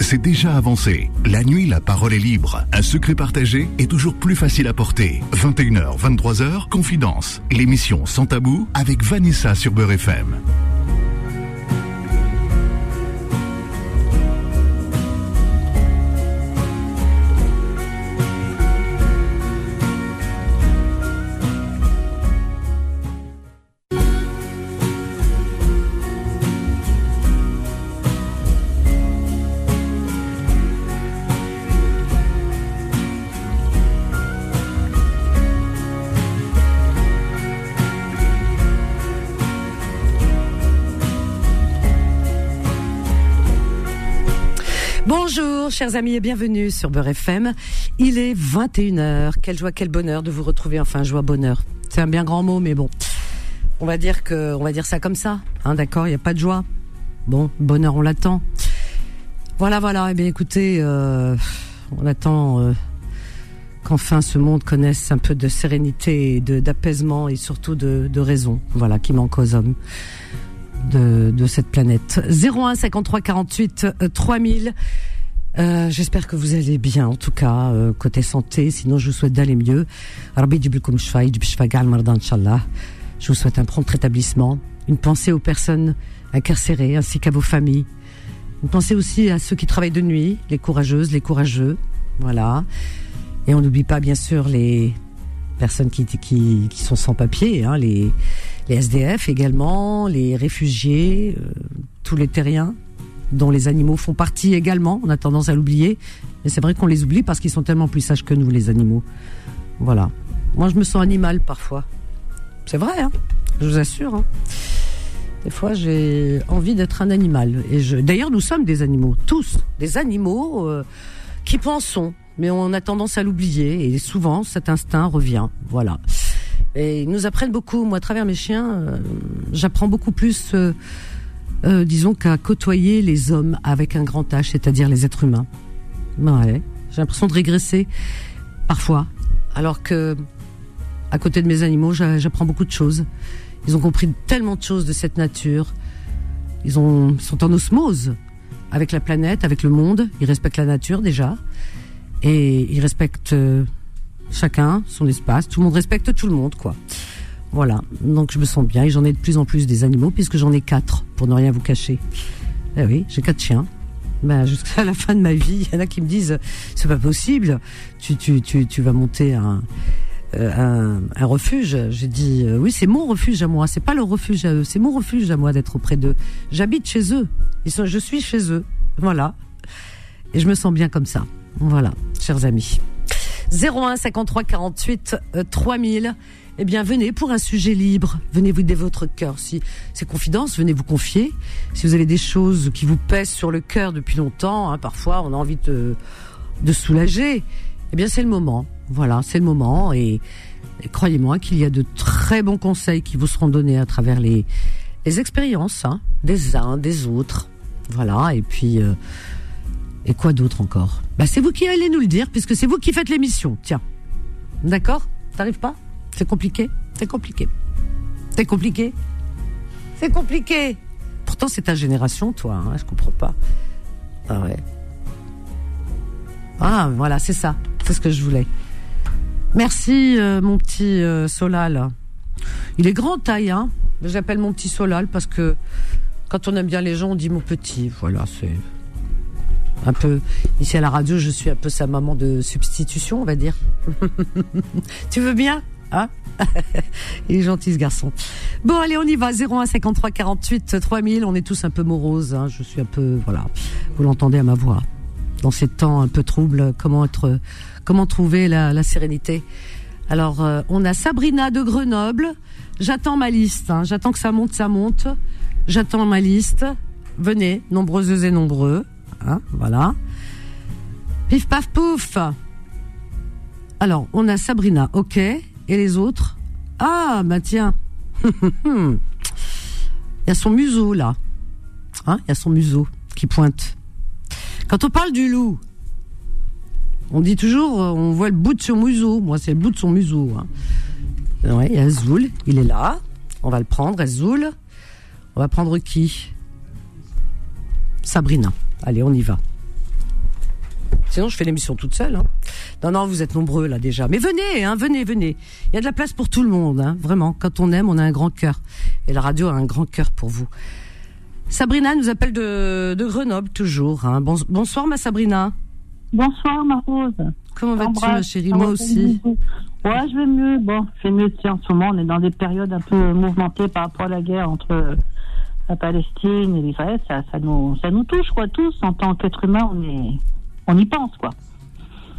c'est déjà avancé. La nuit, la parole est libre. Un secret partagé est toujours plus facile à porter. 21h, 23h, Confidence. L'émission Sans Tabou avec Vanessa sur Beurre FM. Chers amis, et bienvenue sur Beurre FM. Il est 21h. Quelle joie, quel bonheur de vous retrouver. Enfin, joie, bonheur. C'est un bien grand mot, mais bon. On va dire que, on va dire ça comme ça. Hein, d'accord, il n'y a pas de joie. Bon, bonheur, on l'attend. Voilà, voilà. Eh bien, écoutez, euh, on attend euh, qu'enfin ce monde connaisse un peu de sérénité, de d'apaisement et surtout de, de raison. Voilà, qui manque aux hommes. De, de, cette planète. 01 53 48 3000. Euh, j'espère que vous allez bien, en tout cas, euh, côté santé. Sinon, je vous souhaite d'aller mieux. Je vous souhaite un prompt rétablissement. Une pensée aux personnes incarcérées ainsi qu'à vos familles. Une pensée aussi à ceux qui travaillent de nuit, les courageuses, les courageux. Voilà. Et on n'oublie pas, bien sûr, les personnes qui, sont sans papier, hein, les, les SDF également, les réfugiés, euh, tous les terriens, dont les animaux font partie également. On a tendance à l'oublier. Mais c'est vrai qu'on les oublie parce qu'ils sont tellement plus sages que nous, les animaux. Voilà. Moi, je me sens animal parfois. C'est vrai, hein je vous assure. Hein des fois, j'ai envie d'être un animal. Et je... D'ailleurs, nous sommes des animaux, tous, des animaux euh, qui pensons, mais on a tendance à l'oublier. Et souvent, cet instinct revient. Voilà. Et ils nous apprennent beaucoup. Moi, à travers mes chiens, euh, j'apprends beaucoup plus. Euh, euh, disons qu'à côtoyer les hommes avec un grand H, c'est-à-dire les êtres humains. Ouais, j'ai l'impression de régresser parfois, alors que à côté de mes animaux, j'apprends beaucoup de choses. Ils ont compris tellement de choses de cette nature. Ils ont, sont en osmose avec la planète, avec le monde. Ils respectent la nature déjà, et ils respectent euh, chacun son espace. Tout le monde respecte tout le monde, quoi. Voilà, donc je me sens bien et j'en ai de plus en plus des animaux puisque j'en ai quatre, pour ne rien vous cacher. Eh oui, j'ai quatre chiens. Ben, jusqu'à la fin de ma vie, il y en a qui me disent c'est pas possible, tu, tu, tu, tu vas monter un, euh, un, refuge. J'ai dit euh, oui, c'est mon refuge à moi, c'est pas le refuge à eux, c'est mon refuge à moi d'être auprès d'eux. J'habite chez eux, Ils sont, je suis chez eux, voilà. Et je me sens bien comme ça. Voilà, chers amis. 01 53 48 3000 eh bien venez pour un sujet libre, venez vous donner votre cœur. Si c'est confidence, venez vous confier. Si vous avez des choses qui vous pèsent sur le cœur depuis longtemps, hein, parfois on a envie de, de soulager, eh bien c'est le moment. Voilà, c'est le moment et, croyez-moi qu'il y a de très bons conseils qui vous seront donnés à travers les, les expériences hein, des uns, des autres. Voilà, et puis euh, et quoi d'autre encore? Bah c'est vous qui allez nous le dire puisque c'est vous qui faites l'émission. Tiens, d'accord? T'arrives pas? C'est compliqué C'est compliqué. C'est compliqué C'est compliqué Pourtant, c'est ta génération, toi, hein, je comprends pas. Ah ouais. Ah, voilà, c'est ça. C'est ce que je voulais. Merci, euh, mon petit euh, Solal. Il est grand taille, hein. J'appelle mon petit Solal parce que quand on aime bien les gens, on dit mon petit. Voilà, c'est un peu. Ici à la radio, je suis un peu sa maman de substitution, on va dire. tu veux bien? Hein Il est gentil ce garçon. Bon, allez, on y va. 01 53 48 3000. On est tous un peu moroses. Hein. Je suis un peu, voilà. Vous l'entendez à ma voix. Dans ces temps un peu troubles, comment être, comment trouver la, sérénité? Alors, euh, on a Sabrina de Grenoble. J'attends ma liste. Hein. J'attends que ça monte, ça monte. J'attends ma liste. Venez, nombreuses et nombreux. Hein, voilà. Pif paf pouf. Alors, on a Sabrina, ok. Et les autres Ah, bah tiens. Il y a son museau là. Hein Il y a son museau qui pointe. Quand on parle du loup, on dit toujours, euh, on voit le bout de son museau. Moi, c'est le bout de son museau. Hein. Ouais, il y a Zoul, il est là. On va le prendre, Zoul. On va prendre qui? Sabrina. Allez, on y va. Sinon, je fais l'émission toute seule. Hein. Non, non, vous êtes nombreux là déjà. Mais venez, hein, venez, venez. Il y a de la place pour tout le monde, hein, vraiment. Quand on aime, on a un grand cœur. Et la radio a un grand cœur pour vous. Sabrina nous appelle de, de Grenoble toujours. Hein. bonsoir, ma Sabrina. Bonsoir, ma Rose. Comment vas-tu, ma chérie? Moi aussi. Ouais, je vais mieux. Bon, je vais mieux. en ce moment, on est dans des périodes un peu mouvementées par rapport à la guerre entre la Palestine et l'Israël. Ça, ça, nous, ça nous touche, quoi, tous. En tant qu'être humain, on, est, on y pense, quoi.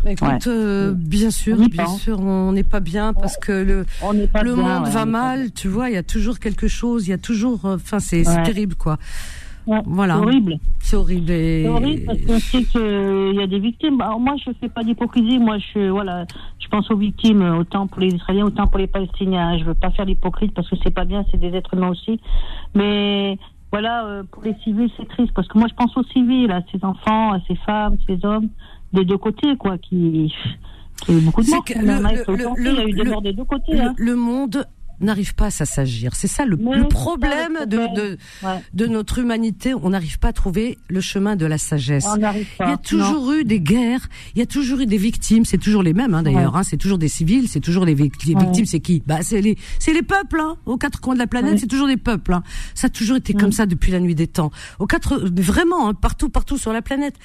Écoute, euh, bien sûr, bien sûr, on n'est pas bien parce que le, le monde va mal, tu vois, il y a toujours quelque chose, il y a toujours, euh, enfin, c'est terrible, quoi. voilà. C'est horrible. C'est horrible. C'est horrible parce qu'on sait qu'il y a des victimes. Alors moi, je fais pas d'hypocrisie. Moi, je, voilà, je pense aux victimes autant pour les Israéliens, autant pour les Palestiniens. Je veux pas faire l'hypocrite parce que c'est pas bien, c'est des êtres humains aussi. Mais voilà, euh, pour les civils, c'est triste parce que moi, je pense aux civils, à ces enfants, à ces femmes, ces hommes des deux côtés, quoi, qui, qui a eu beaucoup de morts. Le, il y a eu des morts des deux côtés. Hein. le monde n'arrive pas à s'assagir. C'est ça le, problème de, de, de, notre humanité. On n'arrive pas à trouver le chemin de la sagesse. il y a toujours eu des guerres, il y a toujours eu des victimes. C'est toujours les mêmes hein, d'ailleurs. Hein, c'est toujours des civils, c'est toujours les, victimes. C'est qui? Bah c'est les c'est les peuples. Hein, aux quatre coins de la planète, c'est toujours des peuples. Hein. Ça a toujours été comme ça depuis la nuit des temps. Aux quatre, vraiment hein, partout partout sur la planète.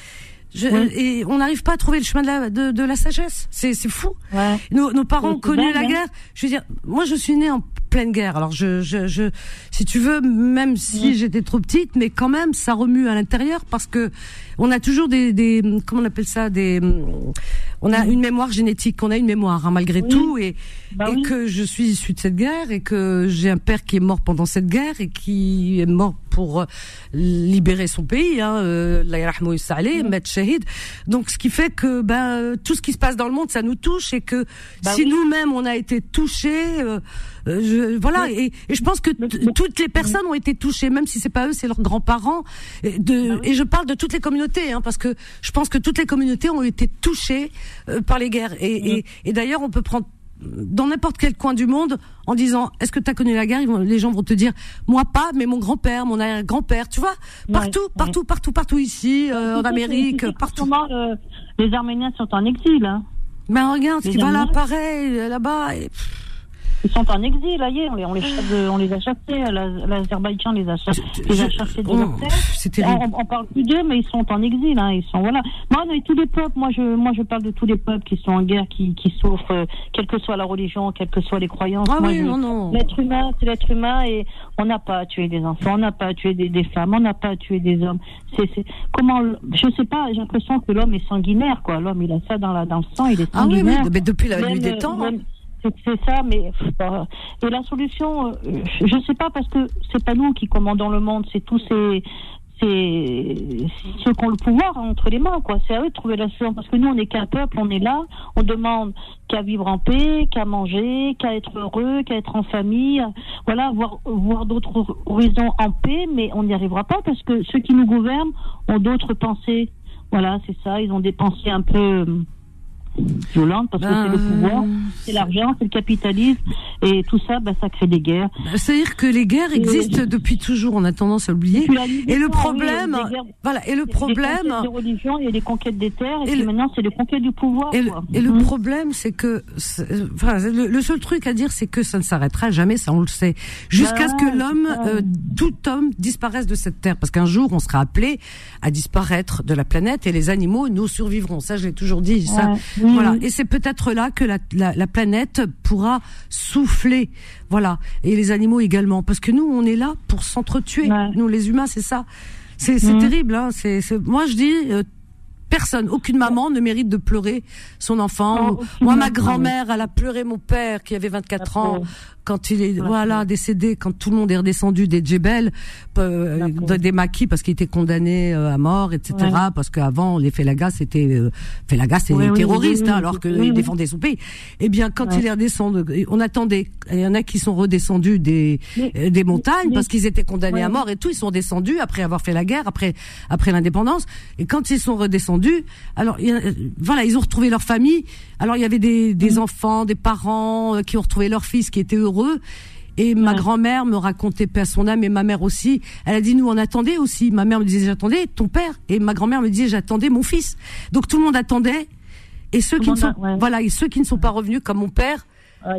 Je, Et on n'arrive pas à trouver le chemin de la, de, de la sagesse. C'est, c'est fou. Ouais. Nos, nos parents ont connu la guerre. Je veux dire, moi, je suis née en pleine guerre. Alors, je, je, je si tu veux, même si j'étais trop petite, mais quand même, ça remue à l'intérieur parce que on a toujours des, des comment on appelle ça, des, on a une mémoire génétique, on a une mémoire hein, malgré tout, et, bah et que je suis issue de cette guerre et que j'ai un père qui est mort pendant cette guerre et qui est mort pour euh, libérer son pays, hein, euh, Shahid. Donc, ce qui fait que ben tout ce qui se passe dans le monde, ça nous touche et que bah si nous-mêmes on a été touchés. Euh, euh, je, voilà, et, et, je pense que toutes les personnes ont été touchées, même si c'est pas eux, c'est leurs grands-parents. Et, de, bah et je parle de toutes les communautés, hein, parce que je pense que toutes les communautés ont été touchées euh, par les guerres. Et, et d'ailleurs, on peut prendre dans n'importe quel coin du monde en disant est-ce que tu as connu la guerre les gens vont te dire moi pas mais mon grand-père mon grand-père tu vois partout partout partout partout ici euh, en Amérique partout les Arméniens sont en exil hein. mais regarde ce qui va là pareil là-bas ils sont en exil, ailleurs. On les, on les, on les a chassés. L'Azerbaïdjan les a, les a chassés de leur terre. On, on, parle plus d'eux, mais ils sont en exil. Hein. Ils sont voilà. Moi, on tous les peuples. Moi, je, moi, je parle de tous les peuples qui sont en guerre, qui, qui souffrent, euh, quelle que soit la religion, quelles que soient les croyances. Ah oui, non, non. L'être humain, c'est l'être humain, et on n'a pas à tuer des enfants, on n'a pas à tuer des, des, femmes, on n'a pas à tuer des hommes. C'est, comment Je sais pas. J'ai l'impression que l'homme est sanguinaire, quoi. L'homme, il a ça dans, la, dans le sang, il est sanguinaire. Ah oui, mais depuis la nuit des temps. Hein c'est ça, mais et la solution, euh, je ne sais pas parce que c'est pas nous qui commandons le monde, c'est tous ces ceux qui ont le pouvoir entre les mains, quoi. C'est à eux de trouver la solution parce que nous, on n'est qu'un peuple, on est là, on demande qu'à vivre en paix, qu'à manger, qu'à être heureux, qu'à être en famille, voilà, voir voir d'autres horizons en paix, mais on n'y arrivera pas parce que ceux qui nous gouvernent ont d'autres pensées. Voilà, c'est ça. Ils ont des pensées un peu violente parce que c'est le ben, pouvoir, c'est l'argent, c'est le capitalisme et tout ça, ben, ça crée des guerres. Ben, c'est-à-dire que les guerres existent depuis toujours, on a tendance à oublier. Et le problème, voilà, et le problème, des religions, il y a des conquêtes des terres et, maintenant c'est les conquêtes du pouvoir. Et, le, mhm. problème, c'est que, enfin, le, seul truc à dire, c'est que ça ne s'arrêtera jamais, ça on le sait, jusqu'à ce que l'homme, euh, tout homme, disparaisse de cette terre, parce qu'un jour on sera appelé à disparaître de la planète et les animaux nous survivront. Ça, je l'ai toujours dit. Ça, voilà. Et c'est peut-être là que la, la, la, planète pourra souffler. Voilà. Et les animaux également. Parce que nous, on est là pour s'entretuer. Nous, les humains, c'est ça. C'est mmh. terrible. Hein. C'est, moi, je dis, euh, personne, aucune maman ne mérite de pleurer son enfant. Moi, ma grand-mère, elle a pleuré mon père qui avait 24 ans quand il est voilà décédé, quand tout le monde est redescendu des Djebel, euh, des maquis parce qu'il était condamné euh, à mort, etc. Parce qu'avant les Felagas c'était euh, Felagas c'était des terroristes hein, alors qu'ils défendaient son pays. Eh bien quand il est redescendu, on attendait. Il y en a qui sont redescendus des euh, des montagnes parce qu'ils étaient condamnés à mort et tout. Ils sont descendus après avoir fait la guerre, après après l'indépendance. Et quand ils sont redescendus, alors voilà ils ont retrouvé leur famille. Alors il y avait des, des enfants, des parents qui ont retrouvé leur fils qui étaient heureux Et ma grand-mère me racontait à son âme et ma mère aussi. Elle a dit nous on attendait aussi. Ma mère me disait j'attendais ton père et ma grand-mère me disait j'attendais mon fils. Donc tout le monde attendait. Et ceux qui ne sont voilà et ceux qui ne sont pas revenus comme mon père.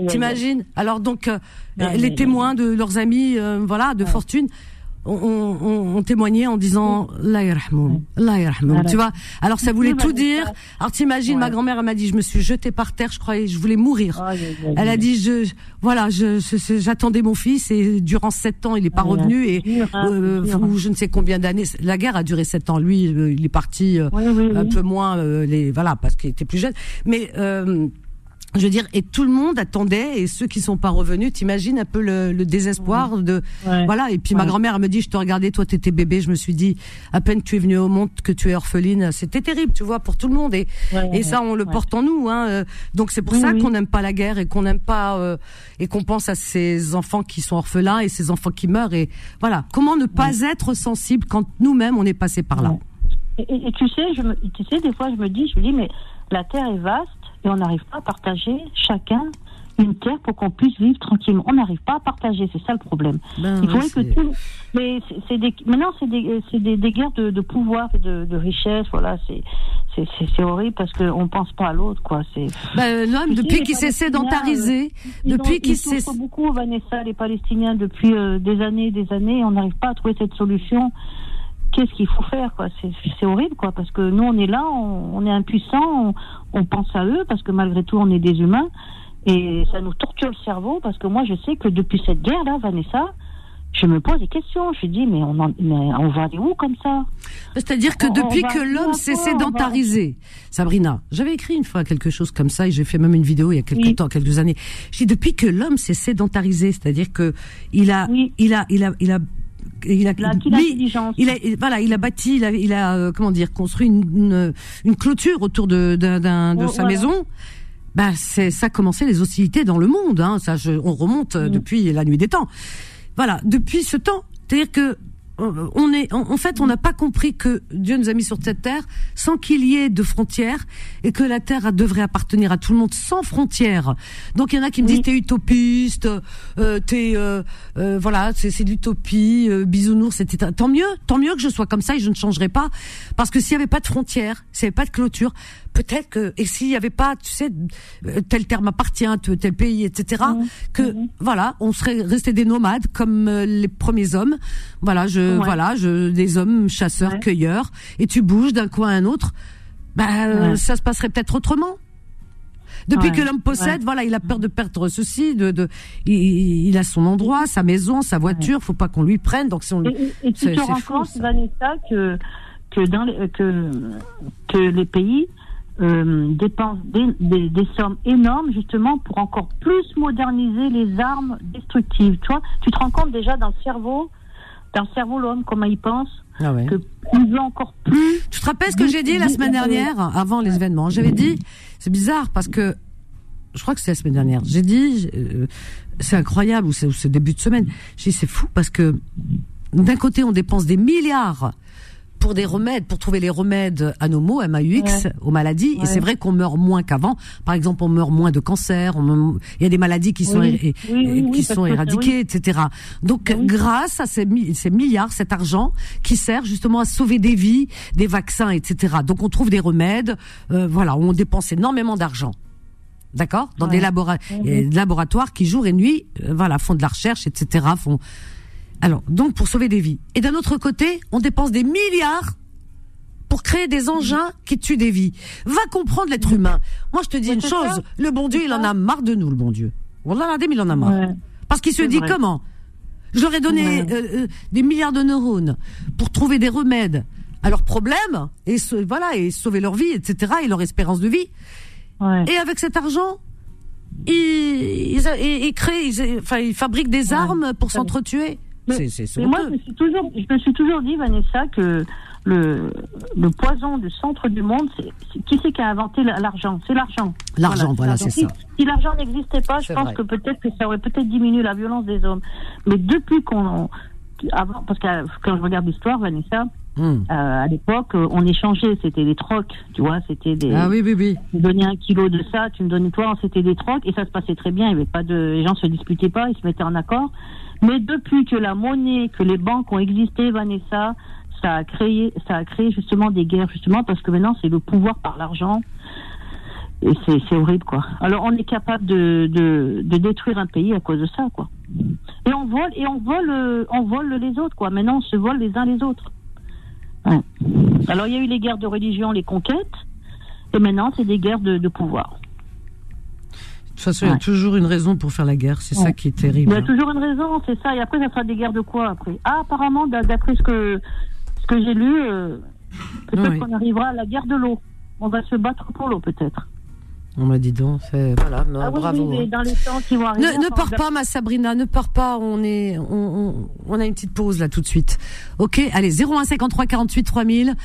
T'imagines? Alors donc euh, les témoins de leurs amis euh, voilà de fortune on, témoignait en disant la la tu vois. Alors ça voulait tout dire. alors t'imagines ma grand-mère elle m'a dit je me suis jetée par terre je croyais je voulais mourir. Elle a dit je voilà je j'attendais mon fils et durant sept ans il est pas revenu et euh, je ne sais combien d'années la guerre a duré sept ans. Lui euh, il est parti euh, un peu moins les voilà parce qu'il était plus jeune. Mais je veux dire, et tout le monde attendait, et ceux qui sont pas revenus, t'imagines un peu le, le désespoir de, voilà. Et puis ma grand-mère elle me dit, je te regardais, toi t'étais bébé, je me suis dit, à peine tu es venue au monde que tu es orpheline, c'était terrible, tu vois, pour tout le monde. Et, et ça, on le porte en nous. Hein. Euh. Donc c'est pour ça qu'on n'aime pas la guerre et qu'on n'aime pas euh, et qu'on pense à ces enfants qui sont orphelins et ces enfants qui meurent. Et voilà, comment ne pas être sensible quand nous-mêmes on est passé par là? Et, et, tu sais, je me, tu sais, des fois je me dis, je me dis, mais la terre est vaste et on n'arrive pas à partager chacun une terre pour qu'on puisse vivre tranquillement. On n'arrive pas à partager, c'est ça le problème. Ben Il faudrait que tout. Mais c'est des. Maintenant, c'est des, des, des, guerres de, de pouvoir et de, de richesse. Voilà, c'est c'est horrible parce qu'on pense pas à l'autre, quoi. C'est. Ben, L'homme, depuis qu'il s'est sédentarisé, euh, depuis qu'il s'est. beaucoup, Vanessa, les Palestiniens, depuis euh, des années, des années, on n'arrive pas à trouver cette solution qu'est-ce qu'il faut faire quoi. C'est horrible quoi parce que nous on est là on, est impuissant on, pense à eux parce que malgré tout on est des humains. Et ça nous torture le cerveau parce que moi je sais que depuis cette guerre là Vanessa je me pose des questions. Je me dis, mais on, on va aller où comme ça? C'est-à-dire que depuis que l'homme s'est sédentarisé, Sabrina, j'avais écrit une fois quelque chose comme ça et j'ai fait même une vidéo il y a quelques temps, quelques années. Je dis depuis que l'homme s'est sédentarisé, c'est-à-dire que il a, il a, il a, il a il a, il a, voilà, il a bâti, il a, il a euh, comment dire, construit une, une, clôture autour de, d'un, de, sa maison. Bah, c'est ça commençait les hostilités dans le monde. Hein, ça, je, on remonte euh, mm. depuis la nuit des temps. Voilà, depuis ce temps, c'est-à-dire que on est, en fait, on n'a pas compris que Dieu nous a mis sur cette terre sans qu'il y ait de frontières et que la terre devrait appartenir à tout le monde sans frontières. Donc il y en a qui me disent t'es utopiste, euh, t'es, euh, euh, voilà, c'est de l'utopie, euh, bisounours, c'était tant mieux, tant mieux que je sois comme ça et je ne changerai pas. Parce que s'il y avait pas de frontières, s'il n'y avait pas de clôture, peut-être que et s'il y avait pas, tu sais, tel terme appartient, tel pays, etc. Mmh. Que mmh. voilà, on serait resté des nomades comme euh, les premiers hommes. Voilà, je voilà, je des hommes chasseurs cueilleurs et tu bouges d'un coin à un autre. Bah, ça se passerait peut-être autrement. Depuis que l'homme possède, voilà, il a peur de perdre ceci, de, de il, a son endroit, sa maison, sa voiture, faut pas qu'on lui prenne. Donc si on, et, et tu te rends compte, Vanessa, que que dans les, que que les pays euh, dépensent des, des, sommes énormes justement pour encore plus moderniser les armes destructives. Tu vois, tu te rends compte déjà dans le cerveau, dans le cerveau l'homme comment il pense. Ah ouais. que veut encore plus. Tu te rappelles ce que j'ai dit la semaine dernière, avant les événements? J'avais dit, c'est bizarre parce que je crois que c'est la semaine dernière. J'ai dit, euh, c'est incroyable ou c'est début de semaine. J'ai dit c'est fou parce que d'un côté on dépense des milliards pour des remèdes, pour trouver les remèdes à nos maux, MAUX, aux maladies. Et c'est vrai qu'on meurt moins qu'avant. Par exemple, on meurt moins de cancer. Il y a des maladies qui sont, qui sont éradiquées, etc. Donc, grâce à ces, ces, milliards, cet argent qui sert justement à sauver des vies, des vaccins, etc. Donc, on trouve des remèdes. Euh, voilà, on dépense énormément d'argent. D'accord? Dans des laboratoires qui jour et nuit, euh, voilà, font de la recherche, etc. Font alors, donc pour sauver des vies. Et d'un autre côté, on dépense des milliards pour créer des engins qui tuent des vies. Va comprendre l'être humain. Moi, je te dis une chose, le bon Dieu, il en a marre de nous, le bon Dieu. Wallah, il en a marre. Parce qu'il se dit comment J'aurais donné euh, euh, des milliards de neurones pour trouver des remèdes à leurs problèmes et voilà et sauver leur vie, etc. et leur espérance de vie. Et avec cet argent, ils, ils, créent, enfin, ils fabriquent des armes pour s'entretuer. Mais, moi, je me, suis toujours, je me suis toujours dit, Vanessa, que le, le poison du centre du monde, c'est qui c'est qui a inventé l'argent? C'est l'argent. L'argent, voilà, c'est ça. Si l'argent n'existait pas, je pense que peut-être que ça aurait peut-être diminué la violence des hommes. Mais depuis qu'on, avant, parce que quand je regarde l'histoire, Vanessa, Hmm. Euh, à l'époque, on échangeait, c'était des trocs, tu vois, c'était des. Ah oui, oui, oui. Tu me donnais un kilo de ça, tu me donnais toi, c'était des trocs, et ça se passait très bien. Il y avait pas de, les gens se disputaient pas, ils se mettaient en accord. Mais depuis que la monnaie, que les banques ont existé, Vanessa, ça a créé, ça a créé justement des guerres, justement parce que maintenant c'est le pouvoir par l'argent. Et c'est horrible, quoi. Alors, on est capable de, de, de, détruire un pays à cause de ça, quoi. Et on vole, et on vole, on vole les autres, quoi. Maintenant, on se vole les uns les autres. Alors, il y a eu les guerres de religion, les conquêtes, et maintenant, c'est des guerres de, de pouvoir. De toute façon, il y a toujours une raison pour faire la guerre. C'est ça qui est terrible. Il y a toujours une raison, c'est ça. Et après, ça sera des guerres de quoi après? Ah, apparemment, d'après ce que ce que j'ai lu, euh, peut-être qu'on arrivera à la guerre de l'eau. On va se battre pour l'eau, peut-être. On m'a dit donc, voilà, ah bravo. Oui, dans les temps qui vont arriver, ne, ne pars pas, ma Sabrina, ne pars pas. On est, on, on, a une petite pause là tout de suite. Ok, allez, 01 53 48 3000.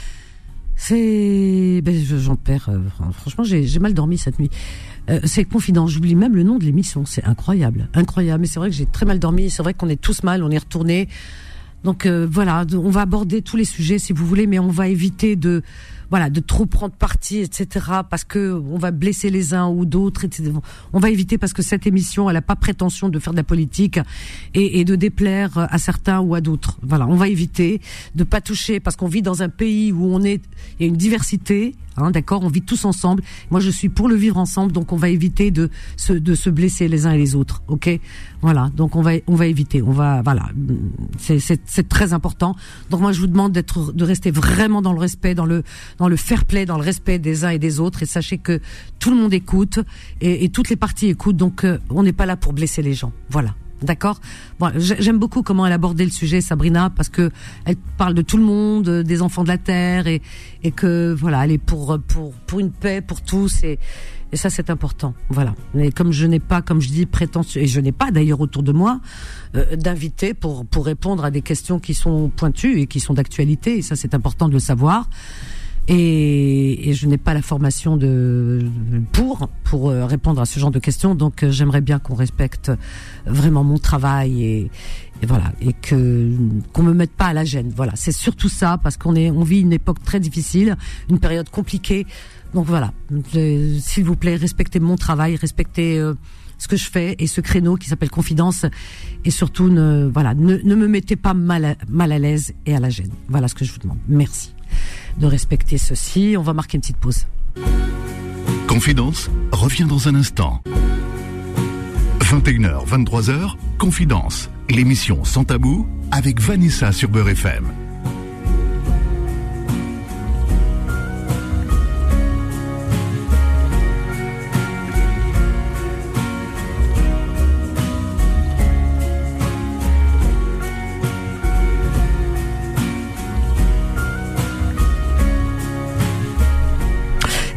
C'est, ben, j'en perds. Euh, franchement, j'ai mal dormi cette nuit. Euh, c'est confident. J'oublie même le nom de l'émission. C'est incroyable, incroyable. Mais c'est vrai que j'ai très mal dormi. C'est vrai qu'on est tous mal. On est retourné. Donc euh, voilà, on va aborder tous les sujets si vous voulez, mais on va éviter de voilà, de trop prendre parti, etc. Parce que on va blesser les uns ou d'autres, etc. On va éviter parce que cette émission, elle n'a pas prétention de faire de la politique et, de déplaire à certains ou à d'autres. Voilà, on va éviter de pas toucher parce qu'on vit dans un pays où on est, il y a une diversité Hein, d'accord, on vit tous ensemble. Moi, je suis pour le vivre ensemble, donc on va éviter de se de se blesser les uns et les autres. Ok, voilà. Donc on va on va éviter. On va voilà. C'est c'est très important. Donc moi, je vous demande d'être de rester vraiment dans le respect, dans le dans le fair play, dans le respect des uns et des autres. Et sachez que tout le monde écoute et, et toutes les parties écoutent. Donc euh, on n'est pas là pour blesser les gens. Voilà. D'accord? Bon, j'aime beaucoup comment elle abordait le sujet, Sabrina, parce que elle parle de tout le monde, des enfants de la terre, et, et que voilà, elle est pour pour pour une paix pour tous, et, et ça c'est important. Voilà. Mais comme je n'ai pas, comme je dis, prétentieux, et je n'ai pas d'ailleurs autour de moi euh, d'invités pour pour répondre à des questions qui sont pointues et qui sont d'actualité, et ça c'est important de le savoir et, et je n'ai pas la formation de pour pour euh, répondre à ce genre de questions. Donc euh, j'aimerais bien qu'on respecte vraiment mon travail et, et voilà et que qu'on me mette pas à la gêne. Voilà, c'est surtout ça parce qu'on est on vit une époque très difficile, une période compliquée. Donc voilà, s'il vous plaît, respectez mon travail, respectez euh, ce que je fais et ce créneau qui s'appelle confidence et surtout ne voilà ne, ne me mettez pas mal mal à l'aise et à la gêne. Voilà ce que je vous demande. Merci de respecter ceci. On va marquer une petite pause. Confidence revient dans un instant. 21h, 23h, Confidence, l'émission sans tabou avec Vanessa sur Beurre FM.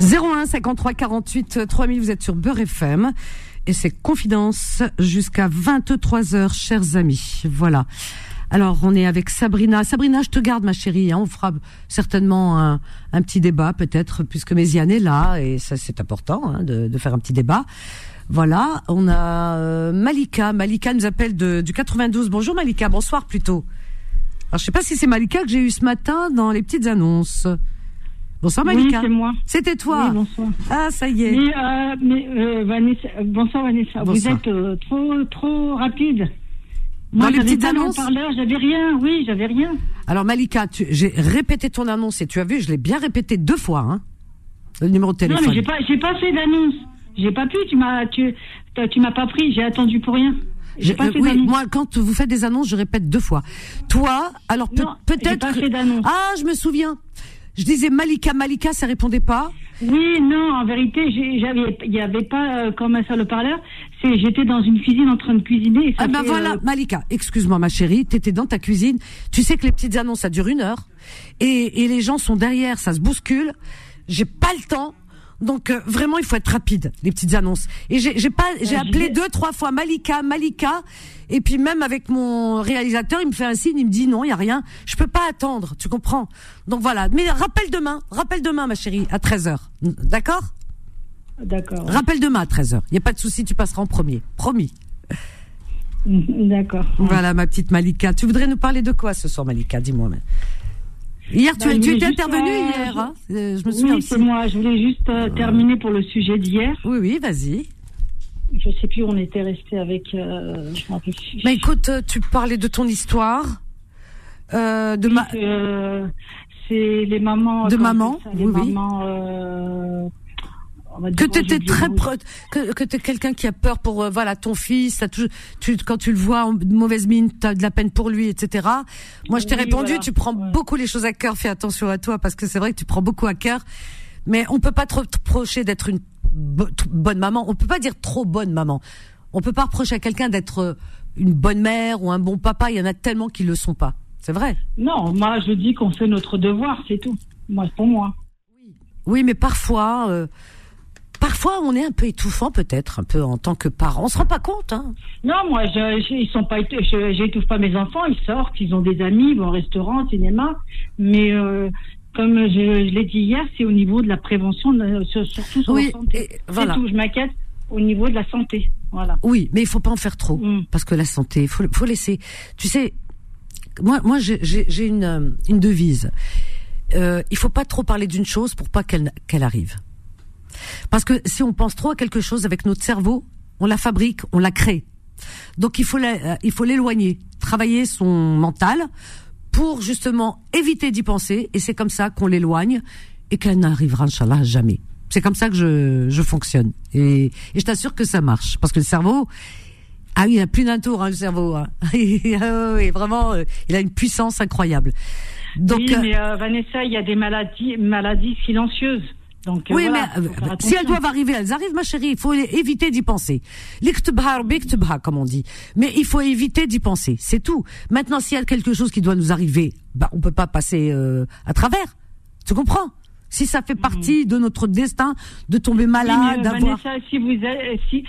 01 53 48 3000, vous êtes sur Beurre FM et c'est confidence jusqu'à 23 heures, chers amis. Voilà. Alors, on est avec Sabrina. Sabrina, je te garde, ma chérie. Hein. On fera certainement un, un petit débat, peut-être, puisque Méziane est là, et ça, c'est important hein, de, de, faire un petit débat. Voilà, on a euh, Malika. Malika nous appelle de, du 92. Bonjour Malika, bonsoir plutôt. Alors, je sais pas si c'est Malika que j'ai eu ce matin dans les petites annonces. Bonsoir Malika. Oui, c'est moi. C'était toi. Oui, bonsoir. Ah, ça y est. Mais, euh, mais euh, Vanessa, bonsoir Vanessa. Vous êtes euh, trop trop rapide. Moi, Dans les petites annonces. J'avais rien. Oui, j'avais rien. Alors Malika, j'ai répété ton annonce et tu as vu, je l'ai bien répété deux fois, hein. Le numéro de téléphone. Non, mais j'ai pas, j'ai pas fait d'annonce. J'ai pas pu. Tu m'as, tu, tu m'as pas pris. J'ai attendu pour rien. J'ai pas fait oui, moi, quand vous faites des annonces, je répète deux fois. Toi, alors peut-être. Pas fait d'annonce. Ah, je me souviens. Je disais Malika, Malika, ça répondait pas. Oui, non, en vérité, j'avais, il n'y avait pas euh, comme ça le parleur. C'est, j'étais dans une cuisine en train de cuisiner. Et ah ben voilà, euh, Malika, excuse-moi ma chérie, t'étais dans ta cuisine. Tu sais que les petites annonces ça dure une heure et, et les gens sont derrière, ça se bouscule. J'ai pas le temps. Donc euh, vraiment, il faut être rapide, les petites annonces. Et j'ai pas, j'ai appelé deux, trois fois Malika, Malika, et puis même avec mon réalisateur, il me fait un signe, il me dit non, il y a rien, je peux pas attendre, tu comprends Donc voilà. Mais rappelle demain, rappelle demain, ma chérie, à 13 h d'accord? D'accord. Rappelle demain à 13 h Il y a pas de souci, tu passeras en premier, promis. D'accord. Voilà, ma petite Malika. Tu voudrais nous parler de quoi ce soir, Malika? Dis-moi. Hier, tu, Bah, tu étais intervenu euh, hier, hein Euh, je me souviens Oui, c'est moi. Je voulais juste euh, terminer pour le sujet d'hier. Oui, oui, vas-y. Je sais plus où on était resté avec. je. Mais écoute, tu parlais de ton histoire, de ma... C'est les mamans. De maman, ça, les oui, oui. mamans. va que tu étais très pro- que que t'es quelqu'un qui a peur pour euh, voilà ton fils tu quand tu le vois en mauvaise mine t'as de la peine pour lui etc moi je t'ai Oui, répondu voilà. tu prends Ouais. beaucoup les choses à cœur fais attention à toi parce que c'est vrai que tu prends beaucoup à cœur. Mais on peut pas trop te reprocher d'être une bo- bonne maman. On peut pas dire trop bonne maman. On peut pas reprocher à quelqu'un d'être euh, une bonne mère ou un bon papa. Il y en a tellement qui le sont pas. C'est vrai. Non, moi je dis qu'on fait notre devoir, c'est tout. Moi, pour moi. oui mais parfois euh, parfois on est un peu étouffant peut-être un peu en tant que parent on se rend pas compte hein Non, moi, je, je- ils sont pas, j'étouffe pas mes enfants. Ils sortent, ils ont des amis, ils vont au restaurant, au cinéma. Mais euh, comme je, je l'ai dit hier, c'est au niveau de la prévention, surtout sur Oui, la santé. voilà. C'est tout. Je m'inquiète au niveau de la santé. Voilà. Oui, mais il faut pas en faire trop Mm. parce que la santé, faut faut laisser. Tu sais, moi moi j'ai une euh, une devise. Euh, il faut pas trop parler d'une chose pour pas qu'elle qu'elle arrive. Parce que si on pense trop à quelque chose avec notre cerveau, on la fabrique, on la crée. Donc il faut la- euh, il faut l'éloigner, travailler son mental pour justement éviter d'y penser et c'est comme ça qu'on l'éloigne et qu'elle n'arrivera inchallah jamais. C'est comme ça que je, je fonctionne et, et je t'assure que ça marche parce que le cerveau ah oui, il a plus d'un tour hein, le cerveau. Hein. Oui, vraiment, euh, il a une puissance incroyable. Donc oui, euh, mais euh, Vanessa, il y a des maladies, maladies silencieuses. Donc, oui, voilà, mais euh, si elles doivent arriver, elles arrivent, ma chérie. Il faut éviter d'y penser. Comme on dit. Mais il faut éviter d'y penser. C'est tout. Maintenant, s'il y a quelque chose qui doit nous arriver, bah, on peut pas passer euh, à travers. Tu comprends? Si ça fait partie de notre destin de tomber malade, euh, d'avoir. Vanessa, si vous, avez, si,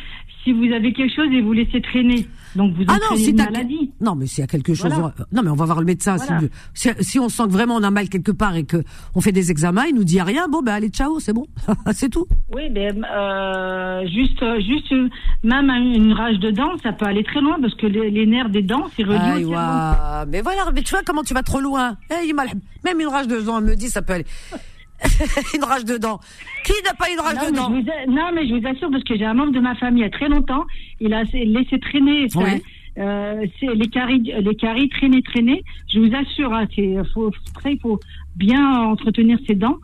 si vous avez quelque chose et vous laissez traîner, donc vous Ah non, une maladie. non mais s'il y a quelque chose, Voilà. non mais on va voir le médecin. Voilà. Si, on sent que vraiment on a mal quelque part et que on fait des examens, il nous dit rien, bon ben allez ciao, c'est bon, c'est tout. Oui, mais euh, juste, juste même une rage de dents, ça peut aller très loin parce que les, les nerfs des dents, c'est relié au cerveau. Aïwa. Mais voilà, mais tu vois comment tu vas trop loin. Eh, Même une rage de dents, elle me dit, ça peut aller. une rage de dents. Qui n'a pas une rage Non de mais, a- non, mais je vous assure, parce que j'ai un membre de ma famille il y a très longtemps, il a laissé traîner ça, Oui. euh, les caries, les caries traîner, traîner. Je vous assure, hein, faut, après, il faut bien entretenir ses dents.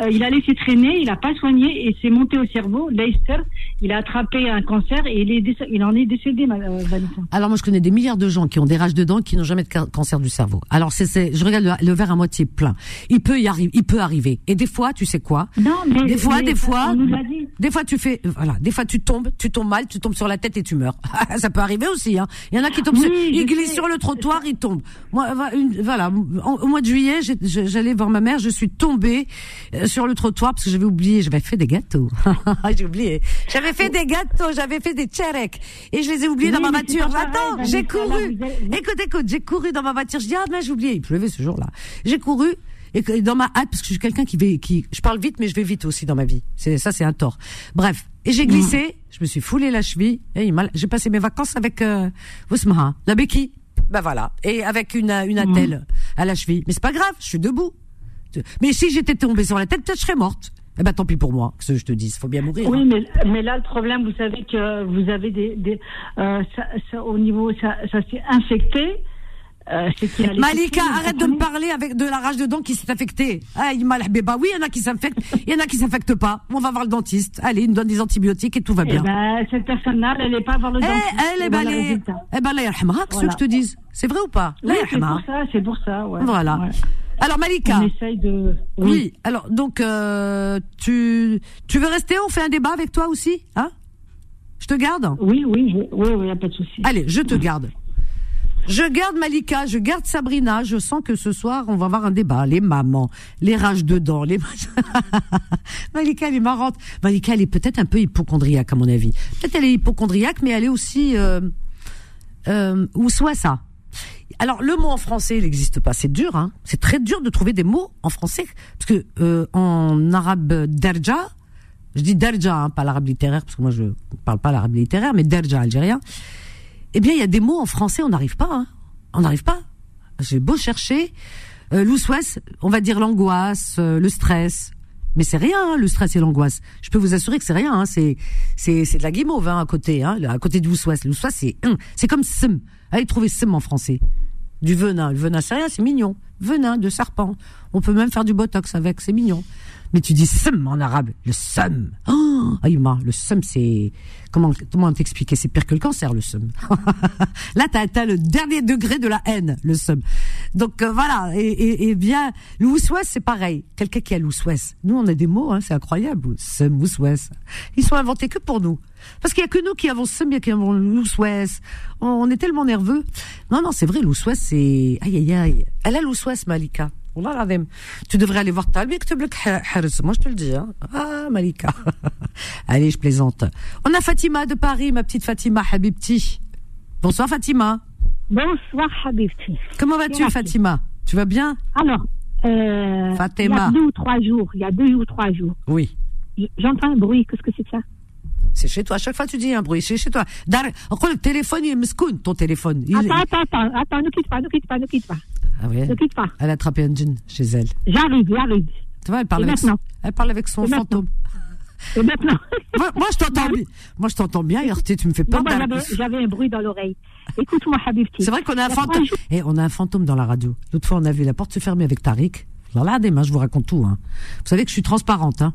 Euh, il a laissé traîner, il n'a pas soigné et c'est monté au cerveau. Leicester, il a attrapé un cancer et il, est il en est décédé, euh. Alors moi je connais des milliards de gens qui ont des rages de dents qui n'ont jamais de ca- cancer du cerveau. Alors c'est, je regarde le, le verre à moitié plein. Il peut y arriver, il peut arriver. Et des fois, tu sais quoi? Non, mais Des fois, mais des fois, des fois tu fais, voilà, des fois tu tombes, tu tombes mal, tu tombes sur la tête et tu meurs. ça peut arriver aussi. Hein. Il y en a qui tombent, Oui, sur, ils glissent sais. sur le trottoir, ils tombent. Moi, une- voilà, en- au mois de juillet, j'allais voir ma mère, je suis tombée euh, sur le trottoir parce que j'avais oublié, j'avais fait des gâteaux. j'ai oublié. J'avais fait des gâteaux, j'avais fait des tcharek et je les ai oubliés Oui, dans ma voiture. Attends, j'ai là, couru. vous- Écoute, écoute, j'ai couru dans ma voiture. Je dis ah mais j'ai oublié. Il pleuvait ce jour-là. J'ai couru et dans ma hâte parce que je suis quelqu'un qui qui, je parle vite mais je vais vite aussi dans ma vie. C'est ça, c'est un tort. Bref, et j'ai glissé. Je me suis foulé la cheville et il m'a- j'ai passé mes vacances avec euh, Ousmane, la béquille. Ben voilà, et avec une une attelle à la cheville. Mais c'est pas grave, je suis debout. Mais si j'étais tombée sur la tête, peut-être je serais morte. Eh ben tant pis pour moi, que ce que je te dise, faut bien mourir. Oui, hein. mais, mais là, le problème, vous savez que vous avez des. des euh, ça, ça, au niveau. Ça, ça s'est infecté. Euh, Malika, arrête de me parler avec de la rage de dents qui s'est affectée. Ah, il m'a oui, il y en a qui s'infectent, il y en a qui s'infectent pas. On va voir le dentiste. Allez, il me donne des antibiotiques et tout va Eh bien. ben, cette personne-là, elle n'est pas voir le Eh, dentiste. elle est Et voilà le balée. Eh ben, là, ce que je te dise. C'est vrai ou pas? Oui, c'est pour ça, c'est pour ça, ouais. Voilà. Ouais. Alors, Malika. On essaye de. Oui. Alors, donc, euh, tu, tu veux rester? On fait un débat avec toi aussi? Hein? Je te garde? Oui, oui, je- oui, oui, y a pas de souci. Allez, je te garde. Je garde Malika, je garde Sabrina. Je sens que ce soir, on va avoir un débat. Les mamans, les rages de dents, les... Malika, elle est marrante. Malika, elle est peut-être un peu hypochondriaque, à mon avis. Peut-être elle est hypochondriaque, mais elle est aussi... Euh, euh, ou soit ça? Alors, le mot en français, il n'existe pas. C'est dur, hein. C'est très dur de trouver des mots en français. Parce que euh, en arabe derja, je dis derja, hein, pas l'arabe littéraire, parce que moi, je parle pas l'arabe littéraire, mais derja algérien eh bien, il y a des mots en français, on n'arrive pas. Hein. On n'arrive pas. J'ai beau chercher. Euh, on va dire l'angoisse, euh, le stress. Mais c'est rien, hein, le stress et l'angoisse. Je peux vous assurer que c'est rien. Hein, c'est c'est c'est de la guimauve hein, à côté. Hein, à côté du l'ousouès. L'ousouès, c'est c'est comme sem. Allez trouver sem en français. Du venin. Le venin, c'est rien, c'est mignon. Venin de serpent. On peut même faire du botox avec, c'est mignon. Mais tu dis sem en arabe, le sem. Oh, Aïma, le sem, c'est comment comment t'expliquer? C'est pire que le cancer, le sem. Là, t'as atteint le dernier degré de la haine, le sem. Donc euh, voilà. Et, et, et bien, le ousouès, c'est pareil. Quelqu'un qui a l'ousouès. Nous, on a des mots, hein, c'est incroyable. Sem, ousouès. Ils sont inventés que pour nous. Parce qu'il y a que nous qui avons sem, il y a qui avons l'ousouès. On, on est tellement nerveux. Non, non, c'est vrai, l'ousouès, c'est aïe aïe aïe. Elle a l'ousouès, Malika. والله العظيم tu devrais aller voir ta يكتب لك حرس moi je te le dis hein. ah Malika allez je plaisante on a Fatima de Paris ma petite Fatima Habibti bonsoir Fatima Bonsoir, Habibti. comment vas-tu Merci. Fatima tu vas bien Alors, euh, il y Fatima a deux ou trois jours, il y a deux ou trois jours, oui j- j'entends un bruit. Qu'est-ce que c'est que ça c'est chez toi à chaque fois tu dis un bruit c'est chez toi Dar قول le téléphone il est مسكون ton téléphone il... Attends, attends, attends, attends, ne quitte pas, ne quitte pas, ne quitte pas, ah oui ne quitte pas. elle a attrapé un djinn chez elle J'arrive, j'arrive. tu vois elle parle Et avec son, elle parle avec son Et maintenant fantôme Et maintenant, moi, moi, je t'entends bien moi je t'entends bien tu me fais peur Dar- j'avais un bruit dans l'oreille. Écoute-moi, Habibti. C'est vrai qu'on a un fantôme. Et on a un fantôme dans la radio. L'autre fois, on a vu la porte se fermer avec Tariq. Alors là, des mains, je vous raconte tout. Hein. Vous savez que je suis transparente. Hein.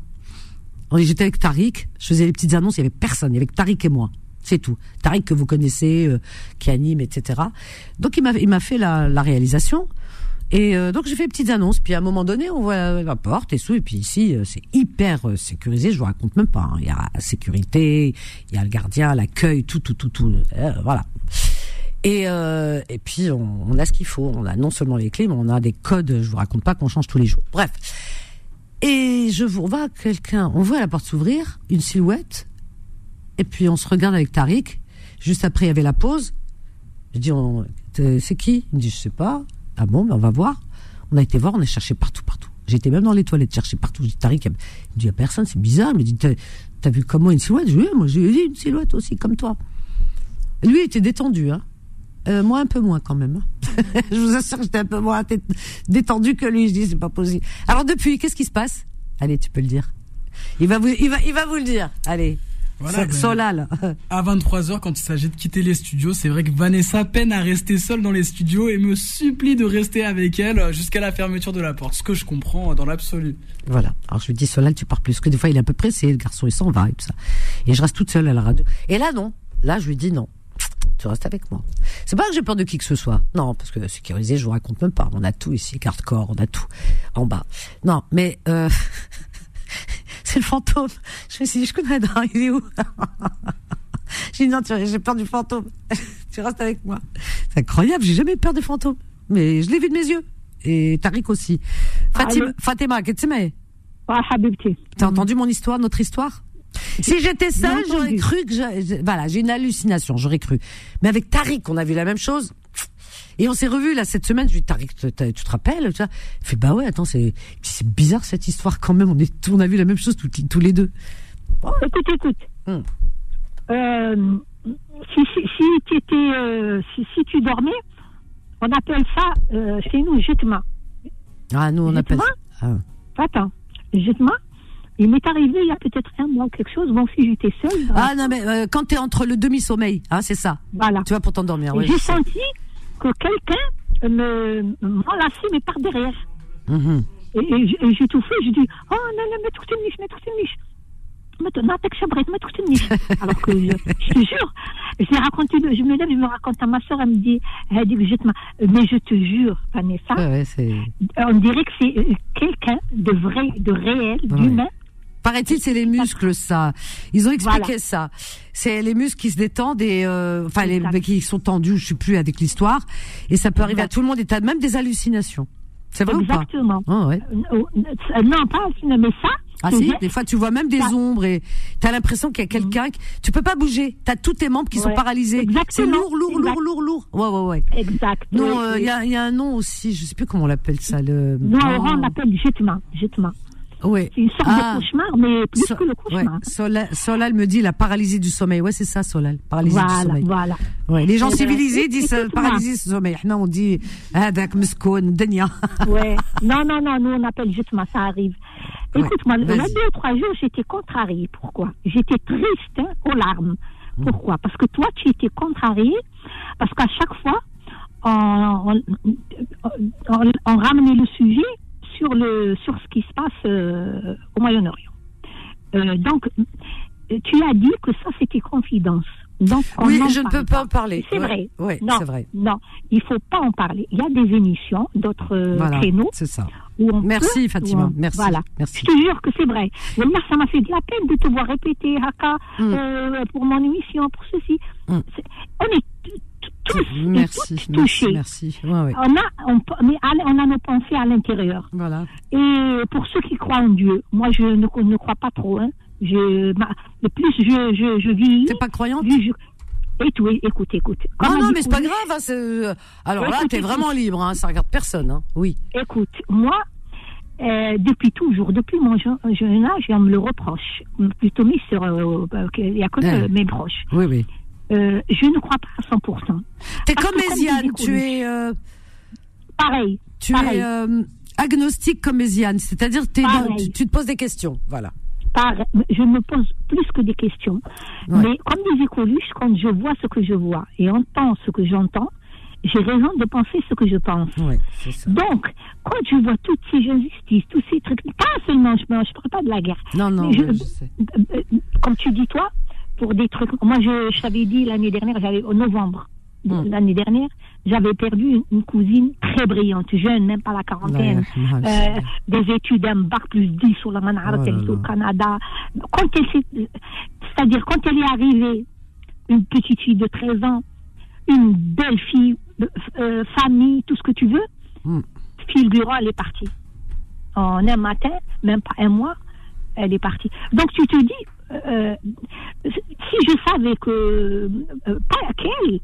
J'étais avec Tariq, je faisais les petites annonces, il y avait personne, il y avait que Tariq et moi. C'est tout. Tariq que vous connaissez, euh, qui anime, etc. Donc il m'a il m'a fait la, réalisation. Et euh, donc j'ai fait petites annonces. Puis à un moment donné, on voit la porte et tout. Et puis ici, euh, c'est hyper sécurisé. Je vous raconte même pas. hein. Il y a la sécurité, il y a le gardien, l'accueil, tout, tout, tout, tout. Voilà. Et, et puis on, on a ce qu'il faut. On a non seulement les clés, mais on a des codes. Je vous raconte pas qu'on change tous les jours. Bref. Et je vous vois quelqu'un. On voit la porte s'ouvrir, une silhouette. Et puis on se regarde avec Tariq. Juste après, il y avait la pause. Je dis, c'est qui? Il me dit, je sais pas. Ah bon, ben on va voir. On a été voir, on a cherché partout, partout. J'étais même dans les toilettes, chercher partout. Je dis, Tariq, il me dit, il a personne, c'est bizarre. Il me dit, t'as vu comment une silhouette? Je dis, oui, moi j'ai vu une silhouette aussi, comme toi. Lui il était détendu, hein. Euh, moi un peu moins quand même. je vous assure j'étais un peu moins dé- détendu que lui. Je dis c'est pas possible. Alors depuis, qu'est-ce qui se passe? Allez, tu peux le dire. Il va vous, il va, il va vous le dire. Allez, Voilà, So- ben, Solal. À 23h, quand il s'agit de quitter les studios, c'est vrai que Vanessa peine à rester seule dans les studios et me supplie de rester avec elle jusqu'à la fermeture de la porte. Ce que je comprends dans l'absolu. Voilà. Alors je lui dis Solal, tu pars plus. Parce que des fois il est un peu pressé, le garçon il s'en va et tout ça. Et je reste toute seule à la radio. Et là non. Là je lui dis non. Tu restes avec moi. C'est pas que j'ai peur de qui que ce soit. Non, parce que sécurisé, je vous raconte même pas. On a tout ici, carte corps, on a tout en bas. Non, mais euh, c'est le fantôme. Je me suis dit, je connais dans, il est où J'ai dit non, tu- j'ai peur du fantôme. tu restes avec moi. C'est incroyable, j'ai jamais eu peur des fantômes. Mais je l'ai vu de mes yeux. Et Tariq aussi. Fatima, Allô Fatima, qu'est-ce que c'est Ah, Habibti. T'as entendu mon histoire, notre histoire? Si j'étais seule, j'aurais cru que j'ai- voilà, j'ai une hallucination, j'aurais cru. Mais avec Tariq, on a vu la même chose. Et on s'est revus là cette semaine. Je lui Tariq, tu tu te rappelles tu vois? Il fait bah ouais, attends, c'est c'est bizarre cette histoire quand même. On est on a vu la même chose tous, tous les deux. Écoute, écoute. Hum. Euh, si si, si, tu étais, euh, si, tu dormais, on appelle ça euh, chez nous jetma. Ah nous on appelle. Dites-moi. Ah. Attends, jetma. Il m'est arrivé il y a peut-être un mois quelque chose. Bon, si j'étais seule, Ah non mais quand t'es entre le demi sommeil, hein, c'est ça. voilà. Tu vois pour t'endormir. Ouais, j'ai sais. Que quelqu'un me m'enlaçait, mais par derrière. Mhm. Et, et j'ai tout fait, j'ai dit, oh non, non, mets toute une niche, mets toute une niche. Alors que je, je te jure, je raconté, je me lève, je me raconte à ma soeur, elle me dit, elle dit mais je te jure, Vanessa, Ouais, ouais, c'est. on dirait que c'est euh, quelqu'un de vrai, de réel, Ouais. d'humain. Paraît-il, c'est les muscles, ça. Ils ont expliqué Voilà. ça. C'est les muscles qui se détendent et, euh, enfin, les, qui sont tendus, je sais plus, avec l'histoire. Et ça peut arriver à tout le monde et t'as même des hallucinations. C'est vrai ou pas Exactement. Ah ouais. Euh, euh, non, pas mais ça. Ah si, des fois tu vois même des Ça- ombres et t'as l'impression qu'il y a quelqu'un. qui- Tu peux pas bouger. T'as tous tes membres qui sont paralysés. C'est Exactement. lourd, lourd, Exact. lourd, lourd, lourd. Ouais, ouais, ouais. Exact. Non, Oui, euh, il oui. y, a, il y a un nom aussi. Je sais plus comment on l'appelle ça. Le. Non, Oh. on l'appelle jetma, jetma. Oui. C'est une sorte Ah. de cauchemar, mais plus So- que le ouais. cauchemar. Solal, Solal me dit la paralysie du sommeil. Ouais, c'est ça, Solal. Paralysie du sommeil. voilà. Ouais, les gens civilisés disent euh, paralysie du sommeil. Non, on dit ah, dak mskoun, denia. Ouais. Non, non, non, nous on appelle juste ma, ça arrive. Écoute-moi, il y a deux ou trois jours, j'étais contrariée. Pourquoi? J'étais triste hein, aux larmes. Mm. Pourquoi? Parce que toi, tu étais contrariée, parce qu'à chaque fois, on, on, on- on ramenait le sujet sur, le, sur ce qui se passe euh, au Moyen-Orient. Euh, donc, tu as dit que ça, c'était confidence. Donc, on Oui, je ne peux pas en parler. C'est Ouais, vrai. ouais, non, c'est vrai. Non, il faut pas en parler. Il y a des émissions, d'autres euh, Voilà, créneaux c'est ça. où on Merci, peut- Fatima, où on- merci, Voilà. merci. Je te jure que c'est vrai. Wallah, ça m'a fait de la peine de te voir répéter Haka Mm. euh, pour mon émission, pour ceci. Mm. On est tous Merci, toutes merci, touchés. merci. Ouais, ouais. On a, on, mais on a nos pensées à l'intérieur. Voilà. Et pour ceux qui croient en Dieu, moi je ne, ne crois pas trop. Hein. Je, ma- le plus je, je, je vis, T'es pas croyante? Je- Et tout, écoute, écoute. Non, non, mais c'est pas grave. hein, euh, Alors là, Écoute, t'es écoute. vraiment libre. Hein, ça regarde personne. Hein. Oui. Écoute, moi, euh, depuis toujours, depuis mon jeune, jeune âge, on me le reproche. Plutôt mis sur. euh, euh, il n'y a que Ouais. euh, mes proches. Oui, oui. Euh, je ne crois pas à 100%. T'es comme Méziane. dit Tu es, euh, Pareil. tu Pareil. es euh, agnostique comme Méziane. C'est-à-dire, tu, tu te poses des questions. Voilà. Je me pose plus que des questions. Ouais. Mais comme disait Coluche, quand je vois ce que je vois et entends ce que j'entends, j'ai raison de penser ce que je pense. Ça. Donc, quand je vois toutes ces injustices, tous ces trucs, pas seulement, je ne parle pas de la guerre, Non, non, je- sais. Euh, euh, comme tu dis toi, pour des trucs. Moi, je, je t'avais dit l'année dernière, j'avais au novembre de Hmm. l'année dernière, j'avais perdu une, cousine très brillante, jeune, même pas la quarantaine. Euh, des études, un bac plus 10 sur la Manhattan, Oh au. Canada. Quand elle s'est- c'est-à-dire, quand elle est arrivée, une petite fille de 13 ans, une belle fille, euh, famille, tout ce que tu veux, Hmm. figurant, elle est partie. En un matin, même pas un mois, elle est partie. Donc tu te dis, euh, si je savais que, euh, pas qu'elle,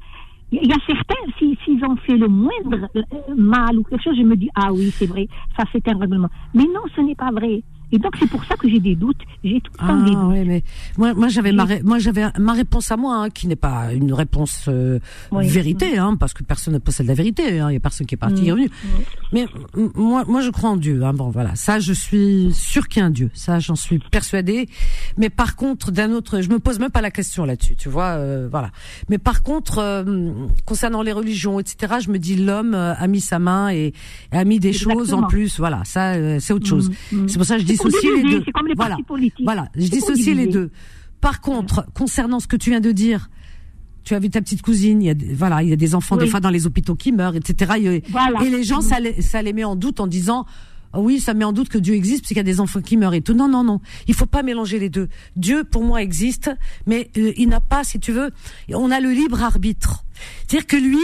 il y a certains, si- s'ils ont fait le moindre euh, mal ou quelque chose, je me dis, ah oui, c'est vrai, ça c'est un règlement. Mais non, ce n'est pas vrai. Et donc c'est pour ça que j'ai des doutes. J'ai tout le temps des Ah doutes. oui, mais moi, moi j'avais ma, ré- moi j'avais ma réponse à moi, hein, qui n'est pas une réponse euh, Oui. vérité, hein, parce que personne ne possède la vérité. hein, Il y a personne qui est parti Mm. et revenu. Mais moi, moi je crois en Dieu. Hein, bon, voilà, ça je suis sûr qu'il y a un Dieu. Ça j'en suis persuadée. Mais par contre, d'un autre, je me pose même pas la question là-dessus. Tu vois, euh, voilà. Mais par contre, euh, concernant les religions, etc., je me dis l'homme euh, a mis sa main et, a mis des choses en plus. Voilà, ça euh, c'est autre chose. Mm, mm. C'est pour ça que je pour dissocie les deux. c'est comme les voilà. partis politiques. Voilà, je dissocie les deux. Par contre, concernant ce que tu viens de dire, tu as vu ta petite cousine, il y a, des- voilà, il y a des enfants des fois dans les hôpitaux qui meurent, etc. Et, Voilà. et les gens, ça les, ça les met en doute en disant, Ah oui, ça met en doute que Dieu existe parce qu'il y a des enfants qui meurent et tout. Non, non, non. Il faut pas mélanger les deux. Dieu, pour moi, existe, mais euh, il n'a pas, si tu veux, on a le libre arbitre. C'est-à-dire que lui,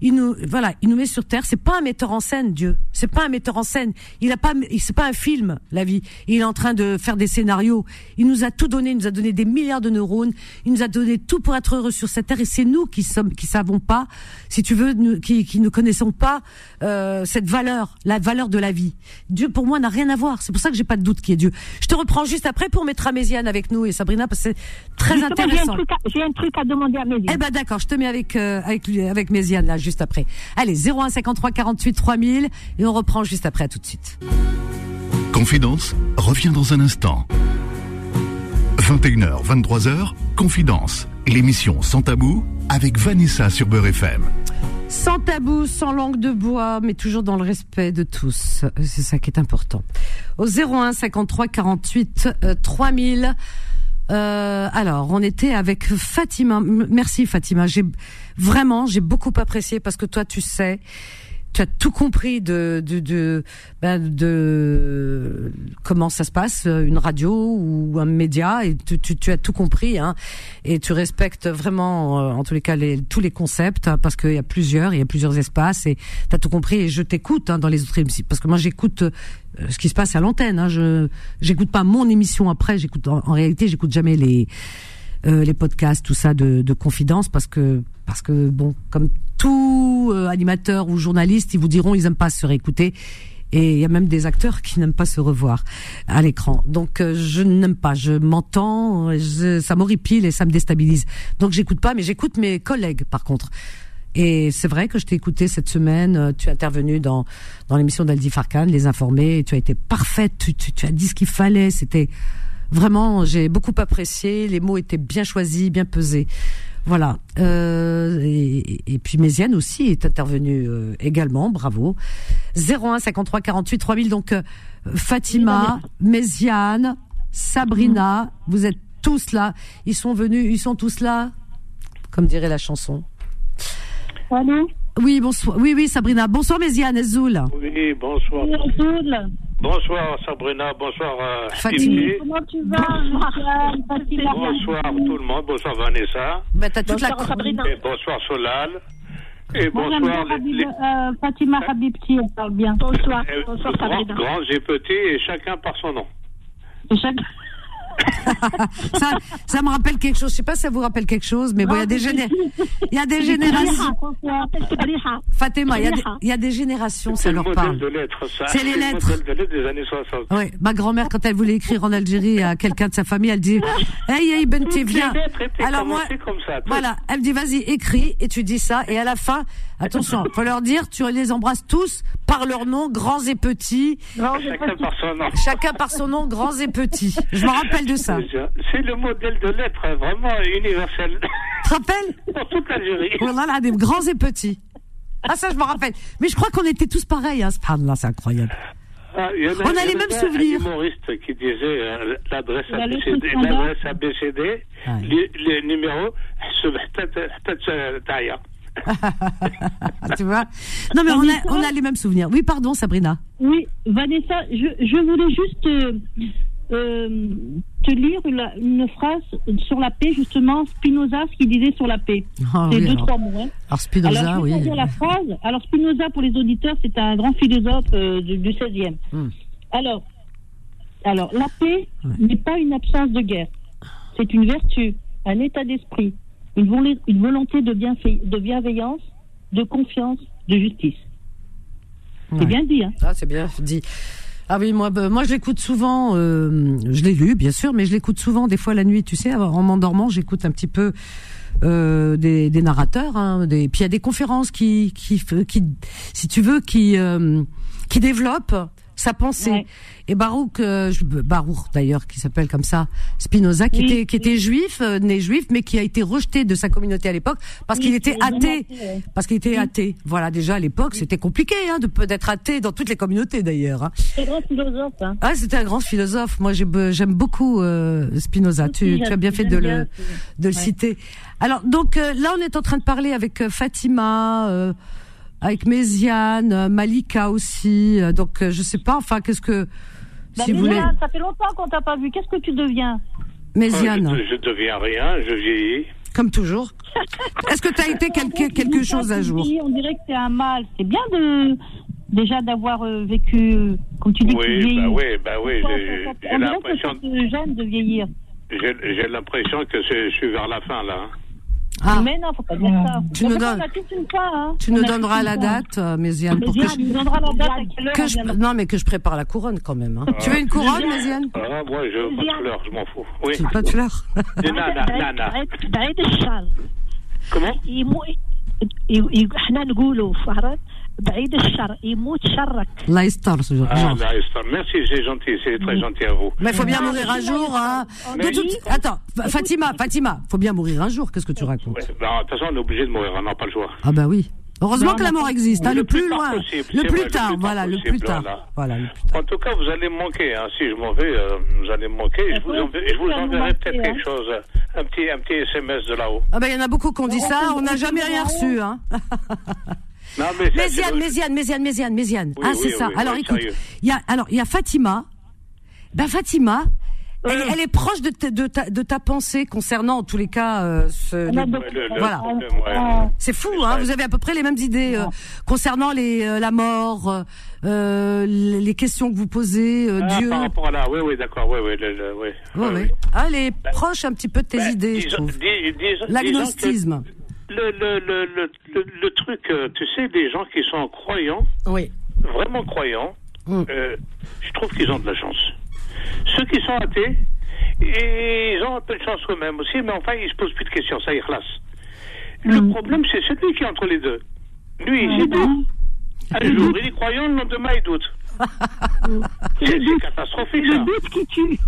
il nous, voilà, il nous met sur terre. C'est pas un metteur en scène, Dieu. C'est pas un metteur en scène. Il a pas, c'est pas un film, la vie. Il est en train de faire des scénarios. Il nous a tout donné. Il nous a donné des milliards de neurones. Il nous a donné tout pour être heureux sur cette terre. Et c'est nous qui sommes, qui savons pas, si tu veux, nous- qui, qui ne connaissons pas euh, cette valeur, la valeur de la vie. Dieu, pour moi, n'a rien à voir. C'est pour ça que j'ai pas de doute qui est Dieu. Je te reprends juste après pour mettre Améziane avec nous et Sabrina parce que c'est très Justement, intéressant. j'ai un truc à demander à yeux. Eh ben d'accord, je te mets avec euh, avec lui- avec Méziane là juste après. Allez, 01 53 48 3000 et on reprend juste après à tout de suite. Confidence revient dans un instant. 21h, 23h, Confidence, l'émission sans tabou avec Vanessa sur Beurre FM. Sans tabou, sans langue de bois, mais toujours dans le respect de tous. C'est ça qui est important. Au 01 53 48 euh, 3000. Euh, alors, on était avec Fatima. Merci Fatima. J'ai vraiment, j'ai beaucoup apprécié parce que toi, tu sais, tu as tout compris de de de, ben, de comment ça se passe euh, une radio ou un média et tu, tu, tu as tout compris hein, et tu respectes vraiment euh, en tous les cas les, tous les concepts hein, parce qu'il y a plusieurs il y a plusieurs espaces et tu as tout compris et je t'écoute hein, dans les autres émissions parce que moi j'écoute euh, ce qui se passe à l'antenne hein, je j'écoute pas mon émission après j'écoute en, en réalité j'écoute jamais les euh, les podcasts, tout ça de, de confidence, parce que parce que bon, comme tout euh, ou journaliste, ils vous diront ils aiment pas se réécouter. Et il y a même des acteurs qui n'aiment pas se revoir à l'écran. Donc euh, je n'aime pas, je m'entends, ça m'horripile et ça me déstabilise. Donc j'écoute pas, mais j'écoute mes collègues par contre. Et c'est vrai que je t'ai écouté cette semaine. euh, Tu es intervenu dans dans l'émission d'Aldi Farkan, les informer. Et tu as été parfaite. Tu as dit ce qu'il fallait. C'était vraiment, j'ai beaucoup apprécié. Les mots étaient bien choisis, bien pesés. Voilà. Euh, et, et puis Méziane aussi est intervenue euh, également. Bravo. 01 53 48 3000. Donc euh, Fatima, Méziane, Sabrina, vous êtes tous là. Ils sont venus. Ils sont tous là. Comme dirait la chanson. Allô Oui, bonsoir. Oui, oui, Sabrina. Bonsoir, Méziane, Zoul. Oui, bonsoir. Rasoul, Bonsoir Sabrina, bonsoir euh, Fatima. Comment tu vas Fatima Bonsoir tout le monde, bonsoir Vanessa. Bah, t'as toute la Bonsoir, Sabrina. Et bonsoir Solal. Et Moi, bonsoir les, Habib- les- euh, Fatima Habibti, elle parle bien. Bonsoir. euh, Bonsoir, grands, Sabrina. grands et petits, et chacun par son nom. Et chaque- ça, ça me rappelle quelque chose. Je sais pas si ça vous rappelle quelque chose, mais bon, il y a des géné- il y a des générations. Fatima, il y a des, il y a des générations, ça C'est le leur parle. C'est les le lettres. modèle de lettres des années 60. Ouais, ma grand-mère, quand elle voulait écrire en Algérie à quelqu'un de sa famille, elle dit, hey, hey, Benti, les viens. Alors moi, comme ça. voilà, elle me dit, vas-y, écris, et tu dis ça, et à la fin, attention, faut leur dire, tu les embrasses tous par leur nom, grands et petits, Chacun par son nom. chacun par son nom, grands et petits. Je me rappelle de ça. Tu C'est le modèle de lettres euh, vraiment universel te rappelles? pour toute l'Algérie. Voilà, là, des grands et petits. Ah, ça, je me rappelle. Mais je crois qu'on était tous pareils, hein, subhanallah, c'est incroyable. Ah, il y en On a il y les mêmes un- souvenirs. Un humoriste qui disait euh, l'adresse Il a les ABCD, l'adresse ABCD, les, les numéros, peut-être Taya. tu vois? Non, mais on a, on a les mêmes souvenirs. Oui, pardon, Sabrina. Oui, Vanessa, je, je voulais juste euh, euh, te lire une phrase sur la paix, justement, Spinoza, ce qu'il disait sur la paix. C'est oui, deux, alors. trois mots. hein. Alors, Spinoza, Alors, je vais oui. dire la phrase. Alors, Spinoza, pour les auditeurs, c'est un grand philosophe euh, du, du 16e. Hmm. Alors, alors, la paix Ouais. n'est pas une absence de guerre. C'est une vertu, un état d'esprit, une, volonté de, bienveillance, de confiance, de justice. Ouais. C'est bien dit, hein Ah, c'est bien dit. Ah oui, moi, bah, moi, je l'écoute souvent. euh, je l'ai lu, bien sûr, mais je l'écoute souvent des fois la nuit. Tu sais, en m'endormant, j'écoute un petit peu euh, des, des narrateurs. Hein, des, puis il y a des conférences qui, qui, qui, si tu veux, qui, euh, qui développent sa pensée. Ouais. Et Baruch, euh, je- Baruch d'ailleurs, qui s'appelle comme ça, Spinoza, qui Oui, était, qui était juif, euh, né juif, mais qui a été rejeté de sa communauté à l'époque parce qu'il était athée. Parce qu'il était athée. Voilà, déjà à l'époque, c'était compliqué hein, de d'être athée dans toutes les communautés d'ailleurs. Hein. C'est grand philosophe, hein Ah, c'était un grand philosophe. Moi, j'aime beaucoup euh, Spinoza. Tu, tu as bien fait de le, de le Ouais. citer. Alors, donc euh, là, on est en train de parler avec euh, Fatima, euh, avec Méziane, euh, Malika aussi. Euh, donc, euh, je sais pas. Enfin, qu'est-ce que Bah, si vous voulez, Méziane, ça fait longtemps qu'on t'a pas vu. Qu'est-ce que tu deviens Méziane, Je, je deviens rien, je vieillis. comme toujours. Est-ce que tu as été quelque quelque chose un jour Oui, On dirait que c'est un mal. C'est bien de déjà d'avoir euh, vécu, comme tu dis, tu Oui, vieillis. bah oui, bah oui, j'ai l'impression, de vieillir. j'ai l'impression que je suis vers la fin là. Ah, Mais non, faut pas dire ça. Tu En nous fait, donnes- On a toute une fois, hein. tu On nous a donneras toute la une fois. date, euh, Méziane, pour que Méziane, je, tu nous donneras la date à quelle heure que on je- viendra. non, mais que je prépare la couronne quand même. hein. Tu veux une couronne, Méziane Ah, moi, je veux pas de fleurs, je m'en fous. Oui. Tu veux pas de fleurs Des nana, nana. بعيد بعيد الشر Comment يمو ي- ي- احنا نقولوا فهرت بعيد الشر يموت شرك La Star, ce genre. Ah, là, c'est- merci, c'est gentil, c'est très gentil à vous. Mais il faut bien mourir un jour, hein. De Mais- toute- Attends, Fa- Fatima, Fatima, faut bien mourir un jour. Qu'est-ce que tu racontes Ouais, bah, de toute façon, on est obligé de mourir, on n'a pas le choix. Ah bah oui. Heureusement Non, que la non, mort existe, hein, le le plus plus tard loin, possible, le c'est plus vrai, le tard, plus tard voilà, le possible, plus tard, voilà. voilà, le plus tard. En tout cas, vous allez me manquer. Hein. Si je m'en vais, euh, vous allez me manquer. Je vous, Ouais, enverrai, je vous ça nous enverrai manquait, peut-être hein. quelque chose, un petit, un petit SMS de là-haut. Ah bah il y en a beaucoup qui ont dit On ça, peut- on n'a on jamais peut rien voir. reçu, hein. Non, mais Méziane, Méziane, Méziane, Méziane, Méziane. Oui, ah oui, c'est ça. oui, alors écoute, il y a alors il y a Fatima. Ben Fatima, elle, elle est proche de, ta- de, ta, de ta pensée concernant en tous les cas euh, ce, le- beaucoup- le- le Voilà. ouais. C'est fou, hein Vous avez à peu près les mêmes idées euh, concernant les, euh, la mort, euh, euh, les les questions que vous posez, euh, Ah, Dieu. par rapport à là, oui, oui, d'accord, oui, oui, le- le- oui. Ouais, oui, ouais. oui. Ah, elle est proche un petit peu de tes Ben, idées, je Le, le, le, le, truc, euh, tu sais, des gens qui sont croyants, Oui. vraiment croyants, Mm. euh, je trouve qu'ils ont de la chance. Ceux qui sont athées, ils ont un peu de chance eux-mêmes aussi, mais enfin, ils se posent plus de questions, ça y classe. Le Mm. problème, c'est celui qui est entre les deux. Lui, il sait tout. Un jour, il est croyant, le lendemain, il doute. C'est c'est catastrophique, ça. Le doute qui tue.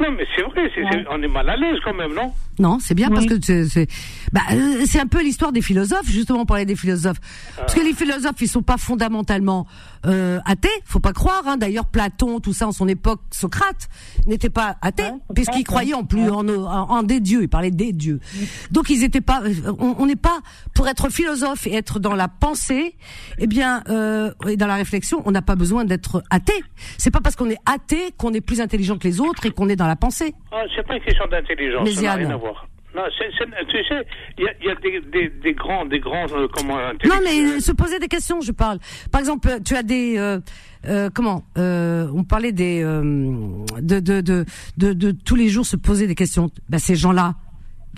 Non, mais c'est vrai, c'est- c'est- on est mal à l'aise quand même, non? Non, c'est bien parce que c'est c'est bah, euh, c'est un peu l'histoire des philosophes justement pour parler des philosophes. Parce que les philosophes ils sont pas fondamentalement euh, athées, faut pas croire hein. d'ailleurs Platon tout ça en son époque Socrate n'était pas athée Ouais, puisqu'il croyait en plus en, en, en des dieux, il parlait des dieux. Donc ils étaient pas euh, on on n'est pas pour être philosophe et être dans la pensée, eh bien euh, et dans la réflexion, on n'a pas besoin d'être athée. C'est pas parce qu'on est athée qu'on est plus intelligent que les autres et qu'on est dans la pensée. Ah, C'est pas une question d'intelligence, Mais ça n'a rien à voir. Non, tu sais, il y a, il y a des, des, des grands, des grands, euh, comment, Non, mais se poser des questions, je parle. Par exemple, tu as des euh, euh, comment euh, On parlait des euh, de, de, de de de tous les jours se poser des questions. Ben, ces gens-là,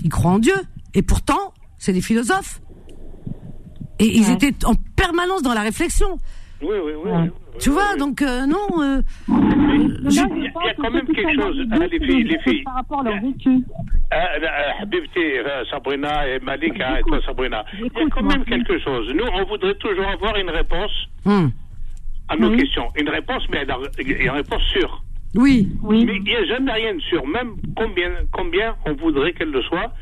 ils croient en Dieu, et pourtant, c'est des philosophes. Et ils étaient en permanence dans la réflexion. Oui, oui, oui. Ouais. Oui, Tu oui, vois, donc euh, non. euh, il y a- il y quand même quelque chose. Ah, les filles, les c'est filles. Par rapport à leur vécu. Ah, ah, Habibti, euh, Sabrina et Malik, hein, et toi, Sabrina. Il y a quand même quelque chose. Nous, on voudrait toujours avoir une réponse hum, à nos Oui. questions. Une réponse, mais une réponse sûre. Oui. Oui. Mais il n'y a jamais rien de sûr. Même combien, combien on voudrait qu'elle le soit,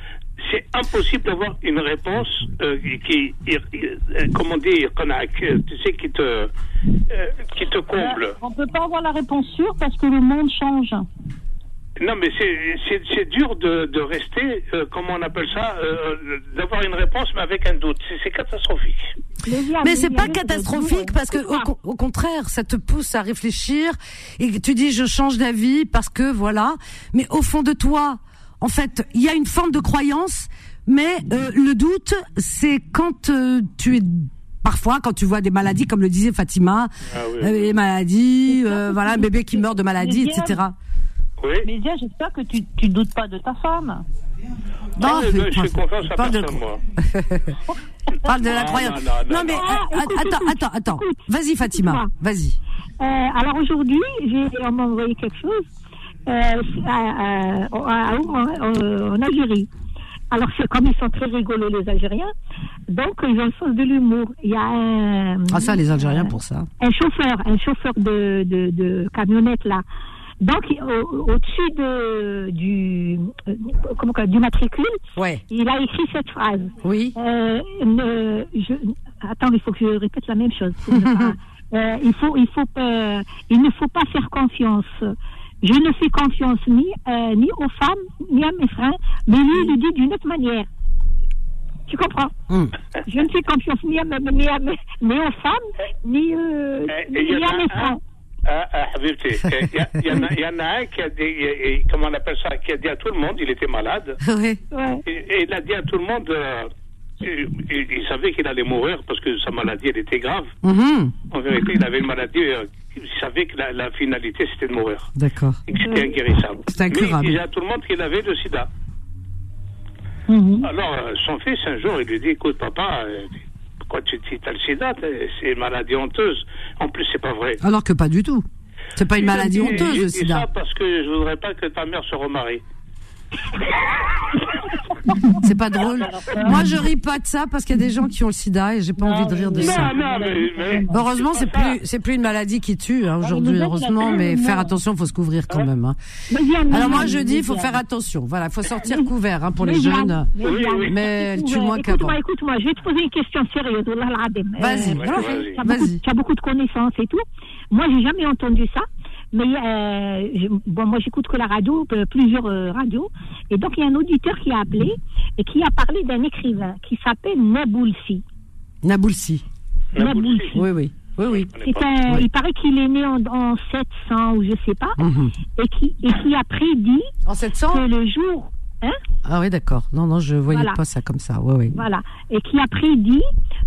c'est impossible d'avoir une réponse euh, qui, euh, comment dire, qu'on a- que- tu sais, qui te, euh, qui te comble. On peut pas avoir la réponse sûre parce que le monde change. Non, mais c'est- dur de, de rester, euh, comment on appelle ça, euh, d'avoir une réponse, mais avec un doute. C'est- catastrophique. Mais c'est pas catastrophique parce que au, con- au contraire, ça te pousse à réfléchir et tu dis je change d'avis parce que voilà. Mais au fond de toi, en fait, il y a une forme de croyance, mais euh, le doute, c'est quand euh, tu es parfois quand tu vois des maladies comme le disait Fatima, Ah oui. euh, les maladies, euh, voilà, un bébé qui meurt de maladie, etc. Oui. Mais Zia, j'espère que tu, tu doutes pas de ta femme. Non, mais- je fais confiance à parle de- personne, moi. Parle de la Non, croyance. non, non, non, mais non. euh, Ah, écoute, attends, écoute, attends, attends. Vas-y Fatima, vas-y. Euh, alors aujourd'hui, j'ai on m'a envoyé quelque chose à- à- à- en, en Algérie. Alors c'est comme ils sont très rigolos les Algériens, donc ils ont le sens de l'humour. Il y a un, Ah ça, les Algériens pour ça. un chauffeur, un chauffeur de, de, de camionnette là. Donc au- au-dessus de du euh, comment du matricule, Ouais. il a écrit cette phrase. Oui. Euh, ne- je, attends, il faut que je répète la même chose. pas- Euh, il faut, il faut, pas- il ne faut pas faire confiance. Je ne fais confiance ni, euh, ni aux femmes, ni à mes frères, mais lui, il le dit d'une autre manière. Tu comprends? Hum. Je ne fais confiance ni, à, mes- ni, à ni aux femmes, ni, euh, Eh, ni il en à mes frères. Ah, ah, Habibti, eh, il y, il en a- il y en a un qui a dit, eh, eh, comment on appelle ça, qui a dit à tout le monde, il était malade. Ouais. et, et il a dit à tout le monde, euh, il, il- il savait qu'il allait mourir parce que sa maladie, elle était grave. Mhm. En vérité, il avait une maladie, euh, il savait que la, la finalité, c'était de mourir, D'accord. et que c'était inguérissable. C'est Mais il incurable. disait à tout le monde qu'il avait le sida. Mhm. Alors, euh, son fils, un jour, il lui dit, écoute, papa, euh, pourquoi tu as le sida C'est une maladie honteuse. En plus, c'est pas vrai. Alors que pas du tout. C'est pas une maladie honteuse, le dit ça sida. parce que je voudrais pas que ta mère se remarie. C'est pas drôle. Moi, je ris pas de ça parce qu'il y a des gens qui ont le sida et j'ai pas envie de rire de ça. Non, non, mais, mais- Heureusement, c'est plus, c'est plus une maladie qui tue hein, aujourd'hui, mais heureusement, mais faire attention, faut se couvrir quand même. hein. Alors moi, je dis, faut faire attention. Voilà, faut sortir couvert hein, pour les jeunes. mais elle tue moins qu'avant. Écoute-moi, écoute-moi, je vais te poser une question sérieuse. Vas-y, vas-y. tu as beaucoup de connaissances et tout. Moi, j'ai jamais entendu ça. Mais euh, bon, moi, j'écoute que la radio, euh, plusieurs euh, radios. Et donc, il y a un auditeur qui a appelé et qui a parlé d'un écrivain qui s'appelle Naboulsi. Naboulsi. Naboulsi. Oui, oui, oui, un, Oui. Il paraît qu'il est né en, en 700 ou je sais pas, Mhm. et qui, et qui a prédit En 700 que le jour, hein, Ah oui, d'accord. Non, non, je voyais Voilà. pas ça comme ça. Oui, oui. Voilà. Et qui a prédit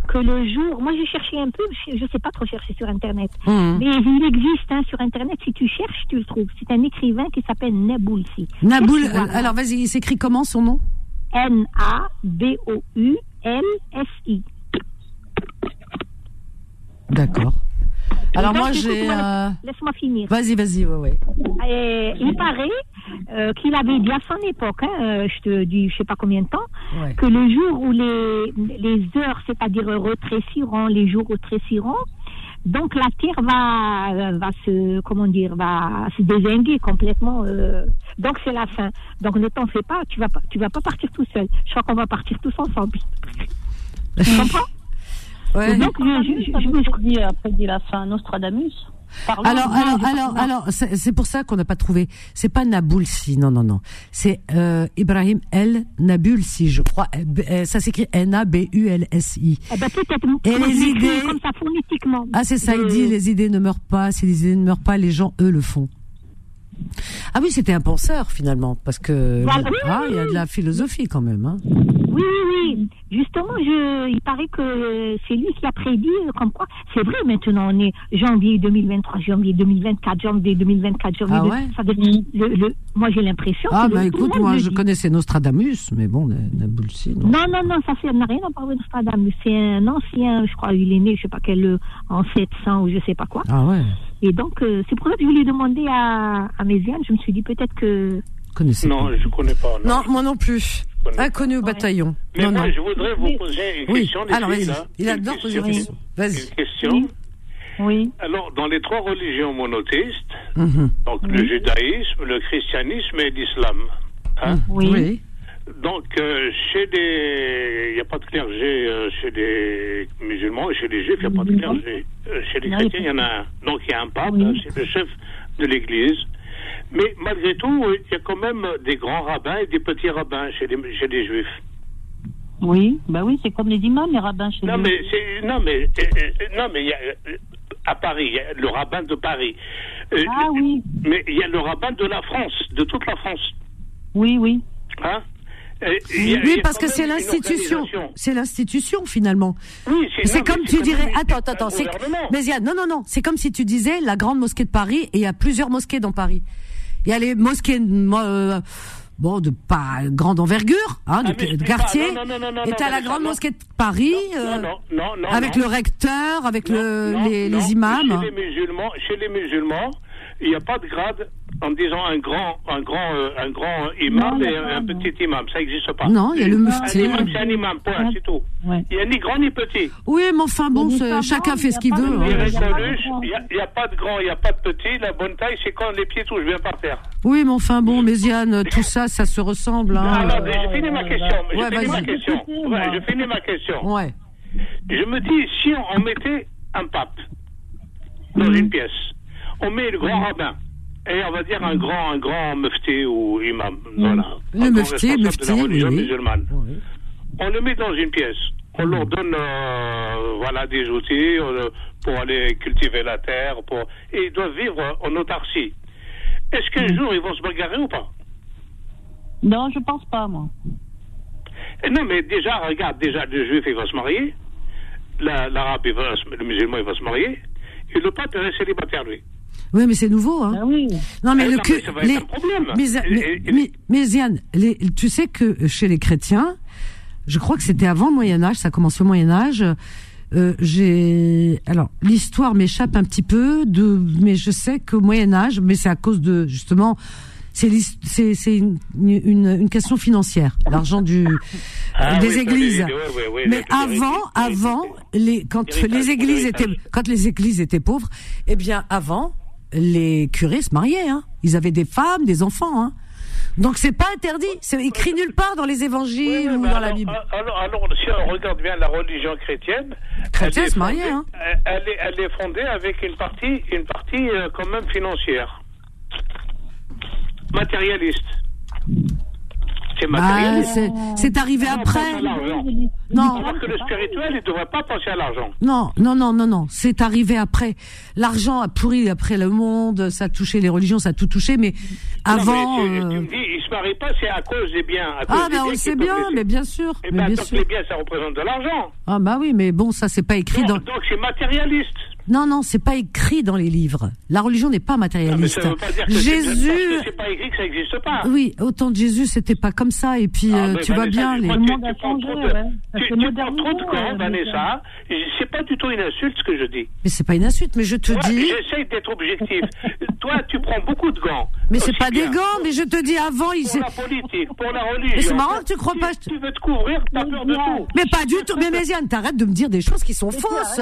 que le jour. Moi, j'ai cherché un peu, je ne sais pas trop chercher sur Internet. Mhm. Mais il existe hein, sur Internet, si tu cherches, tu le trouves. C'est un écrivain qui s'appelle Naboulsi. Naboul. Alors, vas-y, il s'écrit comment son nom? N-A-B-O-U-L-S-I. D'accord. Alors moi j'ai. euh, Laisse-moi finir. Vas-y, vas-y, ouais, ouais. Et il paraît euh, qu'il avait bien son époque, hein, euh, je te dis, je sais pas combien de temps, Ouais. que le jour où les, les heures, c'est-à-dire retréciront, les jours retréciront, donc la Terre va, euh, va se, comment dire, va se désinguer complètement. euh, donc c'est la fin. Donc ne t'en fais pas, tu vas pas, tu vas pas partir tout seul. Je crois qu'on va partir tous ensemble. Tu comprends? Ouais. Donc je, je, je, je- je- dit, après dit la fin, Nostradamus. Parlons Alors, alors, alors, alors, c'est c'est pour ça qu'on n'a pas trouvé. C'est pas Nabulsi, non, non, non. C'est euh, Ibrahim El Nabulsi, je crois. Euh, Ça s'écrit N-A-B-U-L-S-I. eh ben, peut-être Et les idées- comme ça phonétiquement. Ah, c'est ça, il dit les idées ne meurent pas. Si les idées ne meurent pas, les gens, eux, le font. Ah oui, c'était un penseur, finalement, parce que Voilà. ah, il y a de la philosophie quand même. Hein. Oui, oui, oui. Justement, je, il paraît que c'est lui qui a prédit, euh, comme quoi, c'est vrai, maintenant, on est janvier 2023, janvier 2024, janvier 2024, janvier Ah 2024. ouais ça dire, le, le, moi, j'ai l'impression Ah, que bah écoute, moi, je dit. connaissais Nostradamus, mais bon, Nabulsi, non. Non, non, non, ça fait, n'a rien à voir avec Nostradamus. C'est un ancien, je crois, il est né, je sais pas quel, euh, en 700 ou je sais pas quoi. Ah ouais, Et donc, euh, c'est pour ça que je voulais demander à, à Méziane, je me suis dit peut-être que, connaissez Non, je ne connais pas. Non, moi non plus. Inconnu au bataillon. Mais non, moi, non. je voudrais vous poser une Oui, question. alors vas-y. là. Il Une adore poser des questions. Vas-y. Une question. Oui. Alors, dans les trois religions monothéistes, Mhm. donc le judaïsme, le christianisme et l'islam, hein, Oui. Oui. donc euh, chez des... Il n'y a pas de clergé euh, chez les musulmans et chez les juifs, il n'y a pas de clergé. Euh, chez les chrétiens, il y en a un. Donc, il y a un pape, Oui. hein, c'est le chef de l'église. Mais malgré tout, euh, il y a quand même des grands rabbins et des petits rabbins chez les, chez les juifs. Oui, bah oui, c'est comme les imams, les rabbins chez Non nous. mais c'est non mais euh, euh, non mais il y a euh, à Paris il y a le rabbin de Paris. Euh, Ah oui, Mais il y a le rabbin de la France, de toute la France, oui, oui. hein? Euh, a- Oui, parce que c'est l'institution. C'est l'institution finalement. Oui, C'est comme tu dirais. Attends, attends, attends. Mais il y a- non, non, non. C'est comme si tu disais la grande mosquée de Paris et il y a plusieurs mosquées dans Paris. Il y a les mosquées euh, bon de pas grande envergure, hein, de, Ah, de dis pas- quartier. non, non, non, et t'as la grande mosquée de Paris euh, avec le recteur, avec le les, les imams. Chez les musulmans, chez les musulmans, il n'y a pas de grade en disant un grand, un grand, euh, un grand imam Non, et un petit imam. Ça n'existe pas. Non, il y a le Un mufti. imam, c'est un imam. Point, c'est tout. Ouais. Il n'y a ni grand ni petit. Oui, mais enfin bon, chacun fait ce qu'il veut. hein. Il n'y a, pas de grand, il n'y a pas de petit. La bonne taille, c'est quand les pieds touchent bien par terre. Oui, mais enfin bon, Méziane, tout ça, ça se ressemble. Hein. Ah, non, mais j'ai fini ma question. mais Ouais, j'ai fini ma question. Ouais, j'ai fini ma question. Ouais. Je me dis, si on, mettait un pape dans Mhm. une pièce, on met le grand rabbin, et on va dire un grand, un grand mufti ou imam, voilà. Le un mufti, mufti, de la religion oui, oui. musulmane. Oui. On le met dans une pièce. On leur donne euh, voilà, des outils euh, pour aller cultiver la terre, pour... et ils doivent vivre en autarcie. Est-ce qu'un jour ils vont se bagarrer ou pas? Non, je pense pas, moi. Eh Non, mais déjà, regarde, déjà, le juif, il va se marier, la- l'arabe, il va se- le musulman, il va se marier, et le pape, il reste célibataire, lui. Oui, mais c'est nouveau, hein. Ah oui. Non, mais Eh le non, cu- mais les- mais, mais, mais- mais Ziane, les- tu sais que chez les chrétiens, je crois que c'était avant le Moyen Âge, ça commence au Moyen Âge. Euh, j'ai alors l'histoire m'échappe un petit peu de, mais je sais qu'au Moyen Âge, mais c'est à cause de justement, c'est c'est c'est une, une, une question financière, l'argent du Ah des oui, églises. Mais avant, avant, les, quand les églises étaient, quand les églises étaient pauvres, eh bien, avant, les curés se mariaient, hein. Ils avaient des femmes, des enfants, hein. Donc c'est pas interdit. C'est écrit nulle part dans les évangiles Oui, oui, ou dans alors, la Bible. Alors, alors, si on regarde bien la religion chrétienne, Chrétiens elle est fondée- hein. elle, elle est, elle est fondée avec une partie, une partie euh, quand même financière, matérialiste. C'est Bah, c'est, arrivé après. Non. Alors que le spirituel, il ne devrait pas penser à l'argent. Non, non, non, non, non. C'est arrivé après. L'argent a pourri après le monde, ça a touché les religions, ça a tout touché, mais avant. Non, mais tu, euh, tu me dis, il ne se marie pas, c'est à cause des biens. à cause Ah, ben on le qui sait bien, mais bien sûr. Eh mais ben, bien tant que sûr. les biens, ça représente de l'argent. Ah, bah oui, mais bon, ça c'est pas écrit Donc, dans. donc c'est matérialiste. Non, non, c'est pas écrit dans les livres. La religion n'est pas Ah, mais matérialiste. ça veut pas dire que Jésus, c'est- pas écrit que ça n'existe pas. oui, au temps de Jésus, c'était pas comme ça. Et puis, Ah, euh, tu vois bien, les... tu prends changé, trop de- ouais. Tu, tu prends trop de euh, Vanessa. C'est pas du tout une insulte ce que je dis. mais c'est pas une insulte. Mais je te Ouais, dis, J'essaye d'être objectif. Toi, tu prends beaucoup de gants. mais c'est pas des gants. Mais je te dis avant, il Pour la politique, pour la religion. Mais c'est marrant que tu crois pas. Tu, veux te couvrir, t'as peur de tout. Mais pas du tout. Mais Méziane, t'arrêtes de me dire des choses qui sont fausses.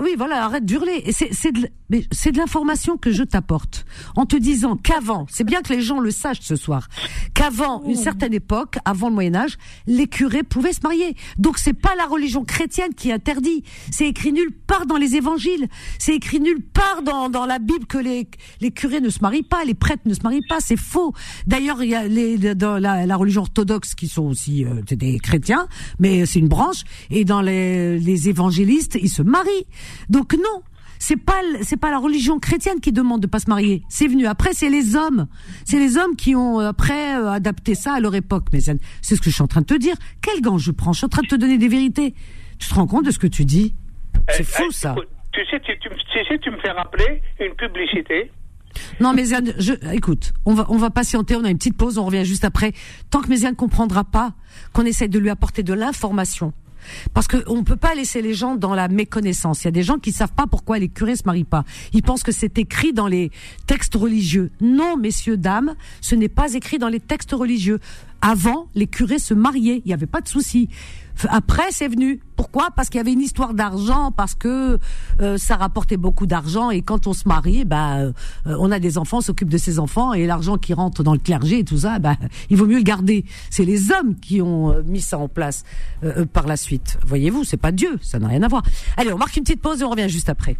Oui, voilà, arrête d'hurler. C'est de, l- mais c'est de l'information que je t'apporte en te disant qu'avant, c'est bien que les gens le sachent ce soir, qu'avant une certaine époque, avant le Moyen Âge, les curés pouvaient se marier. Donc c'est pas la religion chrétienne qui interdit. C'est écrit nulle part dans les évangiles. C'est écrit nulle part dans, dans la Bible que les, les curés ne se marient pas, les prêtres ne se marient pas. C'est faux. D'ailleurs, il y a les, dans la, la religion orthodoxe qui sont aussi euh, des chrétiens, mais c'est une branche. Et dans les, les évangélistes, ils se marient. Donc non. C'est pas c'est pas la religion chrétienne qui demande de pas se marier. C'est venu après, c'est les hommes. C'est les hommes qui ont euh, après euh, adapté ça à leur époque. Mais c'est c'est ce que je suis en train de te dire. Quel gant je prends? Je suis en train de te donner des vérités. Tu te rends compte de ce que tu dis? C'est Eh, fou eh, ça. Tu sais, tu, tu, sais, tu me fais rappeler une publicité. Non, Méziane, je, écoute, on va, on va patienter, on a une petite pause, on revient juste après. Tant que Méziane ne comprendra pas qu'on essaie de lui apporter de l'information. Parce qu'on ne peut pas laisser les gens dans la méconnaissance. Il y a des gens qui savent pas pourquoi les curés se marient pas. Ils pensent que c'est écrit dans les textes religieux. Non, messieurs, dames, ce n'est pas écrit dans les textes religieux. Avant, les curés se mariaient. Il n'y avait pas de souci. Après, c'est venu. Pourquoi? Parce qu'il y avait une histoire d'argent, parce que euh, ça rapportait beaucoup d'argent et quand on se marie, bah, euh, on a des enfants, s'occupe de ses enfants et l'argent qui rentre dans le clergé et tout ça, bah, il vaut mieux le garder. C'est les hommes qui ont euh, mis ça en place euh, euh, par la suite. Voyez-vous, c'est pas Dieu, ça n'a rien à voir. Allez, on marque une petite pause et on revient juste après.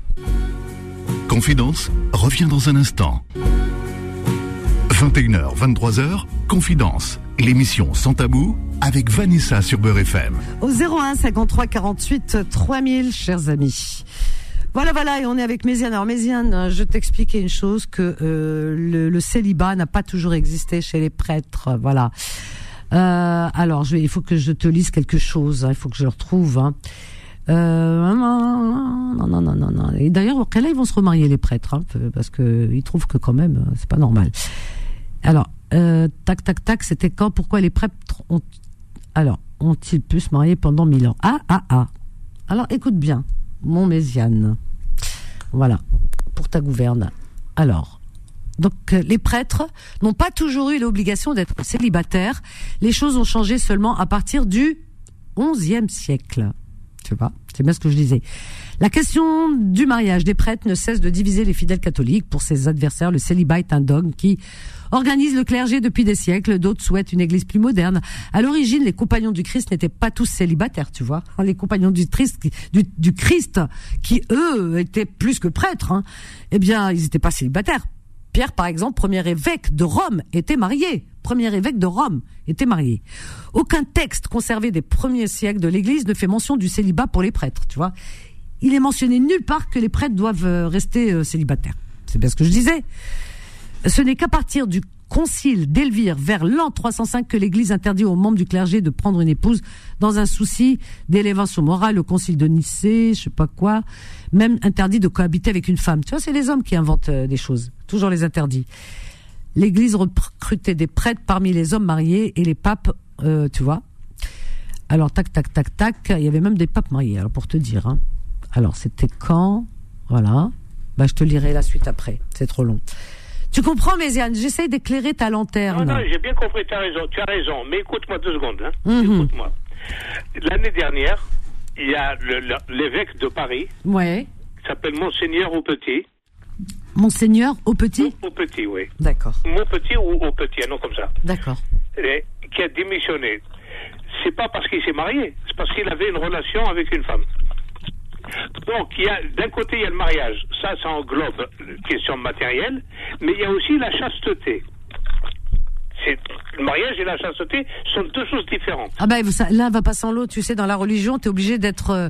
Confidence revient dans un instant. 21h, 23h, Confidence, l'émission sans tabou avec Vanessa sur Beurre FM. Au 01 53 48 3000, chers amis. Voilà, voilà, et on est avec Méziane. Alors Méziane, je t'expliquais une chose que euh, le, célibat n'a pas toujours existé chez les prêtres. Voilà. Euh, alors, il faut que je te lise quelque chose. hein, il faut que je le retrouve. Hein. Euh, non, non, non, non, non. Et d'ailleurs, là, ils vont se remarier les prêtres, hein, parce que ils trouvent que quand même, euh, c'est pas normal. Alors, euh, tac, tac, tac, c'était quand Pourquoi les prêtres ont alors ont-ils pu se marier pendant mille ans? Ah, ah, ah. Alors, écoute bien, mon Méziane. Voilà, pour ta gouverne. Alors, donc euh, les prêtres n'ont pas toujours eu l'obligation d'être célibataires. Les choses ont changé seulement à partir du XIe siècle. Tu vois, c'est bien ce que je disais. La question du mariage des prêtres ne cesse de diviser les fidèles catholiques. Pour ses adversaires, le célibat est un dogme qui organise le clergé depuis des siècles. D'autres souhaitent une église plus moderne. À l'origine, les compagnons du Christ n'étaient pas tous célibataires, tu vois. Les compagnons du Christ, du Christ qui eux étaient plus que prêtres, hein, eh bien, ils n'étaient pas célibataires. Pierre, par exemple, premier évêque de Rome, était marié. Premier évêque de Rome était marié. Aucun texte conservé des premiers siècles de l'Église ne fait mention du célibat pour les prêtres, tu vois. Il est mentionné nulle part que les prêtres doivent euh, rester euh, célibataires. C'est bien ce que je disais. Ce n'est qu'à partir du concile d'Elvire vers l'an 305 que l'Église interdit aux membres du clergé de prendre une épouse dans un souci d'élévation morale. Le concile de Nicée, je sais pas quoi, même interdit de cohabiter avec une femme. Tu vois, c'est les hommes qui inventent euh, des choses. Toujours les interdits. L'Église recrutait des prêtres parmi les hommes mariés et les papes, euh, tu vois. Alors, tac, tac, tac, tac, il y avait même des papes mariés, alors pour te dire. Hein. Alors, c'était quand? Voilà. Bah, je te lirai la suite après. C'est trop long. Tu comprends, Méziane J'essaye d'éclairer ta Non, lanterne. non, j'ai bien compris, tu as raison, tu as raison. Mais écoute-moi deux secondes. Hein. Mhm. Écoute-moi. L'année dernière, il y a l'évêque de Paris, Ouais. qui s'appelle Monseigneur au Petit. Monseigneur, au petit Au Petit, oui. D'accord, Mon Petit ou au Petit, un nom comme ça. d'accord. Qui a démissionné. C'est pas parce qu'il s'est marié, c'est parce qu'il avait une relation avec une femme. Donc, il y a, d'un côté, il y a le mariage. Ça, ça englobe la question matérielle, mais il y a aussi la chasteté. C'est, le mariage et la chasteté sont deux choses différentes. Ah ben ça- l'un va pas sans l'autre. Tu sais, dans la religion, tu es obligé d'être euh,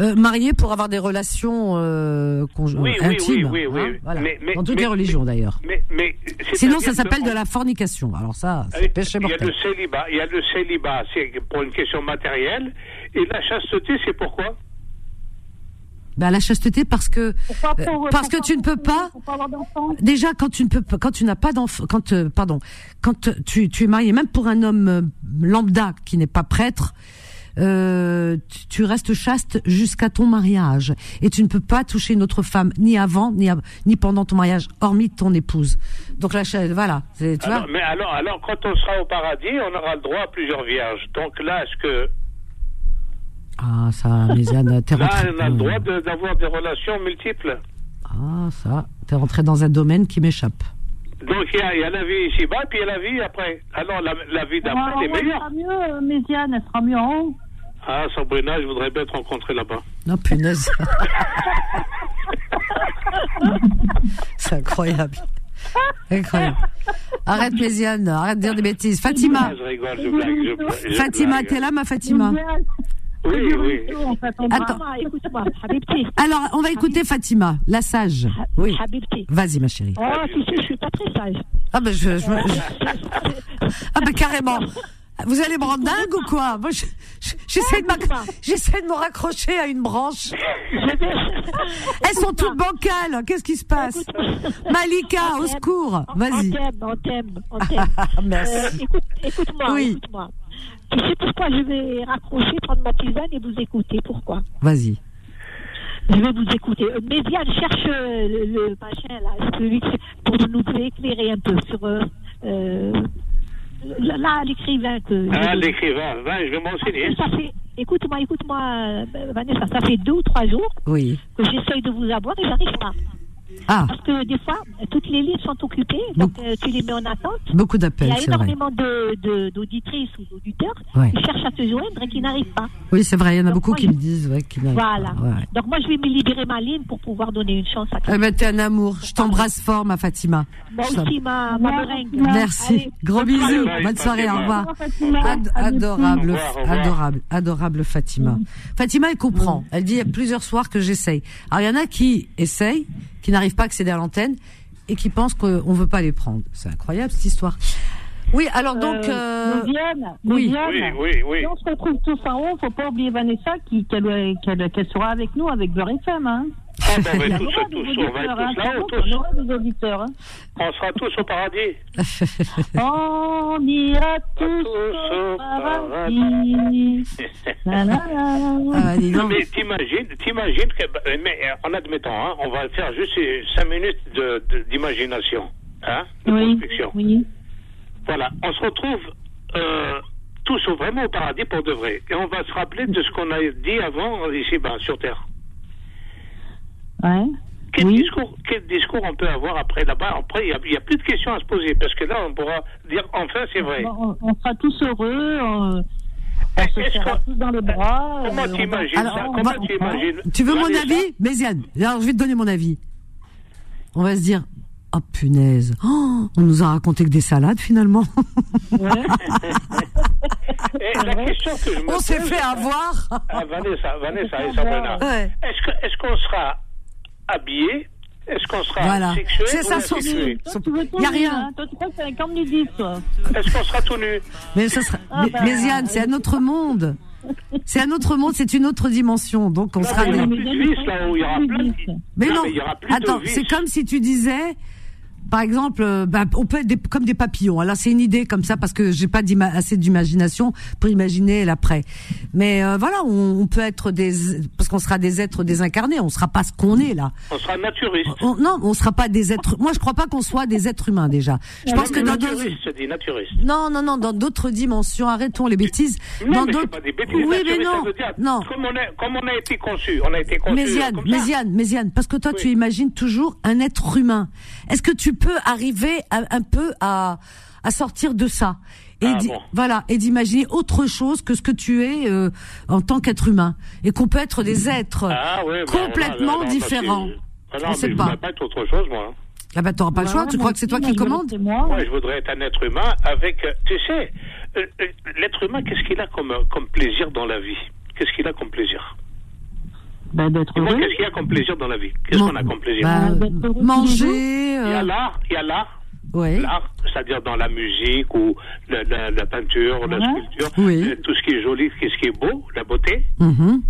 euh, marié pour avoir des relations euh, conj- Oui, oui, intimes. oui, oui, oui. hein, voilà. Mais- mais- dans toutes mais- les religions, d'ailleurs. Sinon, ça s'appelle de la fornication. Alors ça, c'est péché Il y a mortel. le célibat, il y a le célibat, c'est pour une question matérielle, et la chasteté, c'est pourquoi? Bah, la chasteté parce que Pourquoi euh, pour- parce que tu ne peux pour- pas déjà quand tu ne peux pas quand tu n'as pas d'enfant quand euh, pardon quand tu, tu es marié même pour un homme euh, lambda qui n'est pas prêtre euh, tu, tu restes chaste jusqu'à ton mariage. Et tu ne peux pas toucher une autre femme ni avant ni ni pendant ton mariage hormis ton épouse. Donc la voilà tu vois. Mais alors, alors, quand on sera au paradis, on aura le droit à plusieurs vierges. Donc là, est-ce que ah ça Méziane t'es là, on a le droit de- d'avoir des relations multiples. Ah ça t'es rentré dans un domaine qui m'échappe. Donc il y, a, il y a la vie ici-bas, puis il y a la vie après. Alors la, la vie d'après, Ah, elle est ouais, elle sera mieux, euh, Méziane, elle sera mieux en haut. Ah, Sabrina, je voudrais bien te rencontrer là-bas. non punaise. C'est incroyable. Incroyable. Arrête Méziane arrête de dire des bêtises. Fatima. Ah, je rigole, je blague. Je, blague, je Fatima t'es là ma Fatima Oui, oui. on Attends. Habibti. Alors, on va écouter Fatima, la sage. Oui. Habibti. Vas-y, ma chérie. Oh, tu sais, je suis pas très sage. Ah ben, je, je- je- ah ben carrément. Vous allez me rendre dingue ou quoi? Moi, je- je- j'essaie de, j'essaie de me raccrocher à une branche. Elles sont toutes bancales. Qu'est-ce qui se passe? Malika, au secours. On Vas-y. t'aime, on t'aime, on t'aime. Merci. Euh, écoute, écoute-moi, Oui. écoute-moi. Tu sais pourquoi je vais raccrocher, prendre ma tisane et vous écouter Pourquoi? Vas-y. Je vais vous écouter. Euh, Méziane, cherche euh, le, le machin là, celui pour nous éclairer un peu sur euh, euh, là l'écrivain que. Ah, l'écrivain, ben, je vais m'enseigner. ça fait, écoute-moi, écoute-moi, Vanessa, ça fait deux ou trois jours Oui. que j'essaye de vous avoir et j'arrive pas. Ah, Parce que des fois, toutes les lignes sont occupées, donc euh, tu les mets en attente. beaucoup Il y d'appels, a énormément de- de- d'auditrices ou d'auditeurs Ouais. qui cherchent à se joindre et qui n'arrivent pas. Oui, c'est vrai. Il y en a Donc, beaucoup moi, qui je- me disent, ouais, qui Voilà. pas. Ouais. Donc moi, je vais me libérer ma ligne pour pouvoir donner une chance à Eh quelqu'un. ben, t'es un amour. Je t'embrasse fort, ma Fatima. Moi aussi, ma, ma meringue. Merci. Allez, Gros bisous. Bonne soirée. Au Fatima. revoir. Au. Ad- adorable, Au revoir, au revoir. adorable, adorable Fatima. Fatima, elle comprend. Elle dit il y a plusieurs soirs que j'essaye. Alors il y en a qui essayent, qui n'arrivent pas à accéder à l'antenne et qui pensent qu'on veut pas les prendre. C'est incroyable cette histoire. Oui, alors donc. euh, Méziane, oui. Oui, oui, oui. si on se retrouve tous en haut, faut pas oublier Vanessa qui qu'elle qu'elle qu'elle sera avec nous avec Beurre FM. Hein. Ah, ben, on va tous, aura tous, des on va être auditeurs, hein. tous là-haut, On tous. aura des auditeurs. Hein. On sera tous au paradis. On ira tous tous au paradis. La, la, la, la. ah, Non, donc. mais t'imagines, t'imagines que, bah, mais euh, en admettant, hein, on va faire juste euh, cinq minutes de- de- d'imagination, hein, de Oui, oui. Voilà, on se retrouve euh, tous au- vraiment au paradis pour de vrai. Et on va se rappeler de ce qu'on a dit avant ici, ben, sur Terre. Ouais. Quel, Oui. discours, quel discours on peut avoir après là-bas? Après, il n'y a, il y a plus de questions à se poser, parce que là, on pourra dire enfin, c'est vrai. On, on sera tous heureux. On, on se Est-ce serra qu'on- tous dans les bras. Comment euh, t'imagines Alors, ça Comment va- t'imagines Tu veux mon avis? Méziane, alors je vais te donner mon avis. On va se dire, oh punaise, oh, on nous a raconté que des salades finalement. Et la question que je me on s'est fait avoir. Vanessa, Vanessa et Sabrina. Ouais. Est-ce que- est-ce qu'on sera habillé Est-ce qu'on sera Voilà. sexué C'est ou ça, son- asexué Toi, tu veux tout Y a rien. hein. Toi, tu crois que c'est comme du 10, toi. Est-ce qu'on sera tout nu Mais ça sera, Ah, mais- bah, c'est un autre monde. C'est un autre monde, c'est une autre dimension. Donc on Non, sera mais il y aura des... plus de vis, là où il y aura Plus plein de de... vis. Mais Non, non, mais il y aura plus de attends, c'est comme si tu disais, par exemple, euh, bah, on peut être des- comme des papillons. Alors c'est une idée comme ça parce que j'ai pas assez d'imagination pour imaginer l'après. Mais euh, voilà, on, on peut être des parce qu'on sera des êtres désincarnés. On sera pas ce qu'on est là. On sera naturiste. On- non, on sera pas des êtres. Moi, je crois pas qu'on soit des êtres humains déjà. Je pense que mais dans d'autres. naturiste, je dis naturiste. Non, non, non, dans d'autres dimensions. Arrêtons les bêtises. Non, dans mais pas des bêtises. Oui, mais non, dire, non. Comme on, est, comme on a été conçu, on a été conçu comme ça. Méziane, Méziane, parce que toi, Oui. tu imagines toujours un être humain. Est-ce que tu peux arriver à- un peu à, à sortir de ça et Ah bon. voilà et d'imaginer autre chose que ce que tu es euh, en tant qu'être humain et qu'on peut être des êtres Ah, ouais, bah, complètement parce que- différents. Ah non, On sait je pas. voudrais pas être autre chose, moi. Ah bah t'auras pas le choix. Tu crois que c'est toi qui commandes C'est moi. Moi, je voudrais être un être humain avec, tu sais, euh, euh, l'être humain, qu'est-ce qu'il a comme, comme plaisir dans la vie? Qu'est-ce qu'il a comme plaisir? Bah, d'être heureux. qu'est-ce qu'il y a comme plaisir dans la vie? Qu'est-ce qu'on a comme plaisir? bah, Euh, les Manger. Il y a euh, l'art, il y a l'art, ouais. l'art, c'est-à-dire dans la musique ou la, la- la peinture, la sculpture, Oui. euh, tout ce qui est joli, tout ce qui est beau, la beauté. Mhm.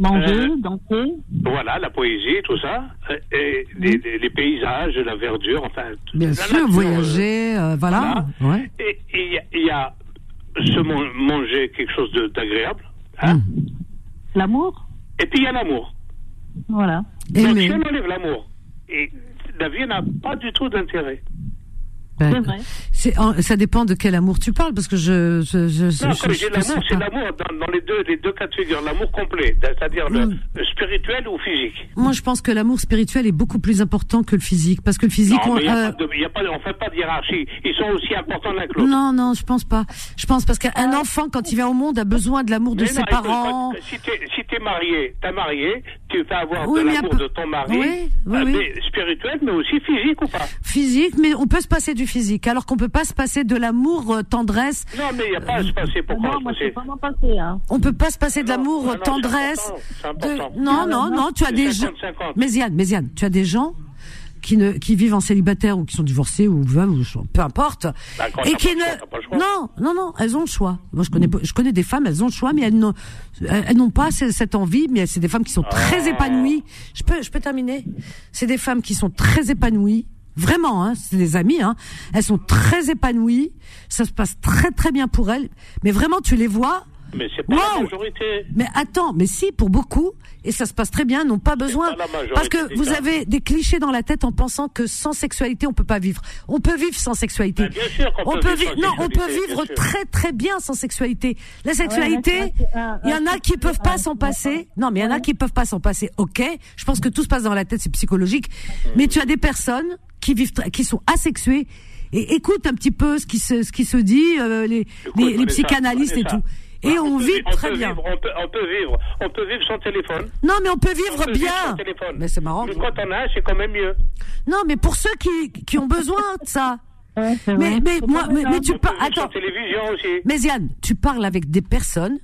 Manger, Euh, danser. Voilà, la poésie, tout ça. euh, Et les, les- les paysages, la verdure, enfin. Bien la sûr, nature, voyager, euh, voilà. Ouais. euh, Et il y, a- y a se man- manger quelque chose de- d'agréable. hein. Mm. L'amour. Et puis il y a l'amour. Voilà. Donc Aimer. si on enlève l'amour, et la vie n'a pas du tout d'intérêt. Ben, C'est vrai. C'est- ça dépend de quel amour tu parles, parce que je. je, je, Non, je- je- l'amour, c'est l'amour dans, dans les, deux, les deux cas de figure. L'amour complet, c'est-à-dire le, Mm. le spirituel ou physique. Moi, je pense que l'amour spirituel est beaucoup plus important que le physique, parce que le physique, Non, on, mais a euh, ne fait pas de hiérarchie. Ils sont aussi importants l'un que l'autre. non, non, je pense pas. Je pense parce qu'un enfant, quand il vient au monde, a besoin de l'amour de ses écoute, parents. quand- si t'es si t'es marié, t'as marié, tu vas avoir Oui, de l'amour de ton mari, Oui, oui, euh, oui. mais spirituel, mais aussi physique ou pas? Physique, mais on peut se passer du physique, alors qu'on peut pas se passer de l'amour euh, tendresse. Non, mais il n'y a pas à se passer. Pourquoi non, moi, je passer sais pas passer. Hein. On peut pas se passer de l'amour tendresse. c'est important, c'est de- important. Non, non, non, tu as des gens. 50-50. Méziane, Méziane, tu as des gens qui ne qui vivent en célibataire ou qui sont divorcés ou veuves ou peu importe Bah, et qui pas le ne non non non elles ont le choix moi je connais je connais des femmes elles ont le choix mais elles n'ont elles n'ont pas ce- cette envie mais c'est des femmes qui sont très Ah. épanouies je peux je peux terminer c'est des femmes qui sont très épanouies vraiment hein c'est des amies hein elles sont très épanouies ça se passe très très bien pour elles mais vraiment tu les vois Mais c'est pas Wow. la majorité. mais attends, mais si, pour beaucoup, et ça se passe très bien, n'ont pas besoin. pas la majorité Parce que vous avez des clichés dans la tête en pensant que sans sexualité, on peut pas vivre. On peut vivre sans sexualité. Bien sûr qu'on on peut peut vivre non, on peut vivre très très bien sans sexualité. La sexualité, un- il y en a un- qui peuvent pas un- s'en passer. Non, mais il y en a qui peuvent pas s'en passer. Ok, je pense que tout se passe dans la tête, c'est psychologique. Mais tu as des personnes qui vivent, qui sont asexuées. Et écoute un petit peu ce qui se, ce qui se dit, euh, les, les, psychanalystes et tout. Et Bah, on vit vi- très bien. Vivre, on, peut, on peut vivre, on peut vivre sans téléphone. Non, mais on peut On vivre peut vivre bien. sans téléphone. Mais c'est marrant. Mais quand on a, c'est quand même mieux. Non, mais pour ceux qui, qui ont besoin de ça. Ouais, Mais, mais, moi, mais, tu parles. Attends. sans télévision aussi. Mais Yann, tu parles avec des personnes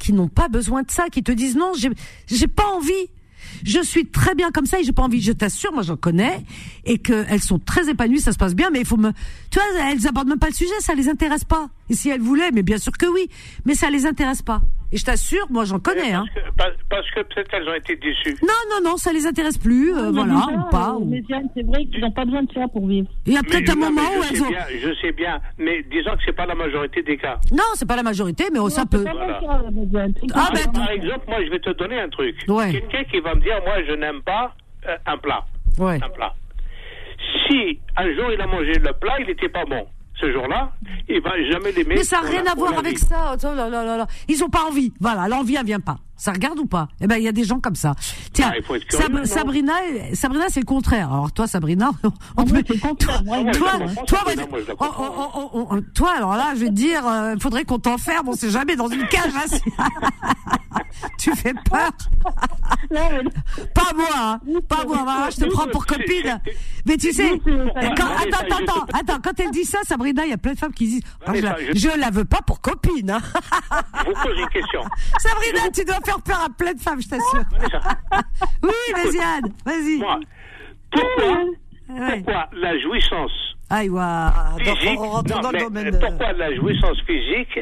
qui n'ont pas besoin de ça, qui te disent non, j'ai, j'ai pas envie. Je suis très bien comme ça et j'ai pas envie. Je t'assure, moi j'en connais et qu'elles sont très épanouies, ça se passe bien, mais il faut me, tu vois, elles abordent même pas le sujet, ça les intéresse pas. Et si elles voulaient, mais bien sûr que oui, mais ça les intéresse pas. Et je t'assure, moi j'en connais, hein. Parce que, parce- parce que peut-être elles ont été déçues. Non, non, non, ça les intéresse plus, euh, voilà, déjà, ou pas. euh, ou- Mais Diane, c'est vrai qu'ils n'ont pas besoin de ça pour vivre. Il y a peut-être un non, moment où elles ont. bien, je sais bien, mais disons que c'est pas la majorité des cas. Non, c'est pas la majorité, mais oh, ça peut. Voilà. Ah, ben, Par exemple, moi, je vais te donner un truc. Ouais. Quelqu'un qui va me dire, moi, je n'aime pas euh, un plat. Ouais. Un plat. Si un jour il a mangé le plat, il n'était pas bon. Ce jour-là, il va jamais l'aimer. Mais ça n'a rien à voir avec ça. Oh. Ils ont pas envie. Voilà, l'envie, elle vient pas. Ça regarde ou pas? Eh ben, il y a des gens comme ça. Tiens, Ah, Sab- Sabrina, Sabrina, c'est le contraire. Alors toi, Sabrina, on te met-. Moi, Ah ouais, je toi, On- on- on- alors là, je vais te dire, il faudrait qu'on t'enferme. On sait jamais dans une cage. hein, tu fais peur? Non, mais- Pas moi, hein. pas moi. voilà, je te prends pour copine. Mais tu sais, quand, attends, attends, attends, te- attends, quand elle dit ça, Sabrina, il y a plein de femmes qui disent, je, la, je la veux pas pour copine. hein. Je vous pose une question. Sabrina, tu dois faire peur à plein de femmes, je t'assure. Oui, vas-y, Anne, vas-y. pourquoi, Ouais. pourquoi la jouissance Aïe, donc, physique, on rentre non, dans le mais domaine de... pourquoi la jouissance physique,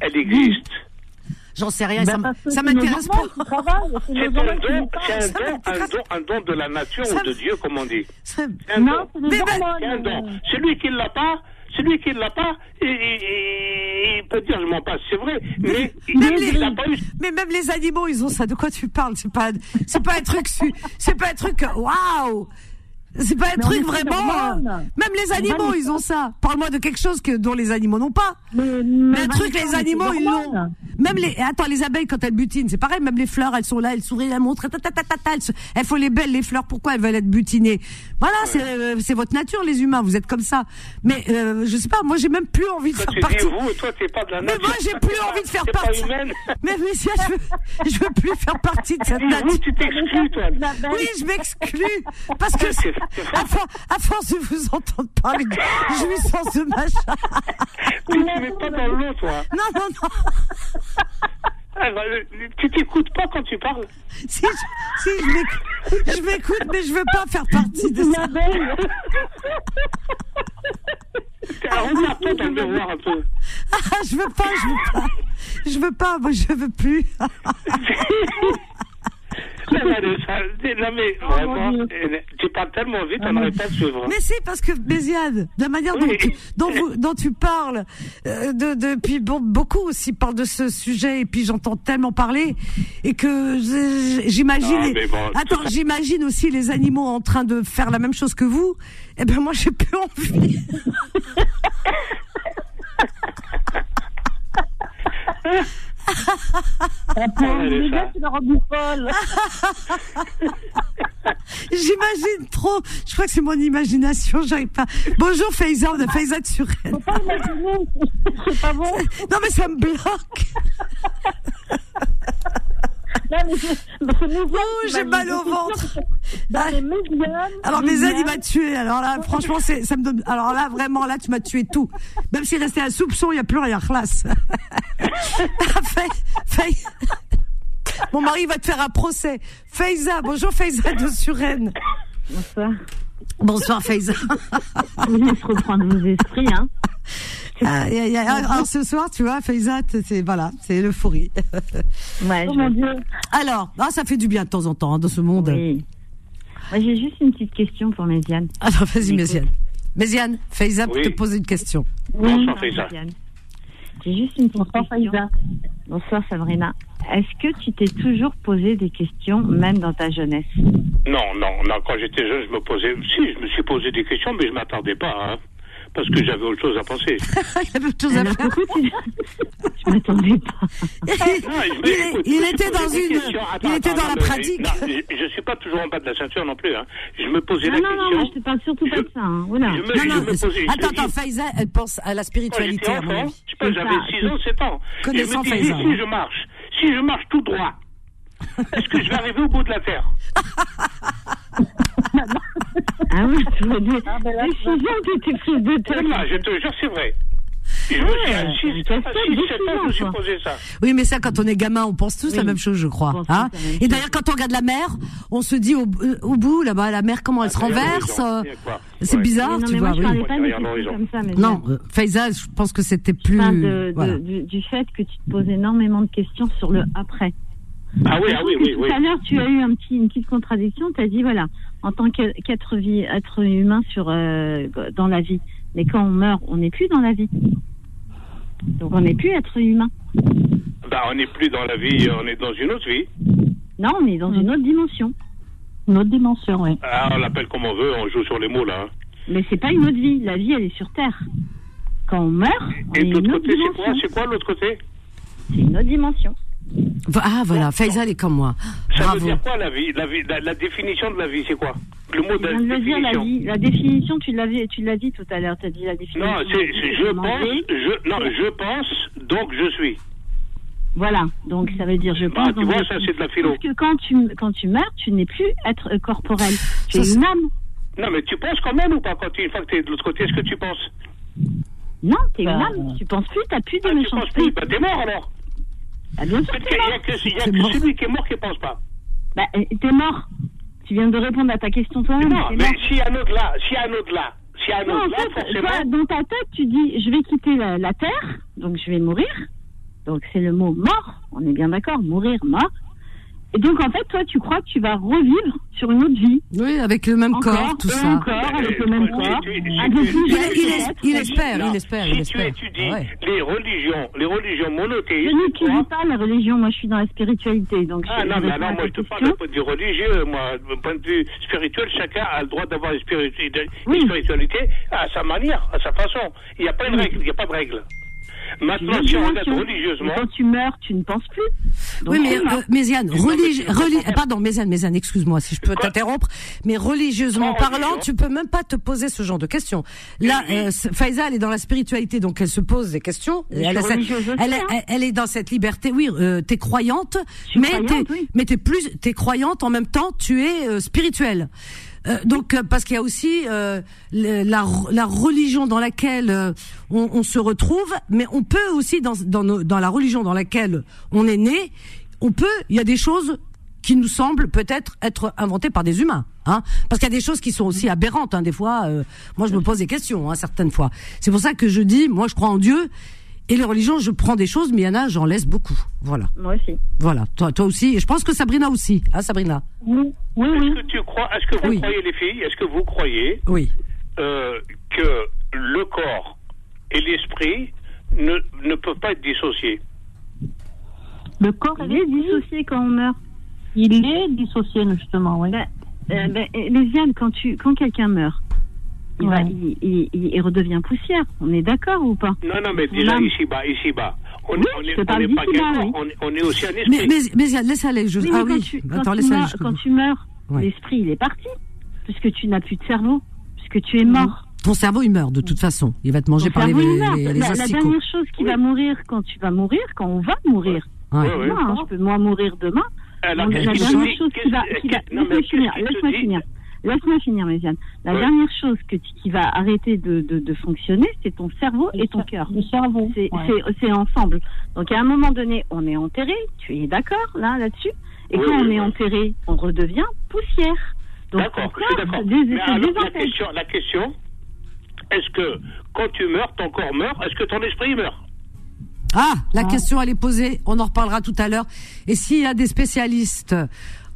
elle existe? J'en sais rien, ça, Ben, ça m'intéresse pas. c'est un don, un don, un don, un don de la nature Ça ou de Dieu, comme on dit. C'est un Non, don. c'est hormones. Celui qui ne l'a pas, celui qui ne l'a pas, il, il- il peut dire je m'en passe, c'est vrai, mais il Même les- pas eu. Mais même les animaux, ils ont ça. De quoi tu parles C'est pas, c'est pas un truc, c'est pas un truc. Waouh C'est pas un Mais truc vraiment. euh. Même les animaux, ils ont ça. Parle-moi de quelque chose que dont les animaux n'ont pas. Mais, Mais un truc, les animaux, ils l'ont. Même les, attends, les abeilles, quand elles butinent, c'est pareil, même les fleurs, elles sont là, elles sourient, elles montrent, ta, ta, ta, ta, ta, elles, font les belles, les fleurs, pourquoi elles veulent être butinées? Voilà, c'est, euh, c'est votre nature, les humains, vous êtes comme ça. Mais, euh, je sais pas, moi, j'ai même plus envie de Toi, faire partie. vous, toi, t'es pas de la Mais nature. moi, j'ai plus envie de faire partie. Mais, mais, si, je veux, je veux plus faire partie de cette Dis vous, nature. tu t'exclus, toi. Oui, je m'exclus. Parce que, C'est- à, for- à force de vous entendre parler de jouissance de machin. Tu ne mets pas dans l'eau, toi. Non, non, non. Ah, bah, Tu t'écoutes pas quand tu parles. Si, je, si, je m'écoute, je mais je veux pas faire partie de ça. Alors, un peu. Ah, je veux pas, je veux pas. Je veux pas, moi, je veux plus. Non, mais Oh, vraiment, tu parles tellement vite, Ah, on n'arrive pas à suivre. Mais c'est parce que Béziane, de la manière dont, Oui. tu, dont, vous- dont tu parles, euh, de, de, puis bon, beaucoup aussi parlent de ce sujet, et puis j'entends tellement parler, et que j'imagine, Ah, bon, attends, j'imagine aussi les animaux en train de faire la même chose que vous. Eh ben moi j'ai plus envie. Tu l'as rendu folle. J'imagine trop. Je crois que c'est mon imagination. J'arrive pas. Bonjour Faiza, on a Faiza de Suresnes. Faut pas imaginer, c'est pas bon. Non mais ça me bloque. Oh, j'ai mal au ventre. que Dans les médias. Alors les Bézane, il m'a tué. Alors là, franchement, c'est, ça me donne. Alors là, vraiment, là, tu m'as tué tout. Même s'il restait un soupçon, il n'y a plus rien. Classe. Fais. Mon mari va te faire un procès. Faiza, bonjour Faiza de Suresnes. Bonsoir. Bonsoir Faiza. Vous venez se reprendre vos esprits, hein. Ah, y a- y a- alors ce soir, tu vois, Faiza, c'est voilà, c'est l'euphorie. Ouais, Oh je- mon Dieu. Alors, ah, ça fait du bien de temps en temps hein, dans ce monde. oui. Moi, j'ai juste une petite question pour Méziane. Alors vas-y. Méziane. Méziane, Faiza Oui. te poser une question. Bonsoir, Faiza. J'ai juste une petite Bonsoir, question. Bonsoir, Sabrina. Est-ce que tu t'es toujours posé des questions, même dans ta jeunesse? Non, non, non, quand j'étais jeune, je me posais. Si, je me suis posé des questions, mais je ne m'attardais pas, hein, parce que j'avais autre chose à penser. il avait autre chose à faire. pourquoi tu... Je m'attendais pas. il, Non, est- écoute, était dans une. Attends, il était attends, dans la non, pratique. non, je, je suis pas toujours en bas de la ceinture non plus. Hein. Je me posais Non, la non, non, question. moi, je te parle surtout pas de ça. Hein. Voilà. Je me, Non, je non, me posais. je attends, attends, Faiza, elle pense à la spiritualité, enfant, je sais pas, j'avais ça, 6 ans, 7 ans. Connaissant je me disais, Faiza. si je marche, si je marche tout droit, est-ce que je vais arriver au bout de la terre? Ah oui, tu vois, des Ah, ben là, décisions qui étaient prises de tête. ça, je te jure, c'est vrai. Je me suis à 6, c'est une 7 ans, question je me suis quoi. posé ça. Oui, mais ça, quand on est gamin, on pense tous Oui. la même chose, je crois. Hein Et d'ailleurs, quand on regarde la mer, on se dit au, euh, au bout, là-bas, la mer, comment elle se Ah, renverse. euh, C'est Ouais. bizarre, Mais non, tu mais vois. moi, je oui. parlais pas comme ça. Mais Non, euh, Faiza, je pense que c'était plus. Je parle de, voilà. du, du fait que tu te poses énormément de questions sur le après. Ah oui, ah oui, que oui, tout à l'heure, tu as eu un petit, une petite contradiction. Tu as dit, voilà, en tant qu'e- qu'être vie- être humain sur, euh, dans la vie. Mais quand on meurt, on n'est plus dans la vie. Donc on n'est plus être humain. Bah, on n'est plus dans la vie, on est dans une autre vie. Non, on est dans une autre dimension. Une autre dimension, oui. Ah, on l'appelle comme on veut, on joue sur les mots là. hein. Mais c'est pas une autre vie. La vie, elle est sur Terre. Quand on meurt, on Et est l'autre une autre côté, c'est quoi quoi l'autre côté? C'est une autre dimension. Ah, voilà, Faiza, elle est comme moi. Ça Bravo. veut dire quoi la vie, la, vie la, la définition de la vie, c'est quoi? Le mot de dire, la définition. vie. La définition, tu l'avais, tu l'as dit tout à l'heure. Tu as dit la définition. Non, c'est, je pense, je, non, je pense, donc je suis. Voilà, donc ça veut dire je pense. Ah, tu donc vois, ça c'est de la philo. Parce que quand tu, quand tu meurs, tu n'es plus être euh, corporel. Tu es une âme. Non, mais tu penses quand même ou pas quand tu, une fois que tu es de l'autre côté, est-ce que tu penses? Non, tu es une Bah, âme. Tu penses plus, tu n'as plus de ah, Tu penses plus méchanceté. Bah t'es mort alors Ah, bien sûr a que, il y a que mort. celui qui est mort qui pense pas. Bah, euh, t'es mort. Tu viens de répondre à ta question toi-même. Non, mais mort. s'il y a un au-delà, s'il y a un au-delà, s'il y a un Non, en au-delà, fait, forcément. toi, dans ta tête, tu dis je vais quitter la, la terre, donc je vais mourir. Donc c'est le mot mort. On est bien d'accord, mourir, mort. Et donc en fait, toi, tu crois que tu vas revivre sur une autre vie. Oui, avec le même Encore, corps, tout ça. encore, avec le même corps. tu- Il, il es- peut-être. il espère, Non, il espère, si il tu étudies Ouais. les religions, les religions Je monothéistes, n'étudie quoi pas la religion, moi je suis dans la spiritualité. Donc Ah je- non, je mais à moi je te parle d'un point de vue religieux, moi, d'un point de vue spirituel, chacun a le droit d'avoir une spiritualité, Oui. une spiritualité à sa manière, à sa façon. Il n'y a pas de règle, il n'y a pas de règle. Maintenant, si on religieusement, Quand tu meurs, tu ne penses plus. Donc, Oui, mais euh, Méziane, religi- reli- pardon, Méziane, Méziane, excuse-moi si je peux t'interrompre, mais religieusement En parlant, religion. tu peux même pas te poser ce genre de questions. Là, euh, Faiza, elle est dans la spiritualité, donc elle se pose des questions. Elle, cette- elle, est- hein. elle- est dans cette liberté. Oui, euh, t'es croyante, mais croyante, t'es, oui. mais t'es plus, t'es croyante en même temps, tu es euh, spirituelle. Euh, donc euh, parce qu'il y a aussi euh, la, la religion dans laquelle euh, on, on se retrouve, mais on peut aussi dans dans, nos- dans la religion dans laquelle on est né, on peut il y a des choses qui nous semblent peut-être être inventées par des humains, hein Parce qu'il y a des choses qui sont aussi aberrantes, hein, des fois. euh, moi, je me pose des questions, hein, certaines fois. C'est pour ça que je dis, moi, je crois en Dieu. Et les religions, je prends des choses, mais il y en a, j'en laisse beaucoup. Voilà. Moi aussi. Voilà. Toi, toi aussi. Et je pense que Sabrina aussi. Hein, Sabrina? Oui, oui, Est-ce oui. que tu crois, est-ce que vous Oui. croyez les filles, est-ce que vous croyez Oui. euh, que le corps et l'esprit ne, ne peuvent pas être dissociés? Le corps, Il est dissocié quand on meurt. il est dissocié, justement, oui. Ben, euh, ben, euh, Lésiane, quand, tu, quand quelqu'un meurt, il, va- Ouais. il, il- il- il redevient poussière. On est d'accord ou pas? Non, non, mais Son déjà âme. ici-bas, ici-bas. On Oui, on est- on pas oui. on est, on est aussi un esprit. Mais, mais, mais laisse aller. Je... Oui, ah quand oui. tu, quand Attends, tu laisse aller. meurs, quand tu meurs, Ouais. l'esprit, il est parti. Puisque tu n'as plus de cerveau. Puisque tu es mort. Ton cerveau, il meurt de toute façon. Il va te manger Ton par les, les, les la, dernière chose qui Oui. va mourir quand tu vas mourir, quand on va mourir, Ouais. Ouais, ouais. demain, hein, je peux moi mourir demain. Alors, Donc, qu'est-ce la dernière chose qui va, laisse-moi finir, laisse-moi finir, Méziane. La Oui. dernière chose que tu- qui va arrêter de, de, de fonctionner, c'est ton cerveau et ton cœur. Le cerveau. C'est ouais. ensemble. Donc à un moment donné, on est enterré. Tu es d'accord là là-dessus? Et Oui, quand oui, on oui. est enterré, on redevient poussière. D'accord, je suis d'accord. la question, la question, est-ce que quand tu meurs, ton corps meurt, est-ce que ton esprit meurt? Ah, la Ah. question elle est posée. On en reparlera tout à l'heure. Et s'il y a des spécialistes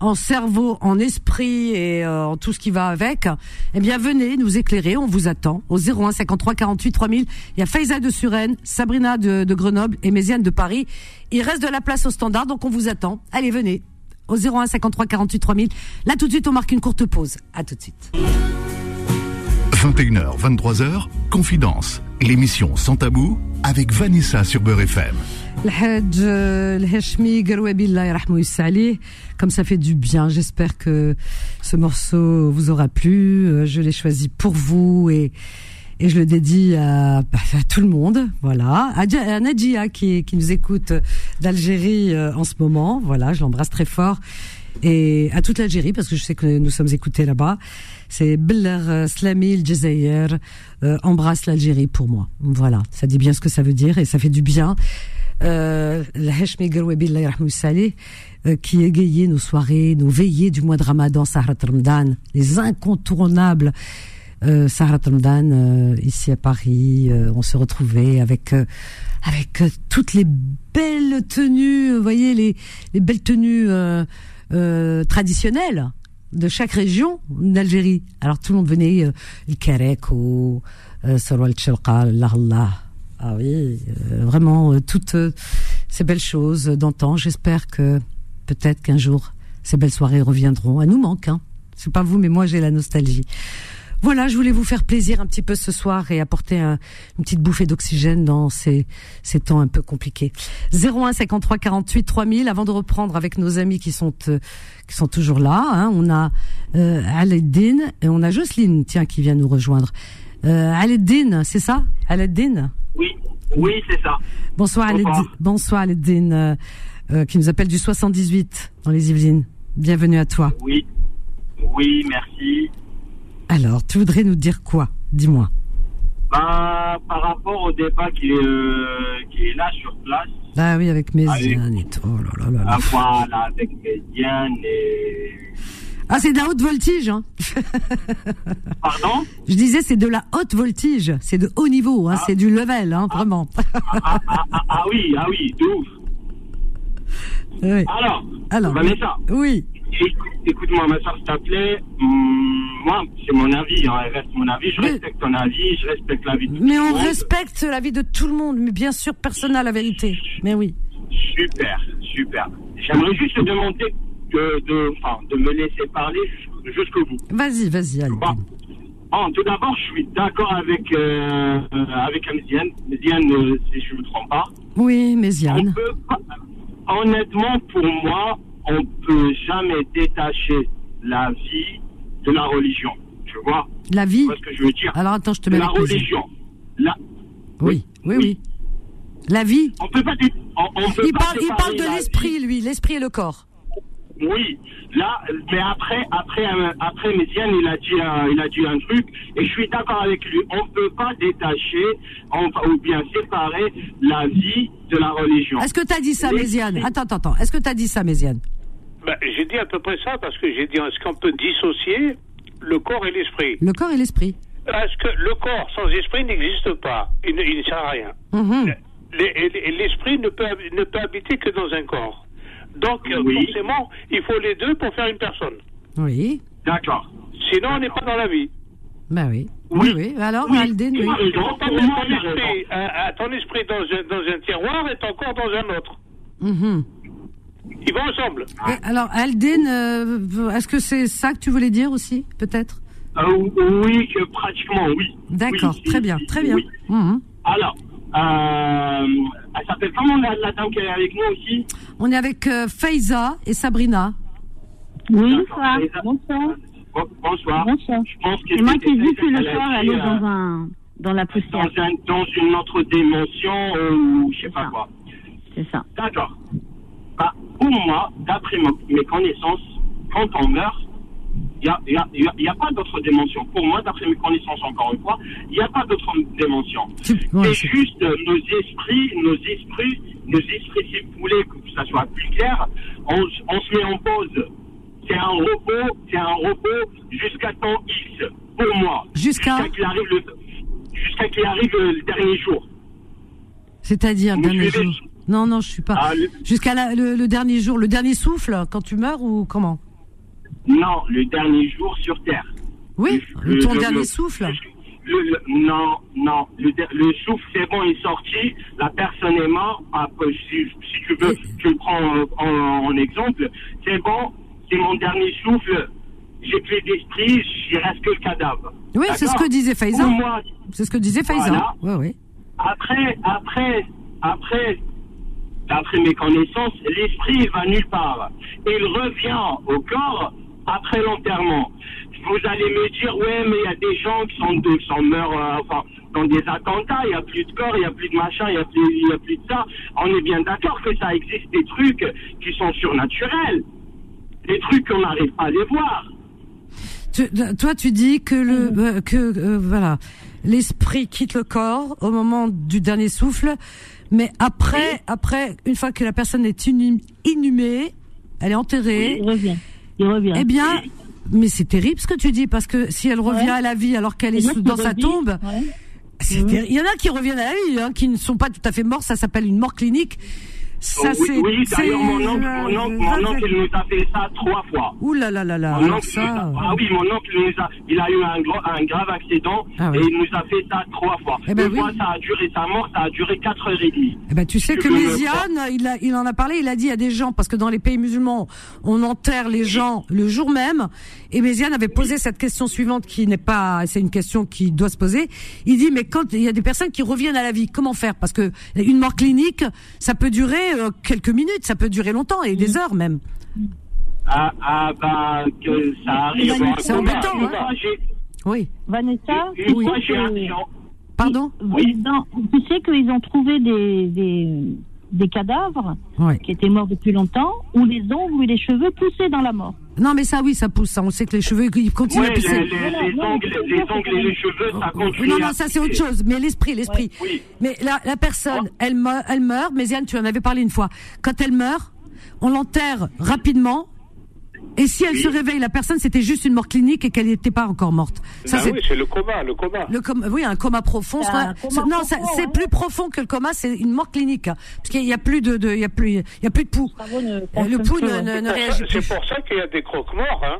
en cerveau, en esprit et euh, en tout ce qui va avec, eh bien venez nous éclairer. On vous attend au 01 53 48 3000. Il y a Faiza de Suresnes, Sabrina de, de Grenoble et Méziane de Paris. Il reste de la place au standard, donc on vous attend. Allez, venez au 01 53 48 3000. Là tout de suite, on marque une courte pause. À tout de suite. 21h, 23h, Confidence. L'émission Sans Tabou avec Vanessa sur Beurre FM. الحاج الهاشمي قروابي الله يرحمه ويسع عليه comme ça fait du bien j'espère que ce morceau vous aura plu Euh, je l'ai choisi pour vous et et je le dédie à, bah, à tout le monde voilà à, Dja- à Nadia qui qui nous écoute d'Algérie euh, en ce moment voilà je l'embrasse très fort et à toute l'Algérie parce que je sais que nous sommes écoutés là-bas c'est Beller euh, Slami le Jazair euh, embrasse l'Algérie pour moi voilà ça dit bien ce que ça veut dire et ça fait du bien euh, الهاشمي قروابي الله يرحمه ويسع عليه euh, qui égayait nos soirées, nos veillées du mois de Ramadan, Sahrat Ramadan, les incontournables euh, Sahrat Ramadan euh, ici à Paris. euh, on se retrouvait avec euh, avec euh, toutes les belles tenues, vous voyez les les belles tenues euh, euh, traditionnelles de chaque région d'Algérie. Alors tout le monde venait, euh, le karek ou euh, Sarwal Tchelqa, Allah Allah. ah oui, euh, vraiment euh, toutes euh, ces belles choses d'antan. J'espère que peut-être qu'un jour ces belles soirées reviendront. Elles nous manquent, hein. C'est pas vous, mais moi j'ai la nostalgie. Voilà, je voulais vous faire plaisir un petit peu ce soir et apporter un- une petite bouffée d'oxygène dans ces, ces temps un peu compliqués. 01 53 48 3000. Avant de reprendre avec nos amis qui sont euh, qui sont toujours là, hein, on a euh, et on a Jocelyne, tiens, qui vient nous rejoindre. Euh, c'est ça, Aladdin. Oui, oui, c'est ça. Bonsoir Bonsoir. Aladdin, euh, euh, qui nous appelle du 78 dans les Yvelines. Bienvenue à toi. Oui, oui, merci. Alors, tu voudrais nous dire quoi? Dis-moi. Bah, par rapport au débat qui est, euh, qui est là sur place, Ah oui, avec mes Allez. et tout. Oh là là là là. à voilà, avec Médiane et. Ah, c'est de la haute voltige. Hein. Pardon? Je disais, c'est de la haute voltige. C'est de haut niveau. Hein. Ah. C'est du level, hein, vraiment. ah, ah, ah, ah oui, ah oui, de ouf. Oui. Alors, Alors, Vanessa, oui. écoute- écoute-moi, ma soeur, s'il te plaît. Hum, moi, c'est mon avis, hein, elle reste mon avis. Je Mais- respecte ton avis, je respecte l'avis de tout Mais le on monde. respecte la vie de tout le monde. Mais bien sûr, personne n'a la vérité. Mais oui. Super, super. J'aimerais juste te demander de, de, enfin, de me laisser parler jusqu'au- bout. Vas-y, vas-y. Bon. Bon, tout d'abord, je suis d'accord avec, euh, avec Méziane. Euh, si je ne me trompe pas. Oui, On Méziane. honnêtement, pour moi, on peut jamais détacher la vie de la religion. Tu vois? La vie? Vois ce que je veux dire? Alors attends, je te mets la religion. La, Oui, oui, oui. La vie? on peut pas. dé- on, on peut Il pas parle, il parle de l'esprit, lui, l'esprit et le corps. Oui, là, mais après, après, euh, après, Méziane, il a dit, un, il a dit un truc, et je suis d'accord avec lui. On ne peut pas détacher, on- ou bien séparer la vie de la religion. Est-ce que t'as dit ça, Méziane Attends, attends, attends. Est-ce que t'as dit ça, Méziane Ben, J'ai dit à peu près ça parce que j'ai dit est-ce qu'on peut dissocier le corps et l'esprit? Le corps et l'esprit. Est-ce que le corps sans esprit n'existe pas? Il ne, il ne sert à rien. Mhm. les- les- l'esprit ne peut, ne peut habiter que dans un corps. Donc, euh, Oui. forcément, il faut les deux pour faire une personne. Oui. D'accord. Sinon, on n'est pas dans la vie. Bah oui. Oui, oui. Alors, Oui. Aldine, oui. Tu as raison. Ton, esprit, euh, euh, ton esprit dans, un, dans un tiroir est encore dans un autre. Mhm. Ils vont ensemble. Et alors, Aldine, euh, est-ce que c'est ça que tu voulais dire aussi, peut-être? Euh, oui, que pratiquement, oui. D'accord, Oui, très bien, très bien. oui. Mhm. Alors, euh, elle s'appelle comment la, la dame qui est avec nous aussi On est avec euh, Faiza et Sabrina. Oui, bonsoir. Bonsoir. Bon- bonsoir. Bonsoir. Je pense que C'est moi qui c'était que le soir, elle est euh, dans un, dans la poussière. dans, un- dans une autre dimension euh, ou je sais pas ça. quoi. C'est ça. D'accord. Bah, pour moi, d'après mes connaissances, quand on meurt, il n'y a, y a- y a- pas d'autre dimension. Pour moi, d'après mes connaissances, encore une fois, il n'y a pas d'autre dimension. Ouais, c'est juste nos esprits, nos esprits, nos esprits, si vous voulez que ça soit plus clair, on, se met en pause. C'est un repos, c'est un repos jusqu'à temps X, pour moi. Jusqu'à qu'il arrive le, jusqu'à qu'il arrive le dernier jour. C'est-à-dire le dernier jour Non, non, je suis pas. Ah, le- Jusqu'à le dernier jour, le dernier souffle, quand tu meurs ou comment? Non, le dernier jour sur Terre. Oui, Le- ton le- dernier le- souffle. Le- le- non, non, le, souffle, c'est bon, il est sorti, la personne est morte, si, si tu veux, je le prends en, en exemple, c'est bon, c'est mon dernier souffle, j'ai plus d'esprit, il reste que le cadavre. Oui, c'est ce que disait moi, C'est ce que disait. Voilà. Oui, oui. après, après, après, d'après mes connaissances, l'esprit va nulle part. Il revient au corps après l'enterrement. Vous allez me dire, ouais, mais il y a des gens qui sont, qui sont morts, euh, enfin, dans des attentats, il n'y a plus de corps, il n'y a plus de machin, il n'y a, plus- il y a plus de ça. On est bien d'accord que ça existe des trucs qui sont surnaturels. Des trucs qu'on n'arrive pas à les voir. Tu- toi, tu dis que le euh, que euh, voilà, l'esprit quitte le corps au moment du dernier souffle, mais après, après, une fois que la personne est inhum- inhumée, elle est enterrée. Revient. Il revient. Eh bien, mais c'est terrible ce que tu dis parce que si elle revient Ouais. à la vie alors qu'elle est sous- dans sa tombe, ouais. terri- il y en a qui reviennent à la vie, hein, qui ne sont pas tout à fait morts. Ça s'appelle une mort clinique. Ça, oui, c'est. oui, d'ailleurs, c'est- mon oncle, mon oncle, mon oncle, il nous a fait ça trois fois. Ouh là là là là. Mon oncle ça. a- ah oui, mon oncle nous a, il a eu un, gros, un grave accident Ah oui. et il nous a fait ça trois fois. Eh ben oui. fois, ça a duré, sa mort, ça a duré quatre heures et demie. Eh ben, tu sais que me Méziane, il, a, il en a parlé, il a dit à des gens, parce que dans les pays musulmans, on enterre les gens le jour même, et Méziane avait posé cette question suivante qui n'est pas, c'est une question qui doit se poser. Il dit, mais quand il y a des personnes qui reviennent à la vie, comment faire? Parce que une mort clinique, ça peut durer euh, quelques minutes, ça peut durer longtemps, et des heures même. Ah, ah bah, que ça arrive. C'est embêtant, hein. Oui. Vanessa, tu fois, sais j'ai un. Pardon? Oui. dans- tu sais qu'ils ont trouvé des, des, des cadavres Ouais. qui étaient morts depuis longtemps, où les ongles et les cheveux poussaient dans la mort. Non, mais ça, oui, ça pousse. Ça. On sait que les cheveux, ils continuent Ouais, à pousser. les, les, les ongles, les ongles et les cheveux, ça continue. Non, non, ça c'est autre chose. Mais l'esprit, l'esprit. Oui. Mais la, la personne, elle meurt, elle meurt. Mais Yann, tu en avais parlé une fois. Quand elle meurt, on l'enterre rapidement. Et si elle se réveille, la personne, c'était juste une mort clinique et qu'elle n'était pas encore morte. Ça, Ben c'est oui, c'est le coma, le coma. le coma, oui, un coma profond. C'est ça- un coma c'est- non, ça- c'est ouais. plus profond que le coma. C'est une mort clinique, hein. parce qu'il y a plus de, de- il y a plus, il y a plus de pouls. Euh, Le pouls ne, pour réagit ça- plus. C'est pour ça qu'il y a des croque-morts, hein.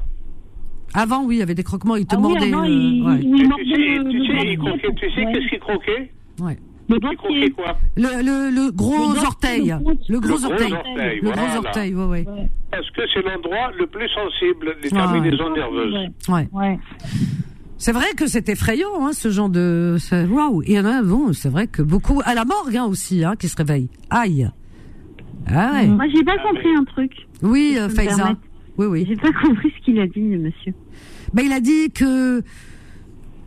Avant, oui, il y avait des croquements, ils te Ah oui, mordaient. avant, euh, il- ouais. il Et mordait tu sais, tu sais, doigt il de croquait, pied. tu sais Ouais. qu'est-ce qu'il croquait Ouais. Le Il doigt de croquait pied. quoi Le, le, le gros Le orteil, le gros orteil, orteil, le gros voilà. orteil, ouais, ouais. Ouais. Parce que c'est l'endroit le plus sensible des Ah, terminaisons nerveuses. Ouais. ouais. Ouais. C'est vrai que c'est effrayant, hein, ce genre de. Waouh! Il y en a, bon, c'est vrai que beaucoup à la morgue hein, aussi, hein, qui se réveillent. Aïe. Ah ouais. Moi, j'ai pas compris un truc. Oui, je euh, Faiza. Oui, oui. J'ai pas compris ce qu'il a dit, monsieur. Ben, il a dit que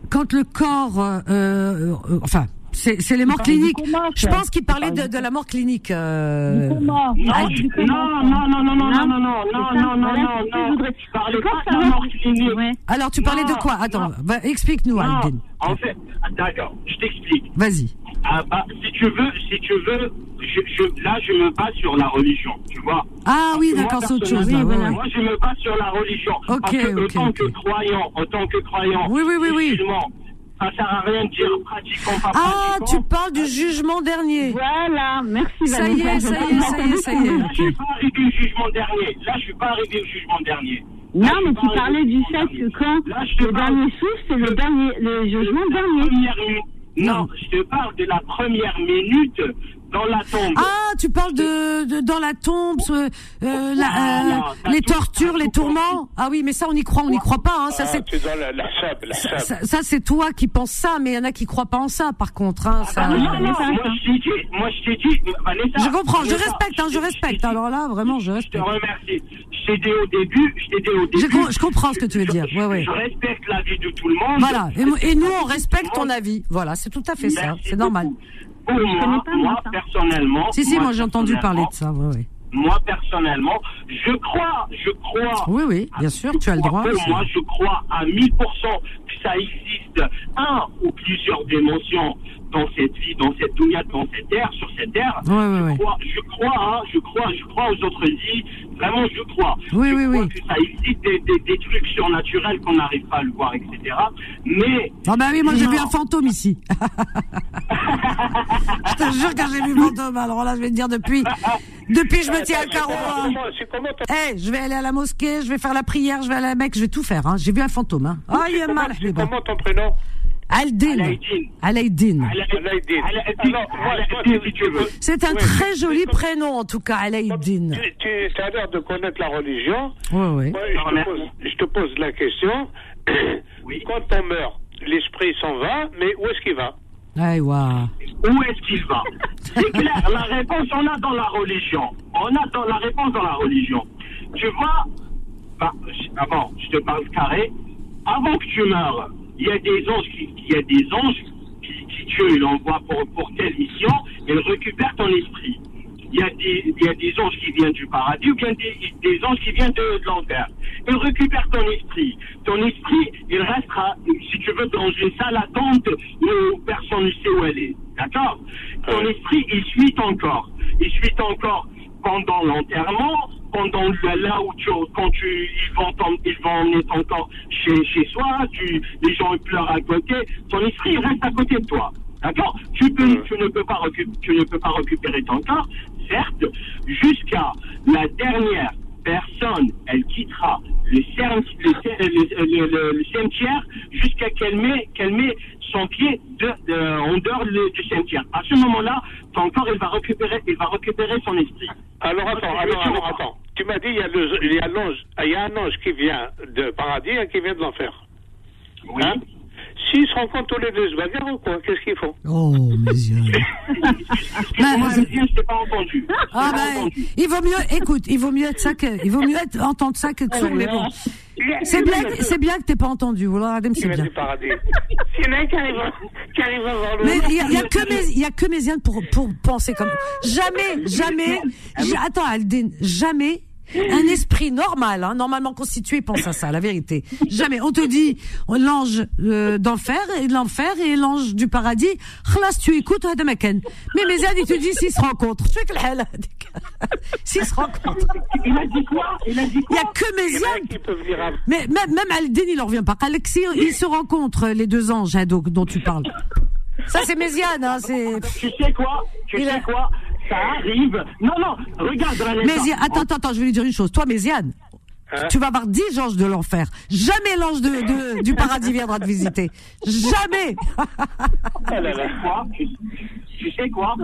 quand le corps, euh, euh, enfin, c'est c'est les morts cliniques. Je pense qu'il Il parlait de, de la mort clinique. euh. Non, Ah, du non, non, non, non, non, non, non, non, non, non, non, non, non, je non. parlais pas pense de la mort clinique. Alors, tu parlais de Non, quoi? Attends, non. explique-nous, Non, Aldin. en fait, ah, d'accord, je t'explique. Vas-y. Ah, bah, si tu veux, si tu veux, je, je- là, je me base sur la religion, tu vois. Ah oui, Moi, d'accord, c'est autre chose. Là, ouais, voilà. ouais. Moi, je me base sur la religion. Ok, parce que, ok, autant ok. que croyant, autant que croyant, Oui, oui, oui, oui. Ça sert à rien de dire pratiquant, pas Ah, pratiquant. tu parles du jugement dernier. Voilà, merci Ça y est, ça y est, ça y est, ça y est. Là, je suis pas arrivé au jugement dernier. Là, je suis pas arrivé au jugement dernier. Non, Là, mais tu parlais du fait que quand Là, je te le parle- dernier souffle, c'est le dernier, le jugement dernier. première. Non, je te parle de la première minute dans la tombe. Ah, tu parles de, de dans la tombe, euh, euh, la- Ah, euh, non, t'as les tortures, les tourments. Ah oui, mais ça on y croit, on n'y croit pas. Hein. Ça Ah, c'est dans la, la sable, la ça, sable. ça- ça, c'est toi qui penses ça, mais il y en a qui croient pas en ça. Par contre, hein, ça. Ah, non, non, Vanessa, moi je t'ai dit, moi je t'ai dit, Vanessa. Je comprends, je respecte, hein, je respecte. Alors là, vraiment, je Je te respecte. remercie. Je t'ai dit au début, je t'ai dit au début. Je com- je comprends ce que tu veux dire. Je- Ouais, ouais. Je respecte l'avis de tout le monde. Voilà. Et, nous, on respecte ton respecte avis. Voilà, c'est tout à fait ça. C'est normal. Pour moi, pas, moi, moi, personnellement. Si, si, moi j'ai entendu parler de ça. Ouais, ouais. Moi, personnellement, je crois, je crois. Oui, oui, bien sûr, tu as le droit. Moi, je crois à 1000% que ça existe un ou plusieurs dimensions dans cette vie, dans cette dunya, dans cette terre, sur cette terre. Ouais, ouais, ouais. Je crois, je crois, hein, je crois, je crois aux autres vies. Vraiment, je crois. Oui, je oui, crois oui. que ça existe des, des, des trucs surnaturels qu'on n'arrive pas à le voir, etc. Mais Ah bah oui, moi j'ai vu un fantôme ici. je te jure que j'ai vu un fantôme. Alors là, je vais te dire depuis, depuis je me tiens à carreau. hein. Comment- C'est comment ton- Eh, je vais aller à la mosquée, je vais faire la prière, je vais aller à la Mecque, je vais tout faire. Hein. J'ai vu un fantôme. Hein. Ah, il est comment- mal. c'est comment ton prénom Aldin. Alaïdine. Veux. C'est un très joli prénom en tout cas, Alaïdine. Tu, as l'air de connaître la religion. Ouais. Moi, je, te pose, la question. Oui. Quand on meurt, l'esprit s'en va, mais où est-ce qu'il va? Aïe, waouh. Où est-ce qu'il va? C'est clair, la réponse, on a dans la religion. On a dans la réponse dans la religion. Tu vois, bah, avant, je te parle carré. Avant que tu meurs, il y a des anges qui, il y a des anges qui, qui Dieu l'envoie pour, pour telle mission, et ils récupèrent ton esprit. Il y, a des, il y a des anges qui viennent du paradis ou bien des, des anges qui viennent de, de l'enfer. Ils récupèrent ton esprit. Ton esprit, il restera, si tu veux, dans une salle attente où personne ne sait où elle est. D'accord? Ton esprit, il suit encore. Il suit encore pendant l'enterrement, pendant là où tu, quand tu, ils vont, t'en- ils vont être encore chez, chez soi, tu, les gens ils pleurent à côté, ton esprit reste à côté de toi. D'accord? Tu, peux, tu, ne peux pas tu ne peux pas récupérer ton corps, certes, jusqu'à la dernière personne, elle quittera le, le, le- cimetière jusqu'à qu'elle met, qu'elle met son pied de, de- en dehors le- du cimetière. À ce moment-là, ton corps, il va récupérer, il va récupérer son esprit. Alors attends, alors, alors, attends. Tu m'as dit il y a il y a l'ange, il y a un ange qui vient de paradis et un qui vient de l'enfer. Oui. Hein? S'ils se rencontrent tous les deux, se bagarrent ou quoi? Qu'est-ce qu'ils font? Oh, mes yeux. Bah, Alvin, je t'ai pas entendu. Ah pas ben, entendu. il vaut mieux, écoute, il vaut mieux être ça que, il vaut mieux être, entendre ça que de sourd, mais bon. C'est bien, c'est bien que t'aies pas entendu, voilà, Adem, c'est bien. du paradis. Il y en a un qui arrive, qui arrive à voir le. Mais il y, a- il y a que mes, il y a que Méziane pour, pour penser comme, jamais, jamais, j'- attends, Aldine, jamais, un esprit normal, hein, normalement constitué, pense à ça, la vérité. Jamais. On te dit euh, l'ange euh, d'enfer et l'enfer et l'ange du paradis. Khlas, tu écoutes Hadamaken. Mais mes amis, te dit s'ils se rencontrent. Tu S'ils se rencontrent. Il a dit quoi? Il a dit quoi? Il n'y a que mes. Mais même, même Alden, il en revient pas. Alexis, ils se rencontrent, les deux anges hein, dont tu parles. Ça, c'est Méziane, hein, c'est. Tu sais quoi? Tu il sais quoi? Ça arrive. Non, non, regarde. Méziane, attends, attends, attends, je vais lui dire une chose. Toi, Méziane, Hein? tu vas avoir dix anges de l'enfer. Jamais l'ange de, de- du paradis viendra te visiter. Jamais Tu sais quoi? Tu, tu sais quoi? Oh,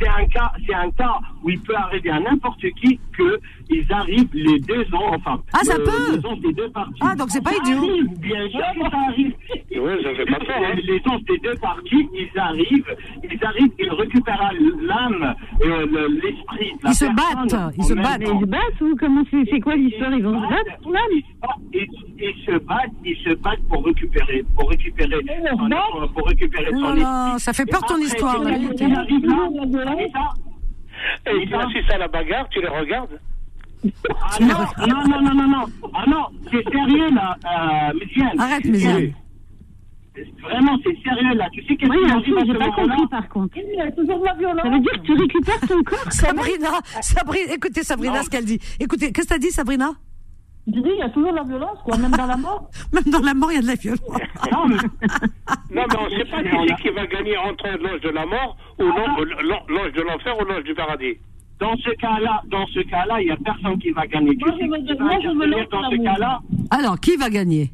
c'est un cas, c'est un cas où il peut arriver à n'importe qui que ils arrivent les deux ans, enfin. Ah, ça peut Les anges des deux parties. Ah, donc c'est pas Ça idiot. arrive, bien sûr que ça arrive. Oui, ça fait pas peur, hein. Les anges des deux parties, ils arrivent, ils arrivent, ils récupèrent l'âme, euh, le- l'esprit. Ils se battent, ils se battent. Mais ils se battent ou comment c'est c'est quoi l'histoire? Ils vont se battre pour l'âme? Ils, ils se battent, ils se battent pour récupérer, pour récupérer, son, pour, pour récupérer Oh son là, esprit. ça fait peur ton histoire, Et assistes à la bagarre, tu les regardes? Ah non, non, non, non, non, non. Ah non, c'est sérieux là, euh, Méziane. Arrête, Méziane. Vraiment, c'est sérieux là. Tu sais qu'est-ce Oui, qui arrive truc, à j'ai ce pas moment-là compris par contre. Ça veut dire que tu récupères ton corps Sabrina, Sabrina, écoutez Sabrina ce qu'elle dit. Écoutez, qu'est-ce que t'as dit Sabrina? Dis, il y a toujours de la violence, quoi, même dans la mort. Même dans la mort, il y a de la violence. Non, mais, non, mais on ne sait pas qui c'est qui va gagner entre l'ange de la mort ou l'ange l'an- l'ange de l'enfer ou l'ange du paradis. Dans ce cas-là, dans ce cas-là, il n'y a personne qui va gagner. Moi, je moi, dans dans ce cas-là. Alors, qui va gagner?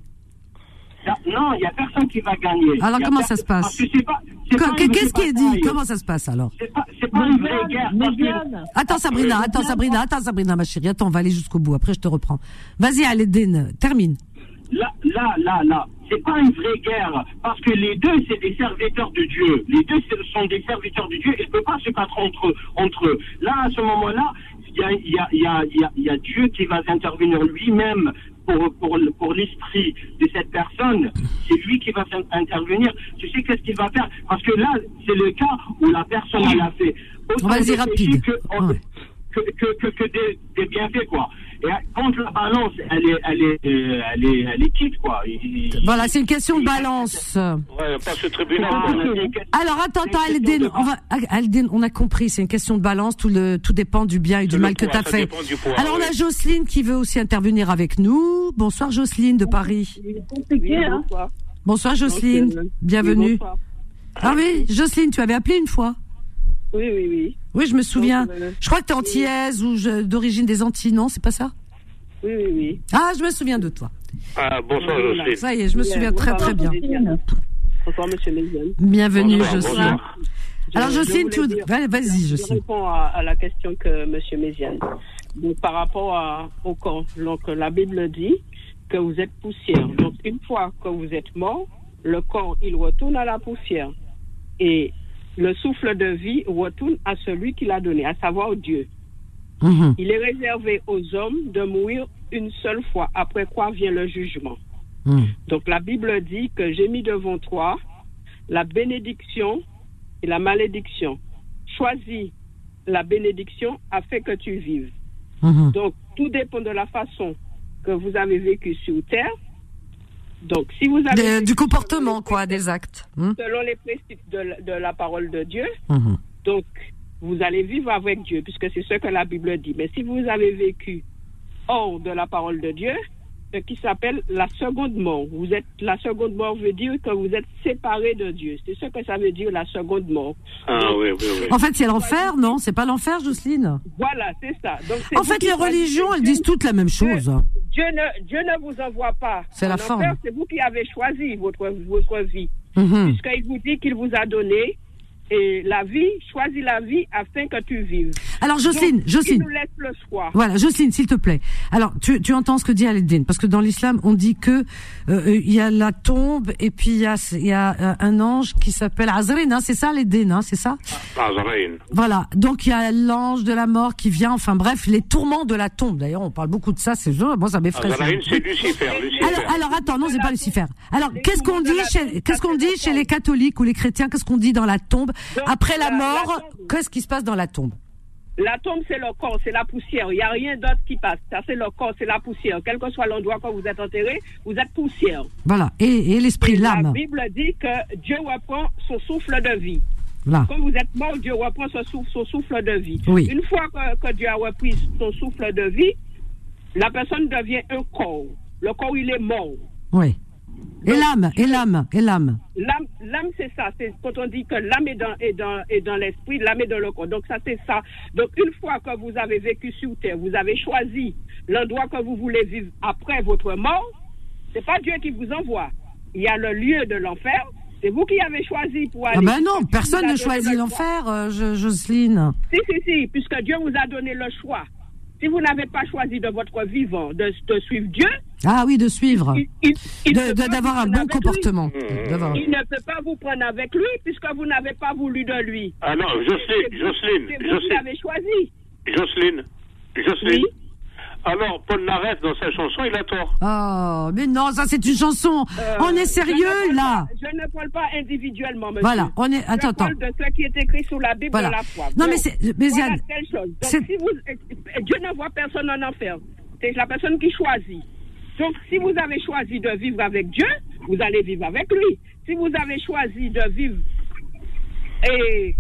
Y a- Non, il n'y a personne qui va gagner. Alors, comment personne- ça se passe Qu'est-ce qui est dit? Comment ça se passe alors? C'est pas, pas une vraie guerre. que-. Attends Sabrina, attends Sabrina, attends Sabrina ma chérie, attends, on va aller jusqu'au bout, après je te reprends. Vas-y Aledine, termine. Là, là, là, là, c'est pas une vraie guerre, parce que les deux, c'est des serviteurs de Dieu. Les deux sont des serviteurs de Dieu, ils ne peuvent pas se battre entre, entre eux. Là, à ce moment-là, il y a, y, y, y, Dieu qui va intervenir lui-même pour, pour, pour l'esprit de cette personne. C'est lui qui va intervenir. Tu sais qu'est-ce qu'il va faire? Parce que là, c'est le cas où la personne, elle a fait autant rapide. péchés que, Ouais. que, que, que, que des, des bienfaits, quoi. Et quand la balance, elle est, elle est, euh, elle est, elle est quitte, quoi. Il- Voilà, c'est une question de balance. Ouais, pas ce tribunal. Ah, quoi. Alors attends, attends Aledine, de- on va, Aledine, on a compris, c'est une question de balance, tout, le, tout dépend du bien et du mal que tu as fait. poids, Alors on a oui. Jocelyne qui veut aussi intervenir avec nous. Bonsoir Jocelyne de Paris. Compliqué, hein. bonsoir. Bonsoir Jocelyne, bienvenue. oui, bonsoir. Ah oui, Jocelyne, tu avais appelé une fois Oui, oui, oui. Oui, je me souviens. Donc, euh, Je crois que tu es antillaise ou je- d'origine des Antilles, non C'est pas ça? Oui, oui, oui. Ah, je me souviens de toi. Ah, bonsoir, Voilà. Jocelyne. Ça y est, je me Oui, souviens très très bien. bonsoir, monsieur Méziane. Bienvenue Bonsoir, Jocelyne. bonsoir. Je- Alors je Jocelyne, tout... vas-y Je Jocelyne. réponds à, à la question que monsieur Méziane. Donc, par rapport à- au corps, donc la Bible dit que vous êtes poussière. Donc, une fois que vous êtes mort, le corps, il retourne à la poussière. Et le souffle de vie retourne à celui qui l'a donné, à savoir Dieu. Mhm. Il est réservé aux hommes de mourir une seule fois, après quoi vient le jugement. Mhm. Donc la Bible dit que j'ai mis devant toi la bénédiction et la malédiction. Choisis la bénédiction afin que tu vives. Mhm. Donc tout dépend de la façon que vous avez vécu sur terre. Donc si vous avez De- du comportement, quoi, des actes. Mhm. selon les principes de, la- de la parole de Dieu, Mhm. donc vous allez vivre avec Dieu, puisque c'est ce que la Bible dit. Mais si vous avez vécu hors de la parole de Dieu, ce qui s'appelle la seconde mort. Vous êtes la seconde mort veut dire que vous êtes séparé de Dieu. C'est ce que ça veut dire la seconde mort. Ah, oui, oui, oui. En fait, c'est l'enfer, non? C'est pas l'enfer, Jocelyne? Voilà, c'est ça. Donc, En fait, les religions, elles disent toutes la même chose. Dieu ne, Dieu ne vous envoie pas. C'est la en forme. C'est vous qui avez choisi votre, votre vie. Mhm. Puisqu'il vous dit qu'il vous a donné et la vie, choisis la vie afin que tu vives. Alors, Jocelyne, Donc, Jocelyne. Il nous laisse le choix. Voilà, Jocelyne, s'il te plaît. Alors, tu, tu entends ce que dit Al-Din, parce que dans l'islam, on dit que euh, il y a la tombe et puis il y a, il y a euh, un ange qui s'appelle Azrin, hein, c'est ça Al-Din, hein, c'est ça? Azraïn. Voilà, donc il y a l'ange de la mort qui vient, enfin bref, les tourments de la tombe. D'ailleurs, on parle beaucoup de ça, c'est moi ça m'effraie. Azraïn, c'est Lucifer. Lucifer. Alors, alors attends, non, c'est pas Lucifer. Alors, qu'est-ce qu'on dit chez, qu'est-ce qu'on dit chez les catholiques ou les chrétiens? Qu'est-ce qu'on dit dans la tombe? Après la mort. Qu'est-ce qui se passe dans la tombe La tombe, c'est le corps, c'est la poussière. Il n'y a rien d'autre qui passe. Ça, c'est le corps, c'est la poussière. Quel que soit l'endroit où vous êtes enterré, vous êtes poussière. Voilà, et, et l'esprit, Et La l'âme. Bible dit que Dieu reprend son souffle de vie. Voilà. Quand vous êtes mort, Dieu reprend son souffle, son souffle de vie. Oui. Une fois que, que Dieu a repris son souffle de vie, la personne devient un corps. Le corps, il est mort. Oui. Et l'âme, et l'âme, et l'âme. L'âme, l'âme, c'est ça. C'est quand on dit que l'âme est dans, est dans, est dans l'esprit, l'âme est dans le corps. Donc ça, c'est ça. Donc une fois que vous avez vécu sur terre, vous avez choisi l'endroit que vous voulez vivre après votre mort. C'est pas Dieu qui vous envoie. Il y a le lieu de l'enfer. C'est vous qui avez choisi pour aller. Ah ben non, personne ne choisit le l'enfer, euh, Jo- Jocelyne. si, si, si, puisque Dieu vous a donné le choix. Si vous n'avez pas choisi de votre vivant de, de suivre Dieu, Ah oui, de suivre. D'avoir un bon comportement. Mmh. Il ne peut pas vous prendre avec lui puisque vous n'avez pas voulu de lui. Ah non, Jocelyne, vous- Jocelyne, vous Jocelyne, l'avez choisi. Jocelyne, Jocelyne. Oui. Alors, Paul Naref, dans sa chanson, il a tort. Oh, mais non, ça c'est une chanson. Euh, on est je sérieux là. pas- Je ne parle pas individuellement, monsieur. Voilà, on est. Je Attends, attends. parle de ce qui est écrit sous la Bible Voilà. de la foi. Non, Donc, mais c'est- mais voilà telle chose. Donc, c'est- si vous, Dieu ne voit personne en enfer. C'est la personne qui choisit. Donc, si vous avez choisi de vivre avec Dieu, vous allez vivre avec lui. Si vous avez choisi de vivre et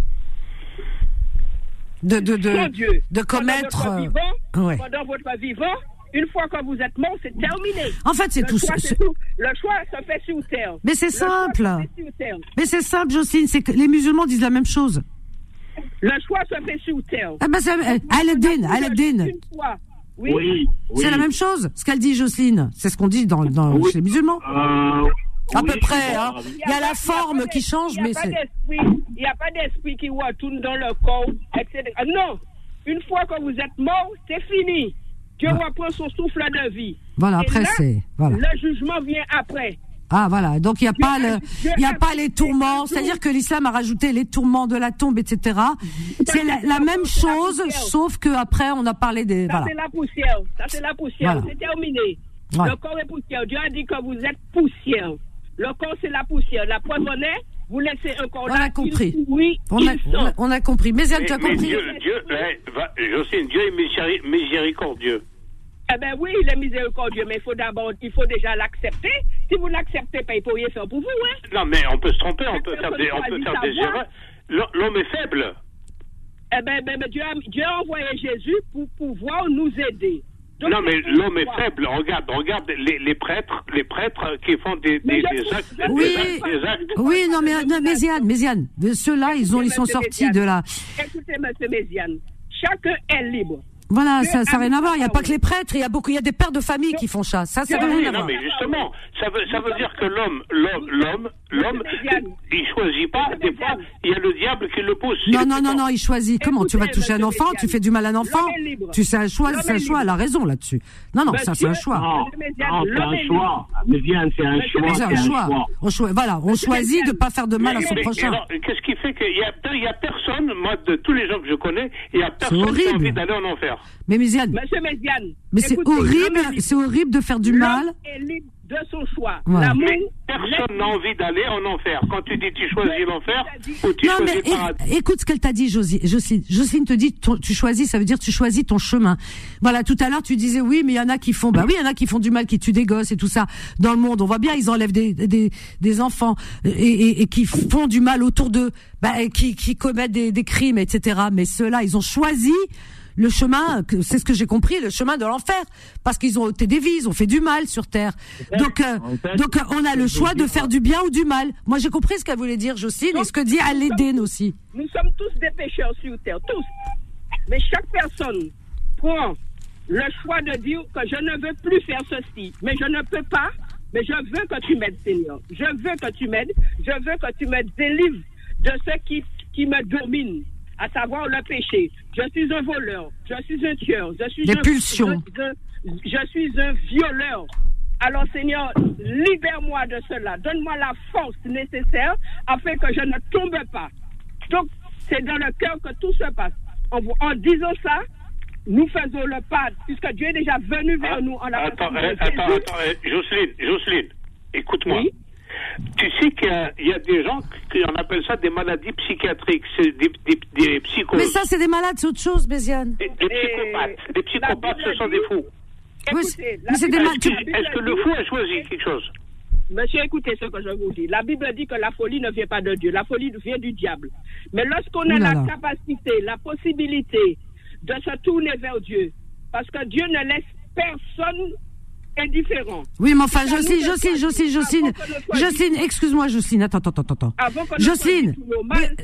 De, de, de, Dieu de pendant commettre. votre euh, vivant, ouais. pendant votre vivant, Une fois que vous êtes mort, c'est terminé. En fait, c'est tout tout. Le choix se fait sur terre. Mais c'est simple. Mais c'est simple, Jocelyne, c'est que les musulmans disent la même chose. Le choix se fait sur terre. Ah ben c'est Aladdin, Aladdin. Oui. Oui, C'est la même chose, ce qu'elle dit Jocelyne. C'est ce qu'on dit dans, dans Oui. chez les musulmans. Euh, À oui, peu près, hein. Il y a la forme qui change, mais c'est. il n'y a pas d'esprit qui retourne dans le corps, etc. Non. Une fois que vous êtes mort, c'est fini. Dieu reprend son souffle de vie. Voilà, Et après c'est. Voilà. Le jugement vient après. Ah voilà, donc il n'y a pas le, y a pas les tourments, c'est-à-dire que l'islam a rajouté les tourments de la tombe, etc. C'est la, la même chose, sauf que après on a parlé des, Ça, c'est la poussière. Ça, c'est la poussière. Voilà. C'est terminé. Ouais. Le corps est poussière. Dieu a dit que vous êtes poussière. Le corps, c'est la poussière. La preuve en est, vous laissez un corps On là. a compris. il- Oui, On a, il on a, sent. on a compris. Tu as Mais- mais compris Dieu, Dieu, ouais, va- Jocelyne, Dieu est miséri- miséricordieux. Eh ben oui, il est miséricordieux, mais il faut d'abord, il faut déjà l'accepter. Si vous l'acceptez pas, il peut rien faire pour vous, hein. Non, mais on peut se tromper, on peut faire des, on peut faire des erreurs. L'homme- est faible. Eh ben, ben, ben, Dieu, a, Dieu a envoyé Jésus pour pouvoir nous aider. Donc, Non, mais l'homme est faible. Regarde, regarde les, les prêtres, les prêtres qui font des, Mais des, des actes, des Oui. actes, des actes. Oui, non mais non, Méziane, Méziane, de ceux-là, ils ont, ils sont sortis Méziane. de la. Écoutez, monsieur Méziane, chacun est libre. Voilà, ça, n'a rien à voir. Il n'y a pas que les prêtres, il y a beaucoup, il y a des pères de famille qui font ça. Ça, ça n'a rien à non, voir. mais justement, ça veut, ça veut dire que l'homme, l'homme, l'homme, l'homme, il choisit pas. Des fois, il y a le diable qui le pousse. Non, non, non, non, il choisit. Comment tu vas toucher un enfant? Tu fais du mal à un enfant? Tu sais un choix, c'est un choix. Elle a raison là-dessus. Non, non, ça c'est un choix. Non, non, c'est un choix. Mais bien, c'est un choix. C'est un choix. On Voilà, on choisit de pas faire de mal à son prochain. alors, Qu'est-ce qui fait qu'il y a, il y a personne, moi, de tous les gens que je connais, il y a personne qui a envie d'aller en enfer. Mais Méziane, Monsieur Méziane. mais c'est horrible, c'est horrible de faire du mal. est libre de son choix. Voilà. L'amour. Mais personne n'a envie d'aller en enfer. Quand tu dis tu choisis Mais- l'enfer ou tu Non, mais choisis paradis. é- écoute ce qu'elle t'a dit, Josie. Jocelyne, Jocelyne te dit, ton- tu choisis, ça veut dire tu choisis ton chemin. Voilà, tout à l'heure tu disais oui, mais il y en a qui font, bah oui, il y en a qui font du mal, qui tuent des gosses et tout ça dans le monde. On voit bien, ils enlèvent des des, des enfants et, et, et qui font du mal autour d'eux, bah, qui qui commettent des, des crimes, etc. Mais ceux-là, ils ont choisi le chemin, c'est ce que j'ai compris, le chemin de l'enfer, parce qu'ils ont ôté des vies, ils ont fait du mal sur terre. Donc, euh, donc euh, on a le choix de faire du bien ou du mal. Moi, j'ai compris ce qu'elle voulait dire, Jocelyne, et ce que dit Alédène aussi. Nous sommes tous des pécheurs sur terre, tous. Mais chaque personne prend le choix de dire que je ne veux plus faire ceci, mais je ne peux pas, mais je veux que tu m'aides, Seigneur. Je veux que tu m'aides, je veux que tu me délivres de ce qui, qui me domine, à savoir le péché. Je suis un voleur, je suis un tueur, je suis Des un, pulsions. Je, je- je suis un violeur. Alors Seigneur, libère-moi de cela. Donne-moi la force nécessaire afin que je ne tombe pas. Donc, c'est dans le cœur que tout se passe. En, disant ça, nous faisons le pas, puisque Dieu est déjà venu vers nous en la Attends, attends, attends, Jocelyne, Jocelyne, écoute-moi. Oui. Tu sais qu'il y a, il y a des gens qui on appelle ça des maladies psychiatriques, c'est des, des, des psychos. Mais ça, c'est des malades, c'est autre chose, Béziane. des, des psychopathes. Des psychopathes, ce sont des fous. Oui, Est-ce que le fou a choisi quelque chose? Monsieur, écoutez ce que je vous dis. La Bible dit que la folie ne vient pas de Dieu. La folie vient du diable. Mais lorsqu'on a là la capacité, la possibilité de se tourner vers Dieu, parce que Dieu ne laisse personne indifférent. Oui, mais enfin, Jocelyne, Jocelyne. Jocelyne, Jocelyne. Jocelyne, excuse-moi, Jocelyne, attends, attends, attends, attends. Jocelyne,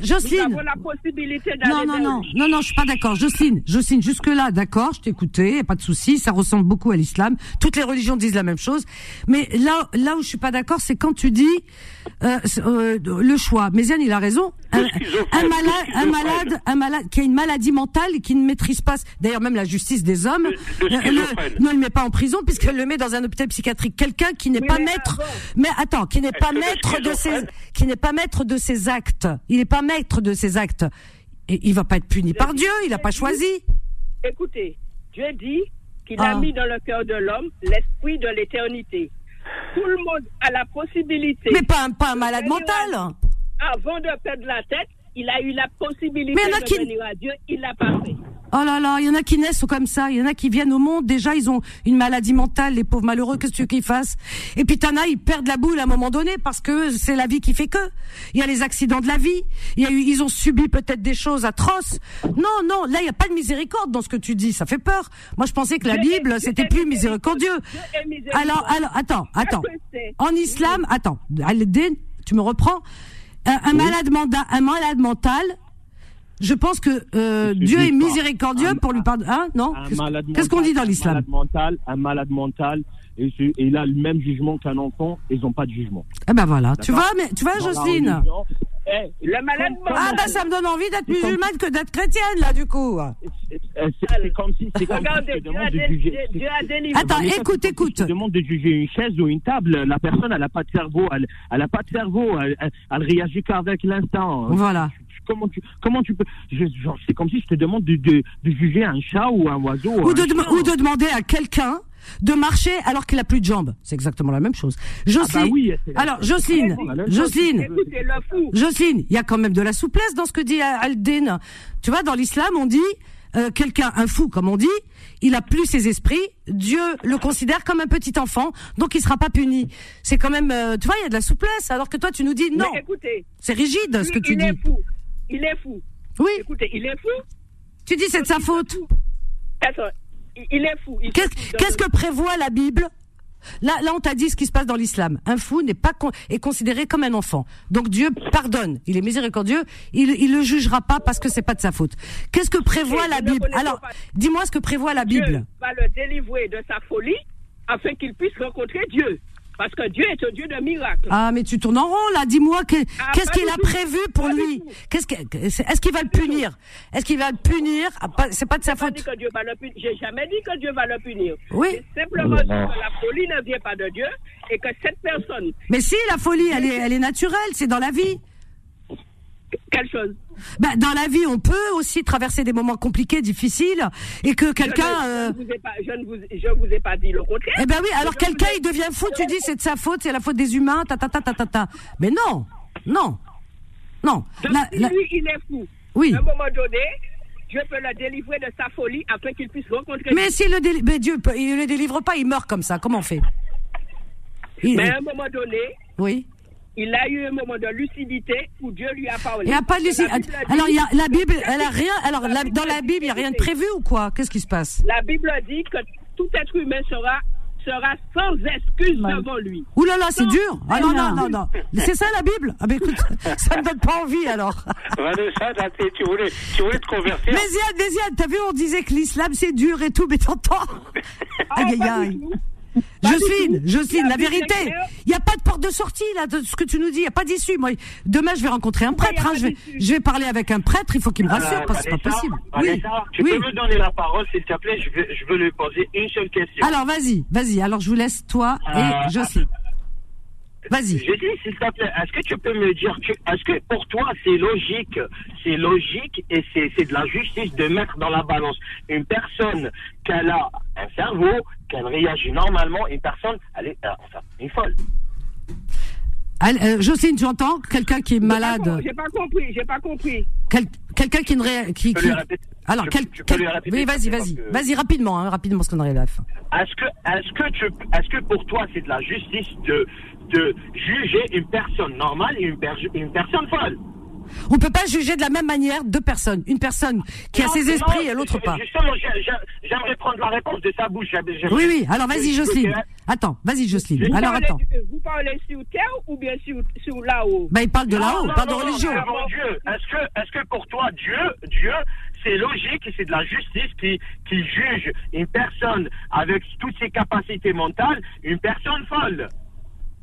Jocelyne. la possibilité Non, non, non, non, non, je suis pas d'accord. Jocelyne, Jocelyne, jusque-là, d'accord, je t'écoutais, pas de souci, ça ressemble beaucoup à l'islam. Toutes les religions disent la même chose. Mais là, là où je suis pas d'accord, c'est quand tu dis euh, euh, le choix. Méziane, il a raison. Un, malade, un malade, un malade qui a une maladie mentale et qui ne maîtrise pas. D'ailleurs, même la justice des hommes euh, ne le met pas en prison puisqu'elle le met dans un hôpital psychiatrique. Quelqu'un qui n'est Oui, pas mais maître, mais attends, qui n'est pas maître de ses, qui n'est pas maître de ses actes. Il n'est pas maître de ses actes. Et il va pas être puni par Dieu. Il n'a pas choisi. Écoutez, Dieu dit qu'il Ah. a mis dans le cœur de l'homme l'esprit de l'éternité. Tout le monde a la possibilité. Mais pas un, pas un malade mental. Avant de perdre la tête, il a eu la possibilité Mais il y en a de qui- venir à Dieu. Il l'a pas fait. Oh là là, il y en a qui naissent comme ça, il y en a qui viennent au monde, déjà ils ont une maladie mentale, les pauvres malheureux, qu'est-ce que tu veux qu'ils fassent? Et puis t'en as, ils perdent la boule à un moment donné parce que c'est la vie qui fait que. Il y a les accidents de la vie, il y a eu, ils ont subi peut-être des choses atroces. Non, non, là il n'y a pas de miséricorde dans ce que tu dis, ça fait peur. Moi je pensais que la Dieu Bible c'était plus miséricordieux. Alors, alors, attends, attends. En islam, attends, tu me reprends? Un, un malade mental, un malade mental, je pense que euh, Dieu est miséricordieux Un- pour lui pardonner. Hein Non? Qu'est-ce qu'on dit dans l'islam? Un malade mental, un malade mental, et, il a le même jugement qu'un enfant, ils n'ont pas de jugement. Eh ben voilà, tu vois, mais tu vois, Jocelyne? Malade Ah bah ça me donne envie d'être comme- musulmane que d'être chrétienne là du coup. c'est c'est comme si, c'est comme si Dieu a, de juger. Dieu- Dieu a délivré. Attends, écoute, écoute. Je te demande de juger une chaise ou une table. La personne, elle n'a pas de cerveau. Elle, elle a pas de cerveau. Elle, elle, elle réagit qu'avec l'instant. Voilà. Comment tu, comment tu peux C'est comme si je te demande de, de, de juger un chat ou un oiseau. De, ou de demander à quelqu'un de marcher alors qu'il a plus de jambes. C'est exactement la même chose. Jocelyne. Ah bah oui, Alors Jocelyne. Jocelyne. Jocelyne, il y a quand même de la souplesse dans ce que dit Aldin. Tu vois, dans l'islam, on dit euh, quelqu'un, un fou, comme on dit, il a plus ses esprits. Dieu le considère comme un petit enfant, donc il sera pas puni. C'est quand même, euh, tu vois, il y a de la souplesse. Alors que toi, tu nous dis non, Mais écoutez, c'est rigide ce que tu il dis. est fou. Il est fou. Oui, Écoutez, il est fou. tu dis c'est de sa faute. Attends, il- est fou. Qu'est-ce que prévoit la Bible? Là, là, on t'a dit ce qui se passe dans l'islam. Un fou n'est pas con- est considéré comme un enfant. Donc Dieu pardonne. Il est miséricordieux. Il, il le jugera pas parce que c'est pas de sa faute. Qu'est-ce que prévoit la Bible? Alors, dis-moi ce que prévoit la Dieu Bible. va le délivrer de sa folie afin qu'il puisse rencontrer Dieu. Parce que Dieu est un Dieu de miracles. Ah, mais tu tournes en rond là. Dis-moi Ah, qu'est-ce qu'il a tout. prévu pour Pas lui? Qu'est-ce que est-ce qu'il va le punir? Est-ce qu'il va le punir? Ah, C'est pas de sa faute. J'ai jamais dit que Dieu va le punir. Oui. Simplement dit que la folie ne vient pas de Dieu et que cette personne, Mais si la folie, elle est, elle est naturelle. C'est dans la vie. Quelle chose? Ben, dans la vie, on peut aussi traverser des moments compliqués, difficiles, et que quelqu'un. je, euh, ne vous ai pas, je, ne vous, je vous ai pas dit le contraire. Eh ben oui, alors Je quelqu'un ai- il devient fou, tu dis c'est de sa faute, c'est la faute des humains, ta ta ta ta ta ta. Mais non, non, non. Donc, La- la- lui, il est fou. Oui. À un moment donné, Dieu peut le délivrer de sa folie afin qu'il puisse rencontrer Mais s'il le délivre, Dieu, il le délivre pas, il meurt comme ça. Comment on fait? Il- Mais à un moment donné, Oui. Il a eu un moment de lucidité où Dieu lui a parlé. Il n'y a pas de dit- Alors il y a la Bible, elle a rien. Alors la- dans la Bible, il y a rien de prévu ou quoi? Qu'est-ce qui se passe? La Bible dit que tout être humain sera, sera sans excuse devant lui. Ouh là là, c'est dur. Ah non non non. non. C'est ça la Bible? Ah ben écoute, ça me donne pas envie alors. Tu voulais, tu voulais te convertir. Mais Ziad, mais Ziad, t'as vu, on disait que l'islam c'est dur et tout, mais t'entends? Aïe aïe pas aïe. Jocelyne, Jocelyne, la vérité, il n'y a pas de porte de sortie là de ce que tu nous dis, il n'y a pas d'issue. Moi, demain je vais rencontrer un prêtre, hein, je, vais, d'issue je vais parler avec un prêtre, il faut qu'il me rassure Euh, parce que c'est pas possible. Oui, tu peux me donner la parole, s'il te plaît? Je veux, je veux lui poser une seule question. Alors vas-y, vas-y. Alors je vous laisse toi et Euh, Jocelyne. Vas-y. Je dis, s'il te plaît, est-ce que tu peux me dire, que- est-ce que pour toi c'est logique, c'est logique et c'est c'est de la justice de mettre dans la balance une personne qu'elle a un cerveau, qu'elle réagit normalement, une personne, elle est, euh, enfin, une folle. Allez, euh, Jocelyne, tu entends Quelqu'un qui est malade, J'ai pas compris, j'ai pas compris. quel- quelqu'un qui ne ré... qui, Alors, quel... tu peux quel- lui répéter, oui, vas-y, vas-y, que- vas-y rapidement, hein, rapidement, parce qu'on arrive à la fin. Est-ce que, est-ce que tu, est-ce que pour toi c'est de la justice de, de juger une personne normale et une, per- une personne folle? On peut pas juger de la même manière deux personnes. Une personne qui a ses non, esprits et l'autre pas. Justement, j'ai- j'ai- j'aimerais prendre la réponse de sa bouche. Oui, oui. Alors vas-y, Jocelyne. Attends, vas-y, Jocelyne. Vous Alors parlez attends. Vous parlez sur terre ou bien sur, sur là-haut? Bah, il parle de là-haut, non, pas de religion. est-ce que, est-ce que pour toi, Dieu, Dieu, c'est logique et c'est de la justice qui, qui juge une personne avec toutes ses capacités mentales, une personne folle?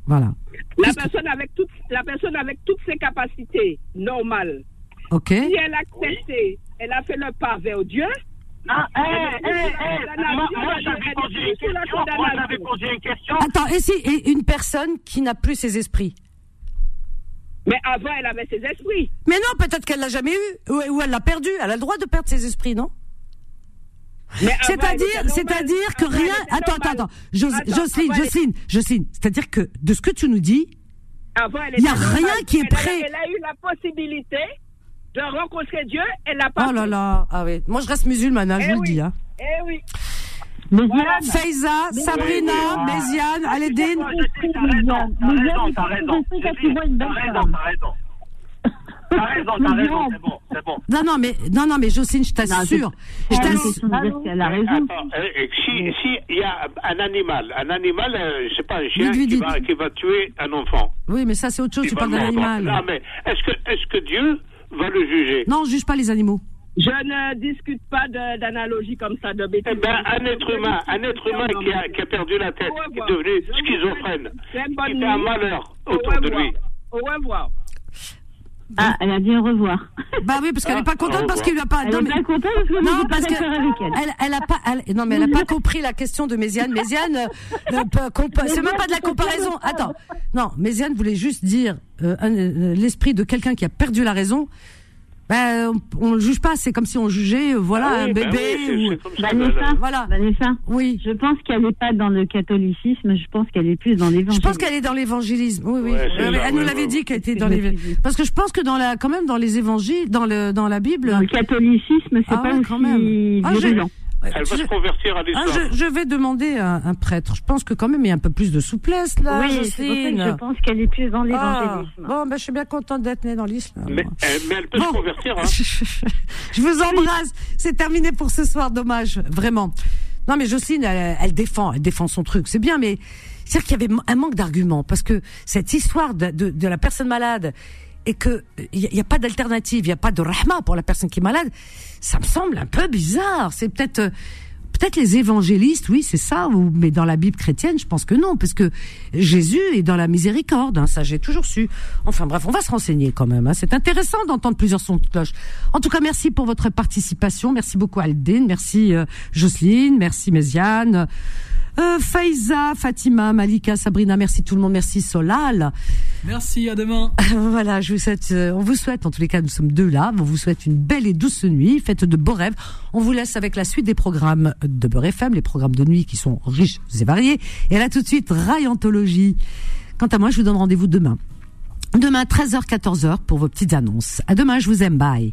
Voilà. la que- personne, avec toutes, la personne avec toutes ses capacités normales, Ok. si elle a accepté, elle a fait le pas vers Dieu, Ah, eh, eh, eh, condamnation, moi, j'avais posé une question, posé une. Attends, et si et une personne qui n'a plus ses esprits? Mais avant elle avait ses esprits. Mais non, peut-être qu'elle l'a jamais eu ou, ou elle l'a perdu. Elle a le droit de perdre ses esprits, non? C'est-à-dire, c'est-à-dire que rien. Attends, attends, attends. Jocelyne, Jocelyne, Jocelyne. C'est-à-dire que de ce que tu nous dis, Il y a rien qui est Elle a- prêt. Elle a eu la possibilité de rencontrer Dieu, elle n'a pas Oh là là, ah oui. Moi, je reste musulmane, hein, je Eh vous le oui. dis. Hein. Eh oui. Méziane, Faiza, Sabrina, oui. Méziane, Aledine. T'as raison, t'as raison, t'as raison. je sais quand tu vois une belle T'as raison, t'as raison. C'est bon, c'est bon. Non, non, mais, non, non, mais Jocelyne, je t'assure. Je Ah, t'assure. qu'elle a raison. Attends, euh, si si il y a un animal, un animal, euh, je sais pas, un chien Dites, qui dites. va, qui va tuer un enfant. Oui, mais ça, c'est autre chose. Tu parles d'un mordre. animal. Non, mais est-ce que, est-ce que Dieu va le juger? Non, on juge pas les animaux. Je ne discute pas de- d'analogie comme ça, de bêtises. Eh ben, un être humain, un être humain qui a, qui a perdu la tête, qui est devenu schizophrène, qui fait un nuit. malheur Au autour de revoir. lui. Au revoir. Ah, elle a dit au revoir. Bah oui, parce qu'elle Ah, est pas contente parce qu'il lui a pas. Elle non, mais- bien contente parce que Non, pas parce que d'accord avec elle. elle, elle a pas, elle- non mais elle a pas compris la question de Méziane. Méziane, euh, compa- c'est même pas de la comparaison. Attends, non, Méziane voulait juste dire euh, euh, l'esprit de quelqu'un qui a perdu la raison. Ben, on, on le juge pas. C'est comme si on jugeait, euh, voilà, Ah oui, un ben bébé oui, ou. ça, Vanessa, Voilà. Vanessa, Oui. je pense qu'elle n'est pas dans le catholicisme, je pense qu'elle est plus dans Je l'évangile. pense qu'elle est dans l'évangélisme. Oui, oui. Ouais, Euh, ça, elle nous l'avait dit qu'elle était dans ce que les. je me suis dit. Parce que je pense que dans la, quand même dans les évangiles, dans le, dans la Bible. Dans le catholicisme, c'est Ah pas ouais, aussi quand même. Ah, Elle va je- se convertir à Ah, l'islam. je, je vais demander à un prêtre. Je pense que quand même il y a un peu plus de souplesse là. oui, c'est je pense qu'elle est plus dans Ah, l'évangélisme. bon, ben, je suis bien contente d'être née dans l'islam. Mais, euh, mais elle peut Bon. se convertir, hein. je vous embrasse. C'est terminé pour ce soir. Dommage, vraiment. Non, mais Jocelyne, elle, elle défend, elle défend son truc. C'est bien, mais c'est-à-dire qu'il y avait un manque d'arguments parce que cette histoire de, de, de la personne malade et que il n'y a, pas d'alternative, il n'y a pas de rahma pour la personne qui est malade, ça me semble un peu bizarre. C'est peut-être euh, peut-être les évangélistes, oui, c'est ça. Mais dans la Bible chrétienne, je pense que non, parce que Jésus est dans la miséricorde. Hein, ça, j'ai toujours su. Enfin bref, on va se renseigner quand même. Hein. C'est intéressant d'entendre plusieurs sons de cloche. En tout cas, merci pour votre participation. Merci beaucoup Aldine, merci euh, Jocelyne, merci Méziane. Euh, Faiza, Fatima, Malika, Sabrina, merci tout le monde, merci Solal. Merci, à demain. voilà, je vous souhaite, euh, on vous souhaite, en tous les cas, nous sommes deux là, on vous souhaite une belle et douce nuit, faites de beaux rêves. On vous laisse avec la suite des programmes de Beurre FM, les programmes de nuit qui sont riches et variés. Et là, tout de suite, Raïantologie. Quant à moi, je vous donne rendez-vous demain. Demain, 13h, 14h pour vos petites annonces. À demain, je vous aime, bye.